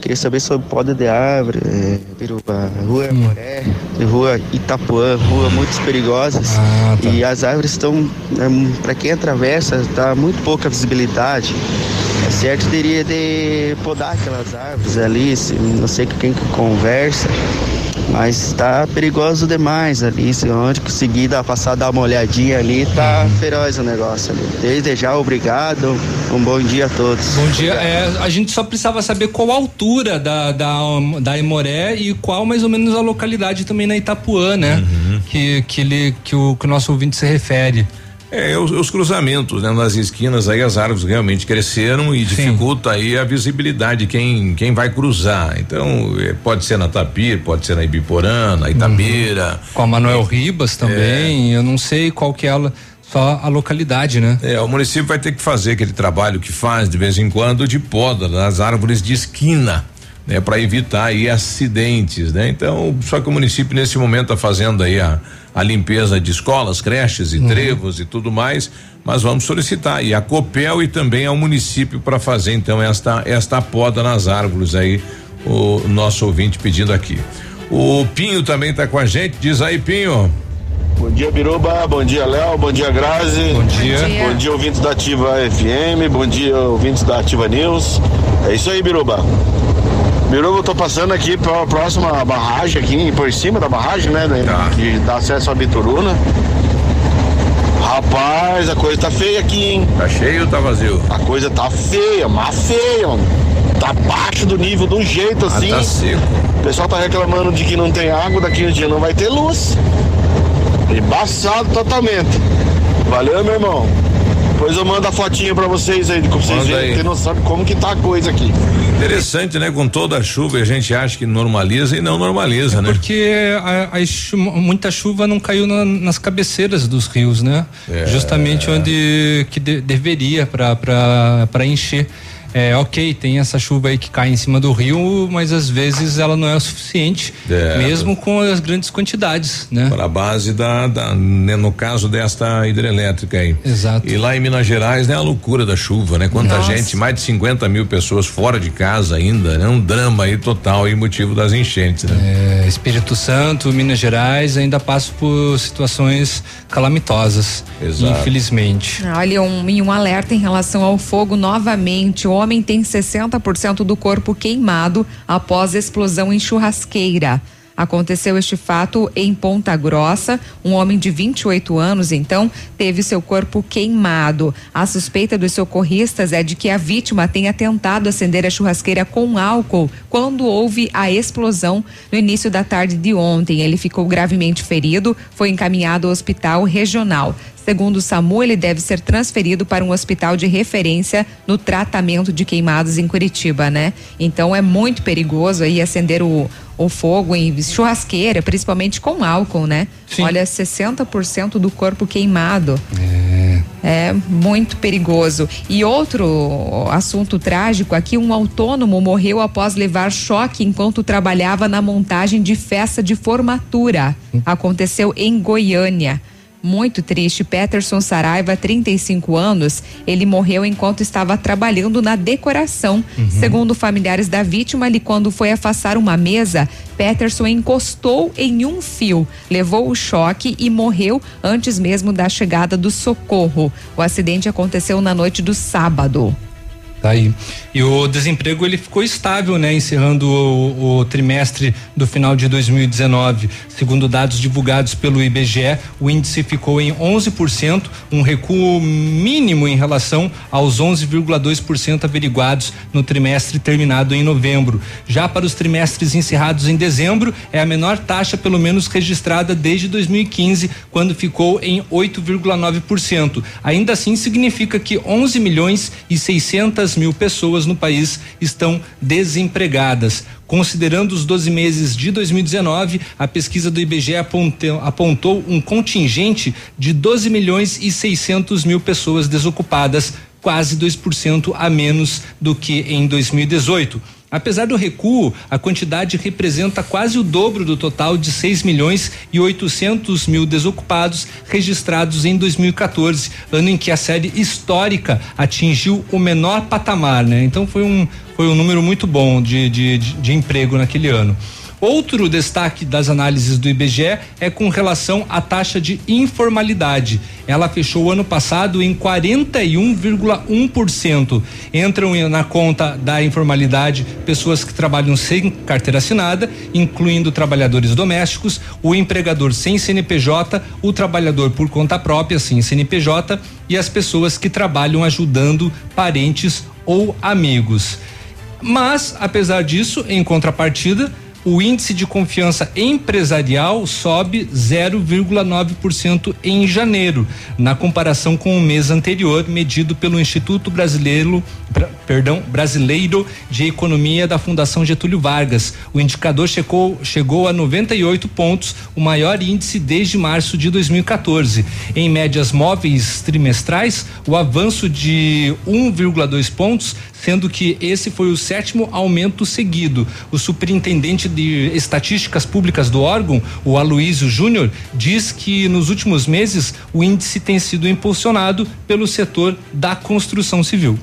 Queria saber sobre poda de árvore, é, Biruba, rua hum. Moré, rua Itapuã, rua muito perigosas. Ah, tá. E as árvores estão, é, para quem atravessa, está muito pouca visibilidade. É certo, teria de podar aquelas árvores ali, não sei com quem que conversa mas está perigoso demais ali. Se onde conseguir dar, passar, dar uma olhadinha ali, tá feroz o negócio ali. Desde já, obrigado. Um bom dia a todos. Bom dia. É, a gente só precisava saber qual a altura da, da, da Imoré e qual mais ou menos a localidade também na Itapuã, né? Uhum. Que, que, ele, que, o, que o nosso ouvinte se refere. É, os, os, cruzamentos, né? Nas esquinas aí as árvores realmente cresceram e Sim. dificulta aí a visibilidade quem quem vai cruzar. Então, é, pode ser na Tapir, pode ser na Ibiporã, na Itabeira. Uhum. Com a Manuel Ribas também, é. eu não sei qual que é a, só a localidade, né? É, o município vai ter que fazer aquele trabalho que faz de vez em quando de poda das árvores de esquina. Né, para evitar aí acidentes, né? Então, só que o município nesse momento está fazendo aí a, a limpeza de escolas, creches e uhum. trevos e tudo mais, mas vamos solicitar e a Copel e também ao município para fazer então esta esta poda nas árvores aí, o nosso ouvinte pedindo aqui. O Pinho também está com a gente, diz aí Pinho. Bom dia, Biruba. Bom dia, Léo. Bom dia, Grazi. Bom dia. Bom dia. Bom dia, ouvintes da Ativa FM. Bom dia, ouvintes da Ativa News. É isso aí, Biruba. Biruba, eu tô passando aqui pra próxima barragem, aqui por cima da barragem, né? Tá. Que dá acesso à Bituruna. Rapaz, a coisa tá feia aqui, hein? Tá cheio ou tá vazio? A coisa tá feia, mas feia, mano. Tá abaixo do nível, de um jeito ah, assim. Tá seco. O pessoal tá reclamando de que não tem água, daqui um dia não vai ter luz. Embaçado totalmente. Valeu, meu irmão. Depois eu mando a fotinha pra vocês aí, pra vocês verem, porque não sabe como que tá a coisa aqui. Interessante, né? Com toda a chuva a gente acha que normaliza e não normaliza, é né? Porque a, a, muita chuva não caiu na, nas cabeceiras dos rios, né? É. Justamente onde que de, deveria para encher. É, ok, tem essa chuva aí que cai em cima do rio, mas às vezes ela não é o suficiente, é, mesmo com as grandes quantidades, né? Para a base da, da né, no caso desta hidrelétrica aí. Exato. E lá em Minas Gerais, né, a loucura da chuva, né? Quanta Nossa. gente, mais de 50 mil pessoas fora de casa ainda, né? Um drama aí total e motivo das enchentes, né? É, Espírito Santo, Minas Gerais ainda passa por situações calamitosas, Exato. infelizmente. Olha, um, e um alerta em relação ao fogo novamente, homem tem 60% do corpo queimado após explosão em churrasqueira. Aconteceu este fato em Ponta Grossa. Um homem de 28 anos, então, teve seu corpo queimado. A suspeita dos socorristas é de que a vítima tenha tentado acender a churrasqueira com álcool quando houve a explosão no início da tarde de ontem. Ele ficou gravemente ferido, foi encaminhado ao hospital regional. Segundo o SAMU, ele deve ser transferido para um hospital de referência no tratamento de queimados em Curitiba, né? Então é muito perigoso aí acender o, o fogo em churrasqueira, principalmente com álcool, né? Sim. Olha, 60% do corpo queimado. É. É muito perigoso. E outro assunto trágico aqui, um autônomo morreu após levar choque enquanto trabalhava na montagem de festa de formatura. Hum. Aconteceu em Goiânia muito triste. Peterson Saraiva, 35 anos, ele morreu enquanto estava trabalhando na decoração. Uhum. Segundo familiares da vítima, ali quando foi afastar uma mesa, Peterson encostou em um fio, levou o choque e morreu antes mesmo da chegada do socorro. O acidente aconteceu na noite do sábado. Tá aí. E o desemprego ele ficou estável, né? Encerrando o, o, trimestre do final de 2019. Segundo dados divulgados pelo IBGE, o índice ficou em 11%, um recuo mínimo em relação aos 11,2% averiguados no trimestre terminado em novembro. Já para os trimestres encerrados em dezembro, é a menor taxa pelo menos registrada desde 2015, quando ficou em 8,9%. Ainda assim significa que 11 milhões e 600 200 mil pessoas no país estão desempregadas. Considerando os 12 meses de 2019, a pesquisa do IBGE apontou, apontou um contingente de 12 milhões e 600 mil pessoas desocupadas, quase 2% a menos do que em 2018. Apesar do recuo, a quantidade representa quase o dobro do total de 6 milhões e 800 mil desocupados registrados em 2014, ano em que a série histórica atingiu o menor patamar, né? Então foi um, foi um número muito bom de, de, de, de emprego naquele ano. Outro destaque das análises do IBGE é com relação à taxa de informalidade. Ela fechou o ano passado em 41,1%. Entram na conta da informalidade pessoas que trabalham sem carteira assinada, incluindo trabalhadores domésticos, o empregador sem CNPJ, o trabalhador por conta própria sem CNPJ e as pessoas que trabalham ajudando parentes ou amigos. Mas, apesar disso, em contrapartida, o índice de confiança empresarial sobe 0,9% em janeiro, na comparação com o mês anterior, medido pelo Instituto Brasileiro, perdão, Brasileiro de Economia da Fundação Getúlio Vargas. O indicador chegou, chegou a 98 pontos, o maior índice desde março de 2014. Em médias móveis trimestrais, o avanço de 1,2 pontos sendo que esse foi o sétimo aumento seguido. O superintendente de estatísticas públicas do órgão, o Aloísio Júnior, diz que nos últimos meses o índice tem sido impulsionado pelo setor da construção civil.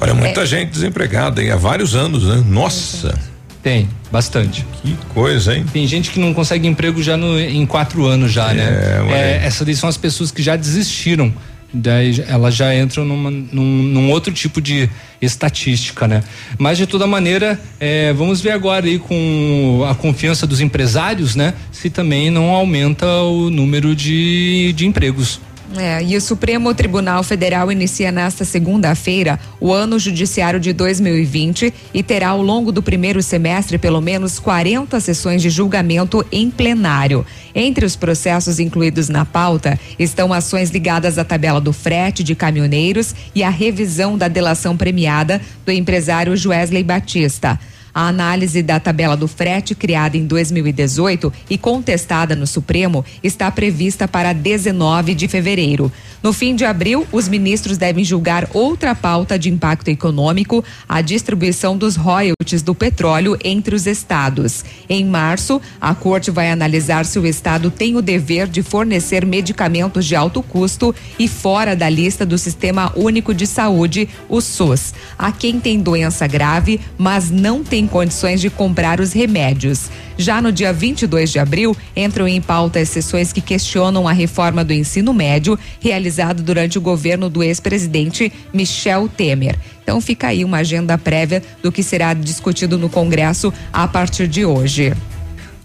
Olha, muita é. gente desempregada há vários anos, né? Nossa. Tem, bastante. Que coisa, hein? Tem gente que não consegue emprego já no, em quatro anos já, né? é, né? É, essas são as pessoas que já desistiram daí elas já entram numa, num, num, outro tipo de estatística, né? Mas de toda maneira, é, vamos ver agora aí com a confiança dos empresários, né? Se também não aumenta o número de, de empregos. É, e o Supremo Tribunal Federal inicia nesta segunda-feira o ano judiciário de 2020 e terá ao longo do primeiro semestre pelo menos 40 sessões de julgamento em plenário. Entre os processos incluídos na pauta estão ações ligadas à tabela do frete de caminhoneiros e à revisão da delação premiada do empresário Joesley Batista. A análise da tabela do frete, criada em 2018 e contestada no Supremo, está prevista para 19 de fevereiro. No fim de abril, os ministros devem julgar outra pauta de impacto econômico, a distribuição dos royalties do petróleo entre os estados. Em março, a corte vai analisar se o estado tem o dever de fornecer medicamentos de alto custo e fora da lista do Sistema Único de Saúde, o SUS, a quem tem doença grave, mas não tem condições de comprar os remédios. Já no dia 22 de abril, entram em pauta as sessões que questionam a reforma do ensino médio realizado durante o governo do ex-presidente Michel Temer. Então fica aí uma agenda prévia do que será discutido no Congresso a partir de hoje.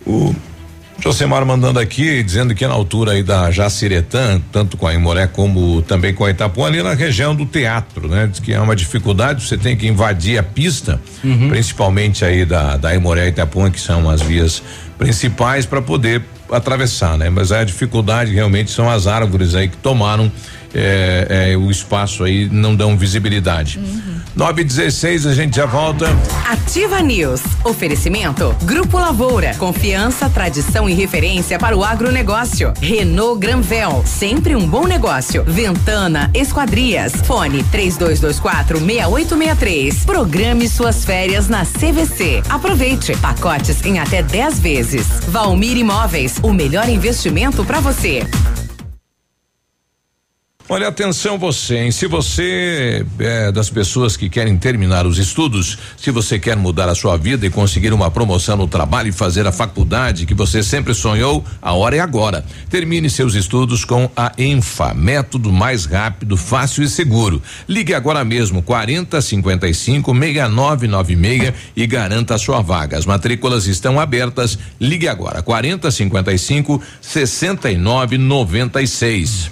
O Josemar mandando aqui, dizendo que na altura aí da Jaciretã, tanto com a Imoré como também com a Itapuã, ali na região do teatro, né? Diz que é uma dificuldade, você tem que invadir a pista, uhum. principalmente aí da, da Imoré e Itapuã, que são as vias principais para poder atravessar, né? Mas a dificuldade realmente são as árvores aí que tomaram é, é, o espaço aí não dão visibilidade. Uhum. 9 e 16 a gente já volta. Ativa News. Oferecimento. Grupo Lavoura. Confiança, tradição e referência para o agronegócio. Renault Granvel. Sempre um bom negócio. Ventana Esquadrias. Fone 3224 6863. Programe suas férias na CVC. Aproveite. Pacotes em até 10 vezes. Valmir Imóveis. O melhor investimento para você. Olha, atenção você, hein? Se você é das pessoas que querem terminar os estudos, se você quer mudar a sua vida e conseguir uma promoção no trabalho e fazer a faculdade que você sempre sonhou, a hora é agora. Termine seus estudos com a Enfa, método mais rápido, fácil e seguro. Ligue agora mesmo 40 55 6996 e garanta a sua vaga. As matrículas estão abertas. Ligue agora 40 55 6996.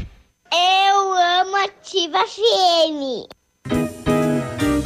Eu amo Ativa FM.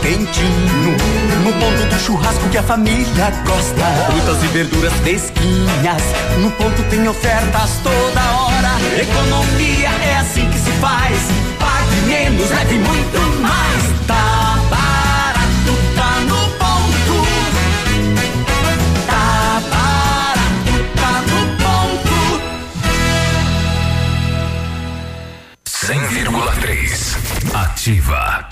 Quentinho, no ponto do churrasco que a família gosta. Frutas e verduras fresquinhas, no ponto tem ofertas toda hora. Economia é assim que se faz. Pague menos, leve muito mais. Tá barato, tá no ponto. Tá barato, tá no ponto. 100,3. Ativa.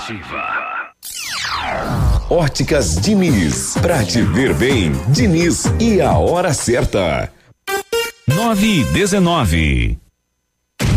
Óticas Diniz. Pra te ver bem, Diniz e a hora certa. 9 e 19.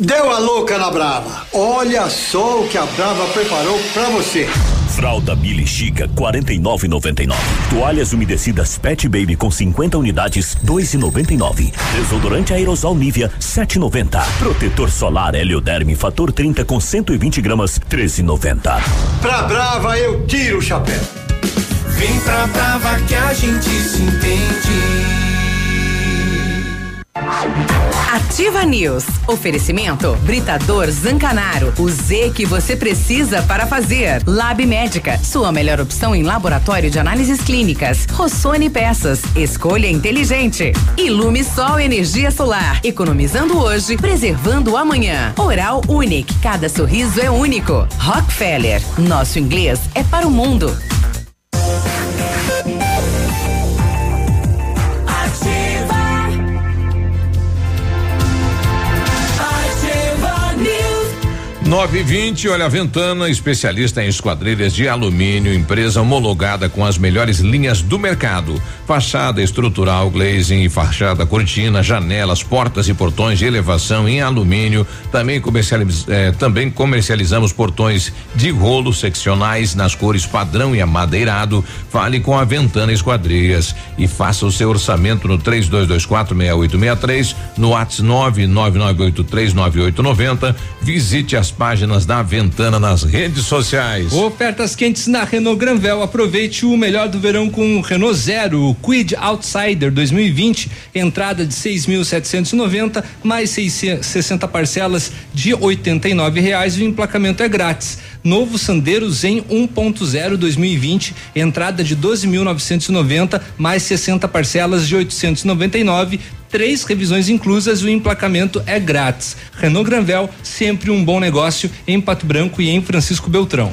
Deu a louca na Brava. Olha só o que a Brava preparou pra você. Fralda Billy Chica 49,99. Toalhas umedecidas Pet Baby com 50 unidades 2,99. Desodorante aerosol Nivea 7,90. Protetor solar Helioderme fator 30 com 120 gramas 13,90. Pra Brava eu tiro o chapéu. Vem pra Brava que a gente se entende. Ativa News. Oferecimento Britador Zancanaro. O Z que você precisa para fazer. Lab Médica. Sua melhor opção em laboratório de análises clínicas. Rossoni Peças. Escolha inteligente. Ilume Sol Energia Solar. Economizando hoje, preservando amanhã. Oral Unique. Cada sorriso é único. Rockefeller. Nosso inglês é para o mundo. 9 e 20, olha, a Ventana, especialista em esquadrilhas de alumínio, empresa homologada com as melhores linhas do mercado. Fachada estrutural, glazing e fachada cortina, janelas, portas e portões de elevação em alumínio. Também, comercializ, eh, também comercializamos portões de rolo seccionais nas cores padrão e amadeirado. Fale com a Ventana Esquadrias e faça o seu orçamento no 32246863, no WhatsApp 999839890. Visite as páginas da Ventana nas redes sociais. Ofertas quentes na Renault Granvel. Aproveite o melhor do verão com o Renault Zero, Quid Outsider 2020. Entrada de 6.790 mais 60 parcelas de 89 reais e o emplacamento é grátis. Novo Sandero Zen 1.0 2020, entrada de 12.990 mais 60 parcelas de 899 três revisões inclusas e o emplacamento é grátis. Renault Granvel, sempre um bom negócio em Pato Branco e em Francisco Beltrão.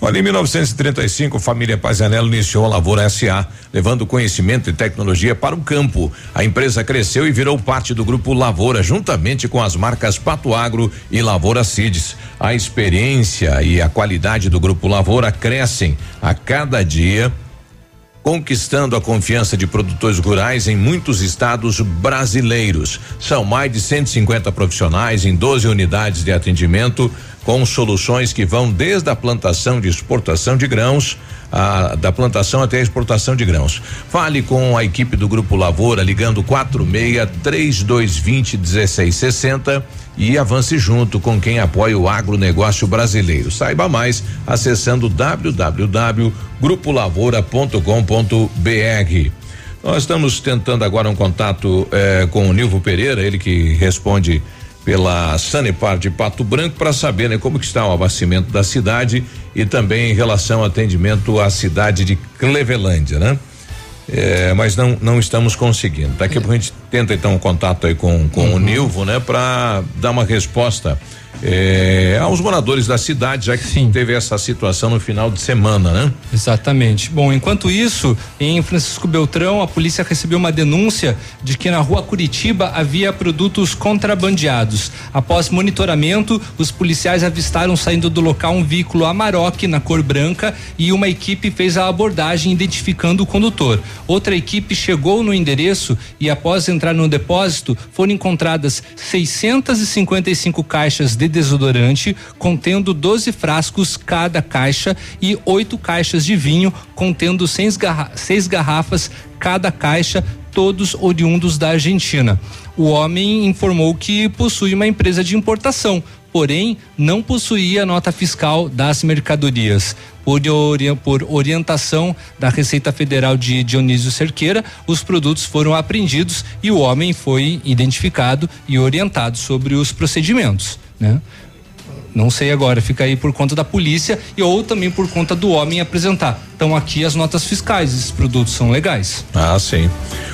Olha, em 1935, a família Pazianello iniciou a Lavoura SA, levando conhecimento e tecnologia para o campo. A empresa cresceu e virou parte do grupo Lavoura, juntamente com as marcas Pato Agro e Lavoura Cides. A experiência e a qualidade do grupo Lavoura crescem a cada dia conquistando a confiança de produtores rurais em muitos estados brasileiros. São mais de 150 profissionais em 12 unidades de atendimento com soluções que vão desde a plantação de exportação de grãos, a, da plantação até a exportação de grãos. Fale com a equipe do Grupo Lavoura ligando 46 3220 1660 e avance junto com quem apoia o agronegócio brasileiro. Saiba mais acessando www.grupolavoura.com.br. Nós estamos tentando agora um contato eh, com o Nilvo Pereira, ele que responde pela Sanepar de Pato Branco para saber né, como está o abastecimento da cidade e também em relação ao atendimento à cidade de Clevelândia, né? É, mas não não estamos conseguindo. Daqui a pouco a gente tenta então um contato aí com com uhum. o Nilvo, né, para dar uma resposta é, aos moradores da cidade, já que Sim. teve essa situação no final de semana, né? Exatamente. Bom, enquanto isso, em Francisco Beltrão, a polícia recebeu uma denúncia de que na rua Curitiba havia produtos contrabandeados. Após monitoramento, os policiais avistaram saindo do local um veículo Amarok na cor branca e uma equipe fez a abordagem identificando o condutor. Outra equipe chegou no endereço e após entrar no depósito, foram encontradas 655 caixas de de desodorante contendo 12 frascos cada caixa e oito caixas de vinho contendo seis, garra seis garrafas cada caixa, todos oriundos da Argentina. O homem informou que possui uma empresa de importação, porém não possuía nota fiscal das mercadorias. Por, por, orientação da Receita Federal de Dionísio Cerqueira, os produtos foram apreendidos e o homem foi identificado e orientado sobre os procedimentos né? Não sei agora, fica aí por conta da polícia e ou também por conta do homem apresentar. Então aqui as notas fiscais, esses produtos são legais. Ah, sim.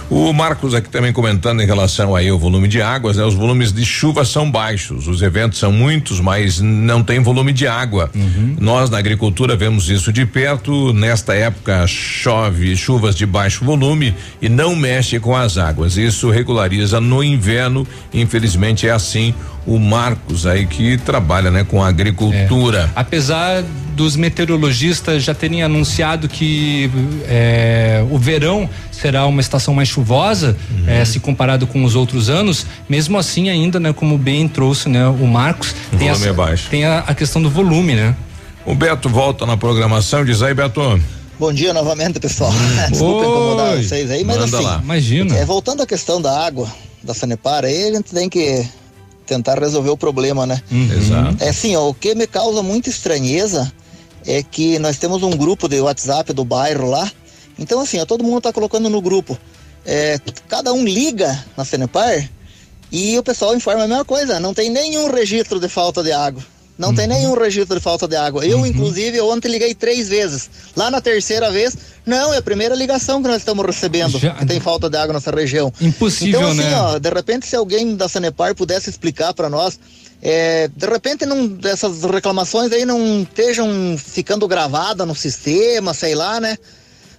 O Marcos aqui também comentando em relação aí ao volume de águas, né? Os volumes de chuva são baixos, os eventos são muitos, mas não tem volume de água. Uhum. Nós na agricultura vemos isso de perto. Nesta época chove chuvas de baixo volume e não mexe com as águas. Isso regulariza no inverno. Infelizmente é assim o Marcos aí que trabalha, né, com agricultura. É. Apesar dos meteorologistas já terem anunciado que é, o verão será uma estação mais chuvosa, uhum. é, se comparado com os outros anos, mesmo assim ainda, né, como bem trouxe, né, o Marcos, o tem, essa, é baixo. tem a, a, questão do volume, né? O Beto volta na programação, diz aí, Beto. Bom dia novamente, pessoal. Desculpa incomodar vocês aí, mas Manda assim, lá. Imagina. É, voltando à questão da água, da Sanepar, aí a gente tem que tentar resolver o problema, né? Uhum. Exato. É assim, ó, o que me causa muita estranheza é que nós temos um grupo de WhatsApp do bairro lá. Então, assim, ó, todo mundo está colocando no grupo. É, cada um liga na Cenepar e o pessoal informa a mesma coisa. Não tem nenhum registro de falta de água. Não uhum. tem nenhum registro de falta de água. Eu, uhum. inclusive, ontem liguei três vezes. Lá na terceira vez, não, é a primeira ligação que nós estamos recebendo. Já... Que tem falta de água nessa região. Impossível, então, assim, né? ó, de repente, se alguém da Sanepar pudesse explicar para nós, é, de repente, não, essas reclamações aí não estejam ficando gravadas no sistema, sei lá, né?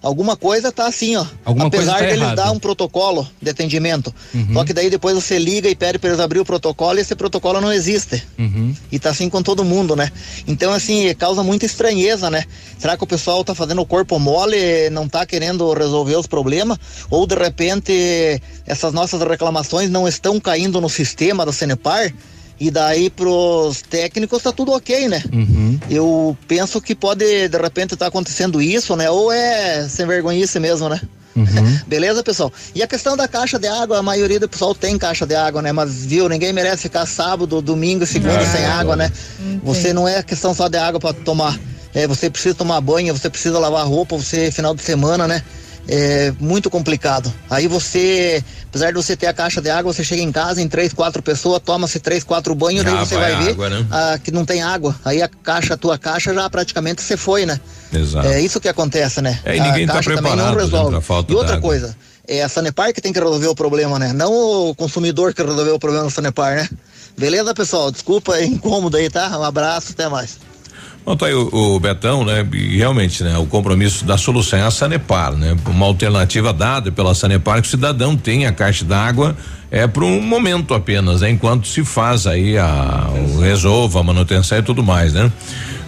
alguma coisa tá assim, ó. Alguma Apesar tá deles dar um protocolo de atendimento. Uhum. Só que daí depois você liga e pede para eles abrir o protocolo e esse protocolo não existe. Uhum. E tá assim com todo mundo, né? Então, assim, causa muita estranheza, né? Será que o pessoal tá fazendo o corpo mole, não tá querendo resolver os problemas? Ou de repente essas nossas reclamações não estão caindo no sistema da Senepar? E daí pros técnicos tá tudo ok, né? Uhum. Eu penso que pode de repente estar acontecendo isso, né? Ou é sem vergonhice mesmo, né? Uhum. Beleza, pessoal? E a questão da caixa de água, a maioria do pessoal tem caixa de água, né? Mas, viu, ninguém merece ficar sábado, domingo e segunda É. sem água, né? Você não é questão só de água para tomar. É, você precisa tomar banho, você precisa lavar roupa, você final de semana, né? É muito complicado. Aí você, apesar de você ter a caixa de água, você chega em casa em três, quatro pessoas, toma-se três, quatro banhos, daí Já você vai vai ver água, né? ah, que não tem água. Aí a caixa, a tua caixa já praticamente você foi, né? Exato. É isso que acontece, né? É, e ninguém a tá caixa também não preparado, né, resolve. falta e outra coisa, é a Sanepar que tem que resolver o problema, né? Não o consumidor que resolveu o problema da Sanepar, né? Beleza, pessoal? Desculpa, é incômodo aí, tá? Um abraço, até mais. Bom, tá aí o, o Betão, né? E realmente, né? O compromisso da solução é a Sanepar, né? Uma alternativa dada pela Sanepar que o cidadão tem a caixa d'água é para um momento apenas, né? Enquanto se faz aí a o resolva, a manutenção e tudo mais, né?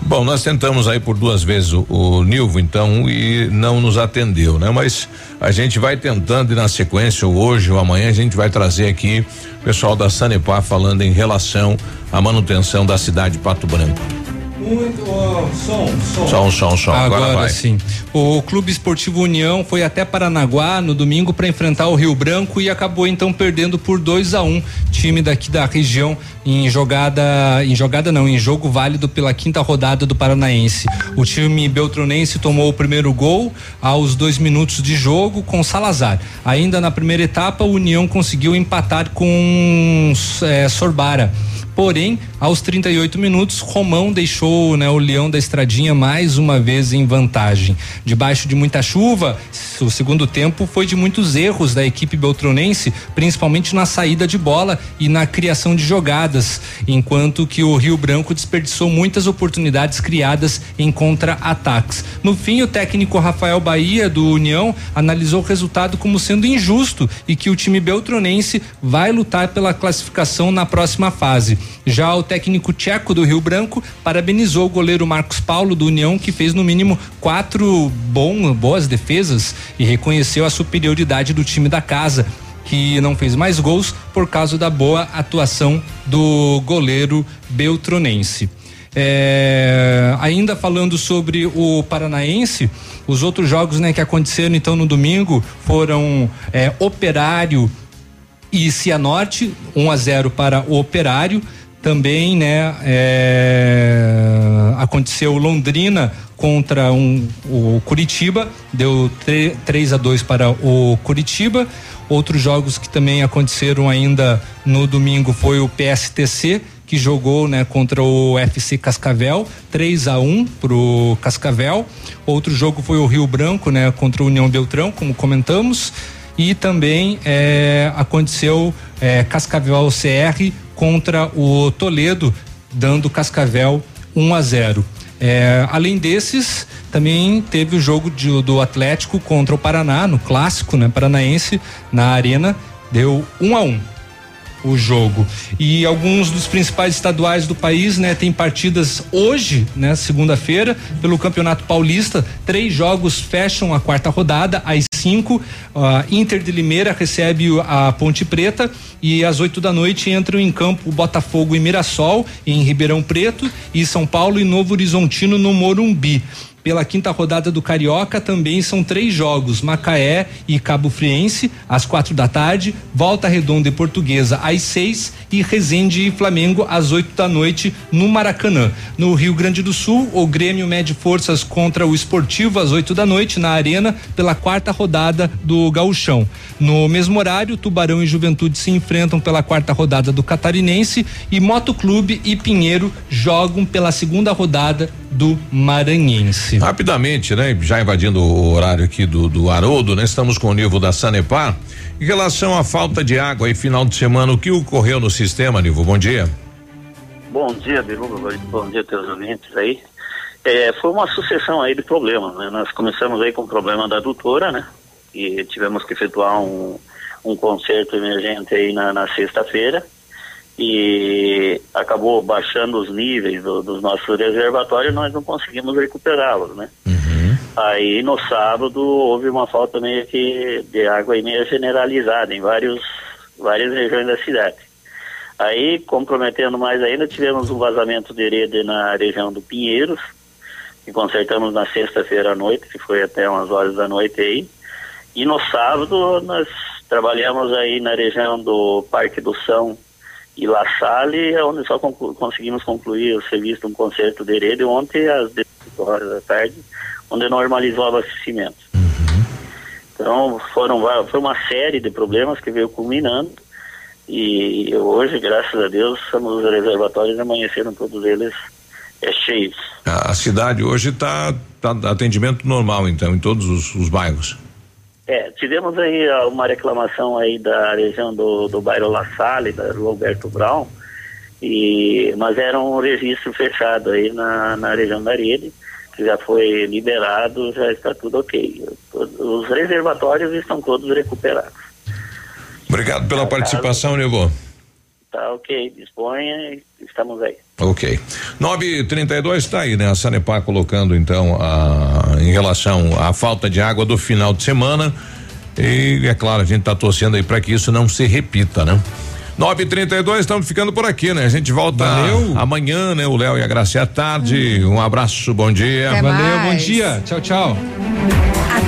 Bom, nós tentamos aí por duas vezes o, o Nilvo, então, e não nos atendeu, né? Mas a gente vai tentando e na sequência, ou hoje ou amanhã, a gente vai trazer aqui o pessoal da Sanepar falando em relação à manutenção da cidade de Pato Branco. Muito, ó, som, som. Som, som, som. Agora, Agora, sim. O Clube Esportivo União foi até Paranaguá no domingo para enfrentar o Rio Branco e acabou então perdendo por 2 a 1 um, time daqui da região em jogada, em jogada não, em jogo válido pela quinta rodada do Paranaense. O time beltronense tomou o primeiro gol aos dois minutos de jogo com Salazar. Ainda na primeira etapa, o União conseguiu empatar com eh, Sorbara. Porém, aos 38 minutos, Romão deixou né, o Leão da Estradinha mais uma vez em vantagem. Debaixo de muita chuva, o segundo tempo foi de muitos erros da equipe beltronense, principalmente na saída de bola e na criação de jogadas, enquanto que o Rio Branco desperdiçou muitas oportunidades criadas em contra-ataques. No fim, o técnico Rafael Bahia do União analisou o resultado como sendo injusto e que o time beltronense vai lutar pela classificação na próxima fase. Já o técnico tcheco do Rio Branco parabenizou o goleiro Marcos Paulo do União, que fez no mínimo quatro bom, boas defesas e reconheceu a superioridade do time da casa. Que não fez mais gols por causa da boa atuação do goleiro beltronense. É, ainda falando sobre o Paranaense, os outros jogos né, que aconteceram então no domingo foram é, Operário e Cianorte, 1 a 0 para o Operário. Também, né, é, aconteceu Londrina contra um, o Curitiba, deu 3 a 2 para o Curitiba. Outros jogos que também aconteceram ainda no domingo foi o PSTC, que jogou né, contra o FC Cascavel, 3 a 1 pro Cascavel. Outro jogo foi o Rio Branco, né, contra o União Beltrão, como comentamos. E também é, aconteceu é, Cascavel CR contra o Toledo, dando Cascavel 1 a 0. É, além desses, também teve o jogo de, do Atlético contra o Paraná, no clássico, né, paranaense, na arena, deu 1 a 1 o jogo. E alguns dos principais estaduais do país, né, tem partidas hoje, né, segunda-feira, pelo Campeonato Paulista. Três jogos fecham a quarta rodada, às cinco. A Inter de Limeira recebe a Ponte Preta e às oito da noite entram em campo Botafogo e Mirassol, em Ribeirão Preto, e São Paulo e Novo Horizontino no Morumbi. Pela quinta rodada do Carioca também são três jogos: Macaé e Cabo Friense, às quatro da tarde, Volta Redonda e Portuguesa às seis e Resende e Flamengo às oito da noite no Maracanã. No Rio Grande do Sul, o Grêmio mede forças contra o Esportivo às oito da noite na Arena pela quarta rodada do Gauchão. No mesmo horário, Tubarão e Juventude se enfrentam pela quarta rodada do Catarinense e Motoclube e Pinheiro jogam pela segunda rodada do Maranhense. Rapidamente, né? Já invadindo o horário aqui do, do Haroldo, né? Estamos com o nível da Sanepar. Em relação à falta de água e final de semana, o que ocorreu no sistema, Nivo? Bom dia. Bom dia, Biruba. Bom dia, teus ouvintes aí. É, foi uma sucessão aí de problemas, né? Nós começamos aí com o problema da adutora, né? E tivemos que efetuar um, um conserto emergente aí na, na sexta-feira e acabou baixando os níveis do, dos nossos reservatórios nós não conseguimos recuperá-los, né? Uhum. Aí no sábado houve uma falta meio que de água meio generalizada em vários, várias regiões da cidade. Aí, comprometendo mais ainda, tivemos um vazamento de rede na região do Pinheiros, que consertamos na sexta-feira à noite, que foi até umas horas da noite aí. E no sábado nós trabalhamos aí na região do Parque do São e La Salle, onde só conclu conseguimos concluir o serviço de um concerto de rede ontem às 18 horas da tarde, onde normalizou o abastecimento. Então foram foi uma série de problemas que veio culminando e hoje, graças a Deus, os reservatórios amanheceram todos eles é, cheios. A, a cidade hoje está tá atendimento normal, então, em todos os, os, bairros. É, tivemos aí uma reclamação aí da região do, do bairro La Salle, da Roberto Brown, e, mas era um registro fechado aí na, na região da rede, que já foi liberado, já está tudo ok. Os reservatórios estão todos recuperados. Obrigado pela participação, Nilvô. Tá ok, disponha, estamos aí. Ok. 932 está aí, né? A Sanepar colocando então a, em relação à falta de água do final de semana. E é claro, a gente está torcendo aí para que isso não se repita, né? 932 estamos ficando por aqui, né? A gente volta Valeu. amanhã, né? O Léo e a Graça à tarde. Hum. Um abraço, bom dia. Até Valeu, mais. bom dia. Tchau, tchau.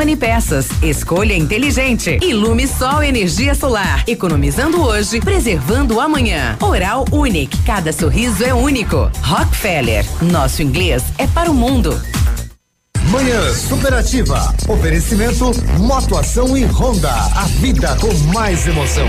Rony Peças. Escolha inteligente. Ilume Sol Energia Solar. Economizando hoje, preservando amanhã. Oral Unique. Cada sorriso é único. Rockefeller. Nosso inglês é para o mundo. Manhã Superativa. Oferecimento Motoação e Honda. A vida com mais emoção.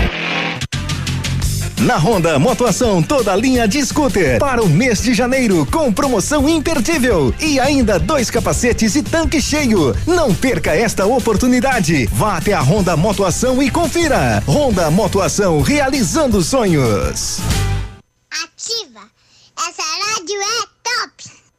Na Honda Motoação, toda linha de scooter para o mês de janeiro com promoção imperdível e ainda dois capacetes e tanque cheio. Não perca esta oportunidade. Vá até a Honda Motoação e confira. Honda Motoação realizando sonhos. Ativa. Essa rádio é top.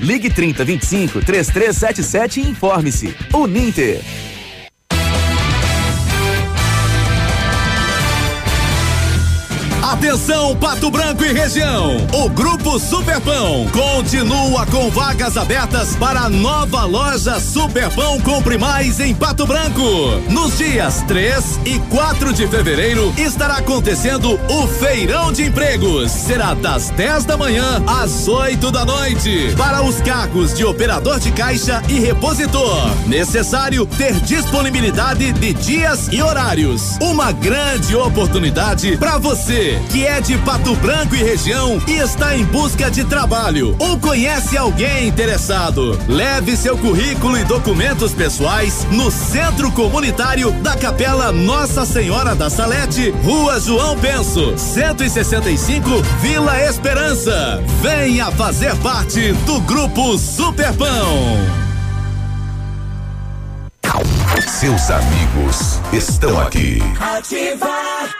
Ligue 3025 3377 e informe-se. Uninter. Atenção, Pato Branco e região. O Grupo Superpão continua com vagas abertas para a nova loja Superpão Compre Mais em Pato Branco. Nos dias 3 e 4 de fevereiro estará acontecendo o Feirão de Empregos. Será das 10 da manhã às 8 da noite. Para os cargos de operador de caixa e repositor. Necessário ter disponibilidade de dias e horários. Uma grande oportunidade para você que é de Pato Branco e região e está em busca de trabalho ou conhece alguém interessado. Leve seu currículo e documentos pessoais no Centro Comunitário da Capela Nossa Senhora da Salete, Rua João Penso, 165, Vila Esperança. Venha fazer parte do Grupo Superpão. Seus amigos estão aqui. Ativar.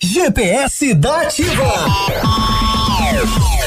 GPS da Ativa.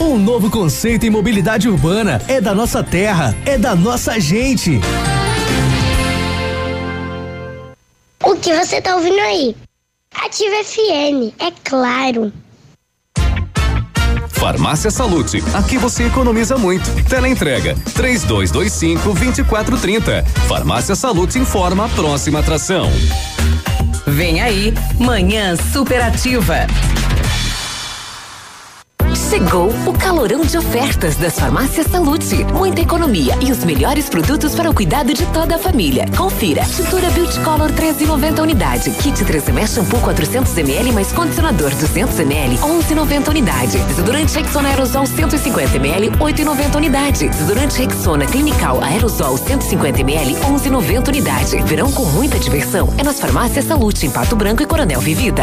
Um novo conceito em mobilidade urbana. É da nossa terra, é da nossa gente. O que você tá ouvindo aí? Ativa FM, é claro. Farmácia Salute, aqui você economiza muito. Teleentrega, três dois, dois cinco, vinte e quatro, trinta. Farmácia Salute informa a próxima atração. Vem aí, Manhã Superativa. Chegou o calorão de ofertas das farmácias Salute. Muita economia e os melhores produtos para o cuidado de toda a família. Confira. Tintura Beauty Color 13,90 unidade. Kit 3M shampoo 400 ml mais condicionador 200 ml 11,90 unidade. Desodorante Rexona Aerosol 150 ml 8,90 unidade. Desodorante Rexona Clinical Aerosol 150 ml 11,90 unidade. Verão com muita diversão é nas farmácias Salute em Pato Branco e Coronel Vivida.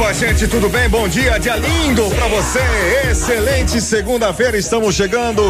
Opa, gente, tudo bem? Bom dia, dia lindo pra você. Excelente segunda-feira, estamos chegando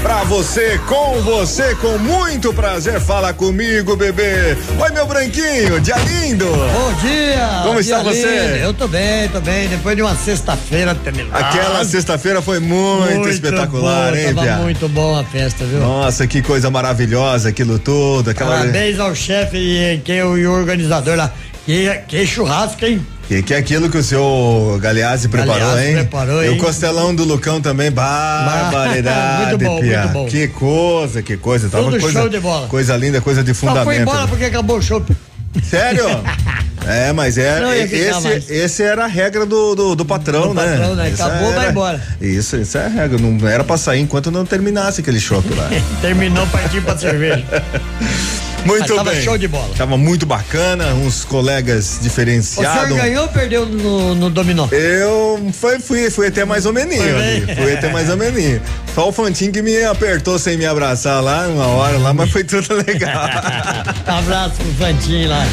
pra você, com você, com muito prazer. Fala comigo, bebê. Oi, meu branquinho, dia lindo. Bom dia. Como dia está você? lindo. Eu tô bem, tô bem. Depois de uma sexta-feira terminada. Aquela sexta-feira foi muito, Muito espetacular, hein, tava Pia? muito bom a festa, viu? Nossa, que coisa maravilhosa, aquilo tudo, aquela. Parabéns ao chefe e, o, e o organizador lá. Que, que churrasco, hein? Que, que é aquilo que o senhor Galeazzi preparou, Galeazzi hein? preparou, E o hein? costelão do Lucão também, barbaridade, Muito bom, Pia. muito bom. Que coisa, que coisa. Tava Tudo coisa, show de bola. Coisa linda, coisa de Só foi fundamento. embora porque acabou o show. Sério? É, mas é, Não esse, mais. esse era a regra do, do, do patrão, Do né? patrão, né? Acabou, vai embora. Isso, isso é a regra. Não era pra sair enquanto não terminasse aquele chopp lá. Terminou partiu pra cerveja. Muito Mas tava bem. show de bola. Tava muito bacana, uns colegas O diferenciados. senhor ganhou ou perdeu no, no dominó? Eu fui, fui, fui até mais ou bem? Fui até mais ou menos. Só o Fantinho que me apertou sem me abraçar lá uma hora lá, mas foi tudo legal. Abraço pro Fantinho lá.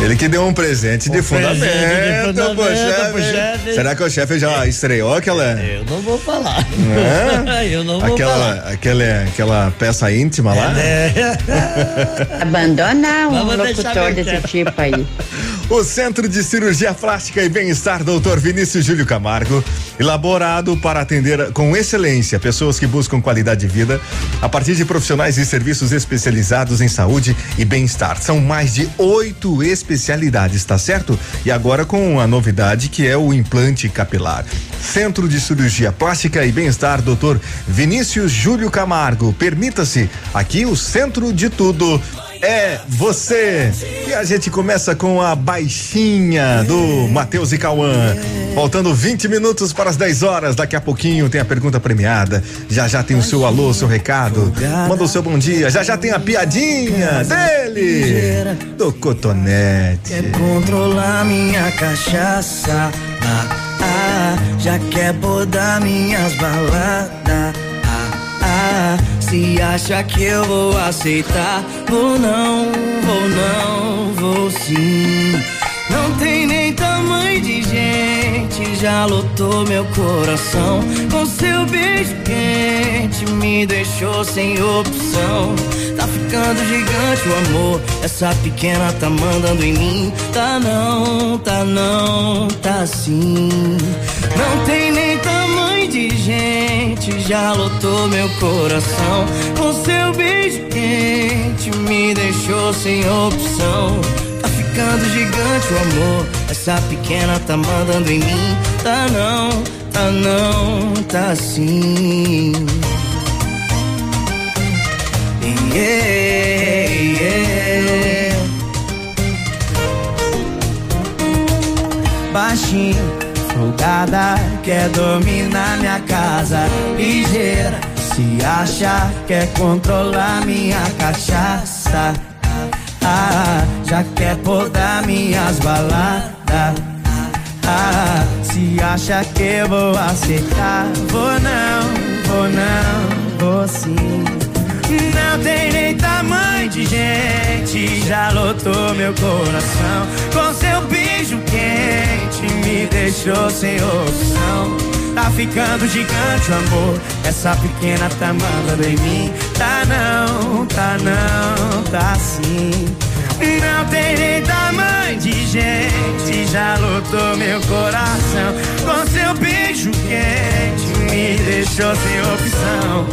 Ele que deu um presente de Um presente de fundamento, fundamento pro chefe. pro chefe. Será que o chefe já estreou aquela? Eu não vou falar. Hã? Eu não vou aquela, falar. aquela, aquela peça íntima lá? É. Abandona um Vamos locutor desse tipo aí. O Centro de Cirurgia Plástica e Bem-Estar Dr. Vinícius Júlio Camargo, elaborado para atender com excelência pessoas que buscam qualidade de vida a partir de profissionais e serviços especializados em saúde e bem-estar. São mais de oito especialidades, tá certo? E agora com a novidade que é o implante capilar. Centro de Cirurgia Plástica e Bem-Estar Dr. Vinícius Júlio Camargo. Permita-se, aqui o centro de tudo é você. E a gente começa com a baixinha do Matheus e Cauã. Faltando 20 minutos para as 10 horas. Daqui a pouquinho tem a pergunta premiada. Já já tem o seu alô, seu recado. Manda o seu bom dia. Já já tem a piadinha dele. Do Cotonete. controlar minha cachaça. Ah, ah, já quer podar minhas baladas. Se acha que eu vou aceitar, vou não, vou não, vou sim. Não tem nem tamanho de gente, já lotou meu coração. Com seu beijo quente, me deixou sem opção. Tá ficando gigante o amor, essa pequena tá mandando em mim. Tá não, tá não, tá sim. Não tem nem tamanho de gente, já lotou meu coração. Com seu beijo quente, me deixou sem opção. Tá ficando gigante o amor, essa pequena tá mandando em mim. Tá não, tá não, tá sim. Yeah, yeah. Baixinho, quer dominar minha casa. Ligeira, se acha, quer controlar minha cachaça. Ah, já quer podar minhas baladas. Ah, se acha que eu vou aceitar, vou não, vou não, vou sim. Não tem nem tamanho de gente, já lotou meu coração. Com seu beijo quente, me deixou sem opção. Tá ficando gigante o amor, essa pequena tá mandando em mim. Tá não, tá não, tá sim. Não tem nem tamanho de gente, já lotou meu coração. Com seu beijo quente, me deixou sem opção.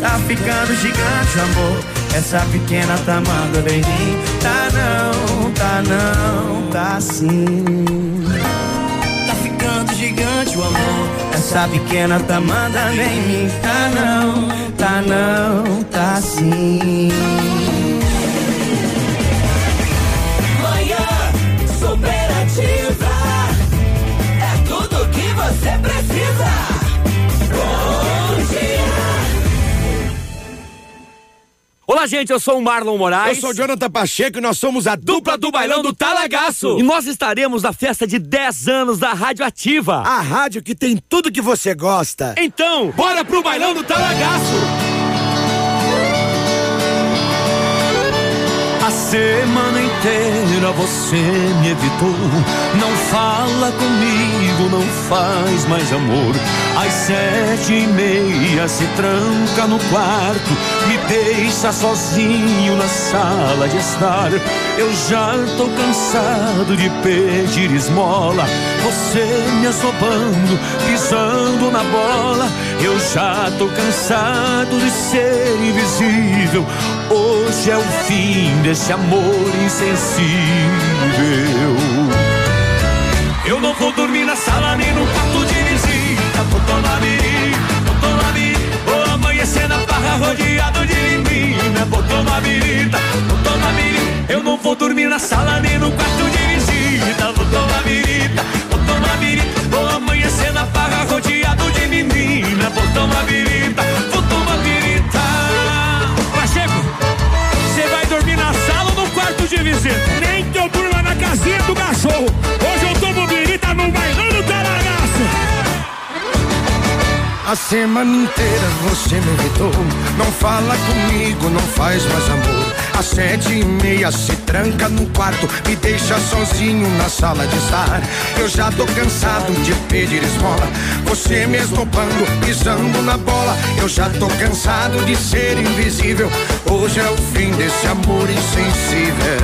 Tá ficando gigante o amor, essa pequena tá mandando em mim. Tá não, tá não, tá sim. Tá ficando gigante o amor, essa pequena tá mandando em mim. Tá não, tá não, tá sim. Manhã superativa. É tudo que você precisa. Olá, gente, eu sou o Marlon Moraes. Eu sou o Jonathan Pacheco e nós somos a dupla do bailão do Talagaço. E nós estaremos na festa de 10 anos da Rádio Ativa. A rádio que tem tudo que você gosta. Então, bora pro bailão do Talagaço. Semana inteira você me evitou. Não fala comigo, não faz mais amor. Às sete e meia se tranca no quarto, me deixa sozinho na sala de estar. Eu já tô cansado de pedir esmola. Você me assobando, pisando na bola. Eu já tô cansado de ser invisível. Hoje é o fim desse amor insensível. Eu não vou dormir na sala nem no quarto de visita. Vou tomar birita, vou tomar birita. Vou amanhecer na barra rodeado de menina. Vou tomar birita, vou tomar birita. Eu não vou dormir na sala nem no quarto de visita. Vou tomar birita, vou tomar birita. Vou amanhecer na barra rodeado de menina. Vou tomar birita, vou de visita? Nem que eu durma na casinha do cachorro. Hoje eu tomo birita no bailão do Taragaço. A semana inteira você me evitou. Não fala comigo, não faz mais amor. Às sete e meia se tranca no quarto, me deixa sozinho na sala de estar. Eu já tô cansado de pedir esmola. Você me esnobando, pisando na bola. Eu já tô cansado de ser invisível. Hoje é o fim desse amor insensível.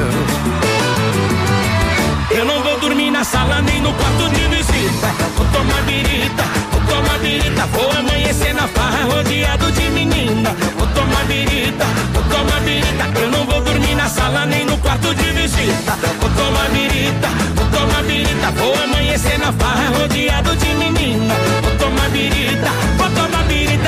Eu não vou dormir na sala nem no quarto de visita. Vou tomar birita, tomar birita. Vou amanhecer na farra rodeado de menina. Vou tomar birita, vou tomar birita. Eu não vou dormir na sala nem no quarto de visita. Vou tomar birita, vou tomar birita. Vou amanhecer na farra rodeado de menina. Vou tomar birita, vou tomar birita.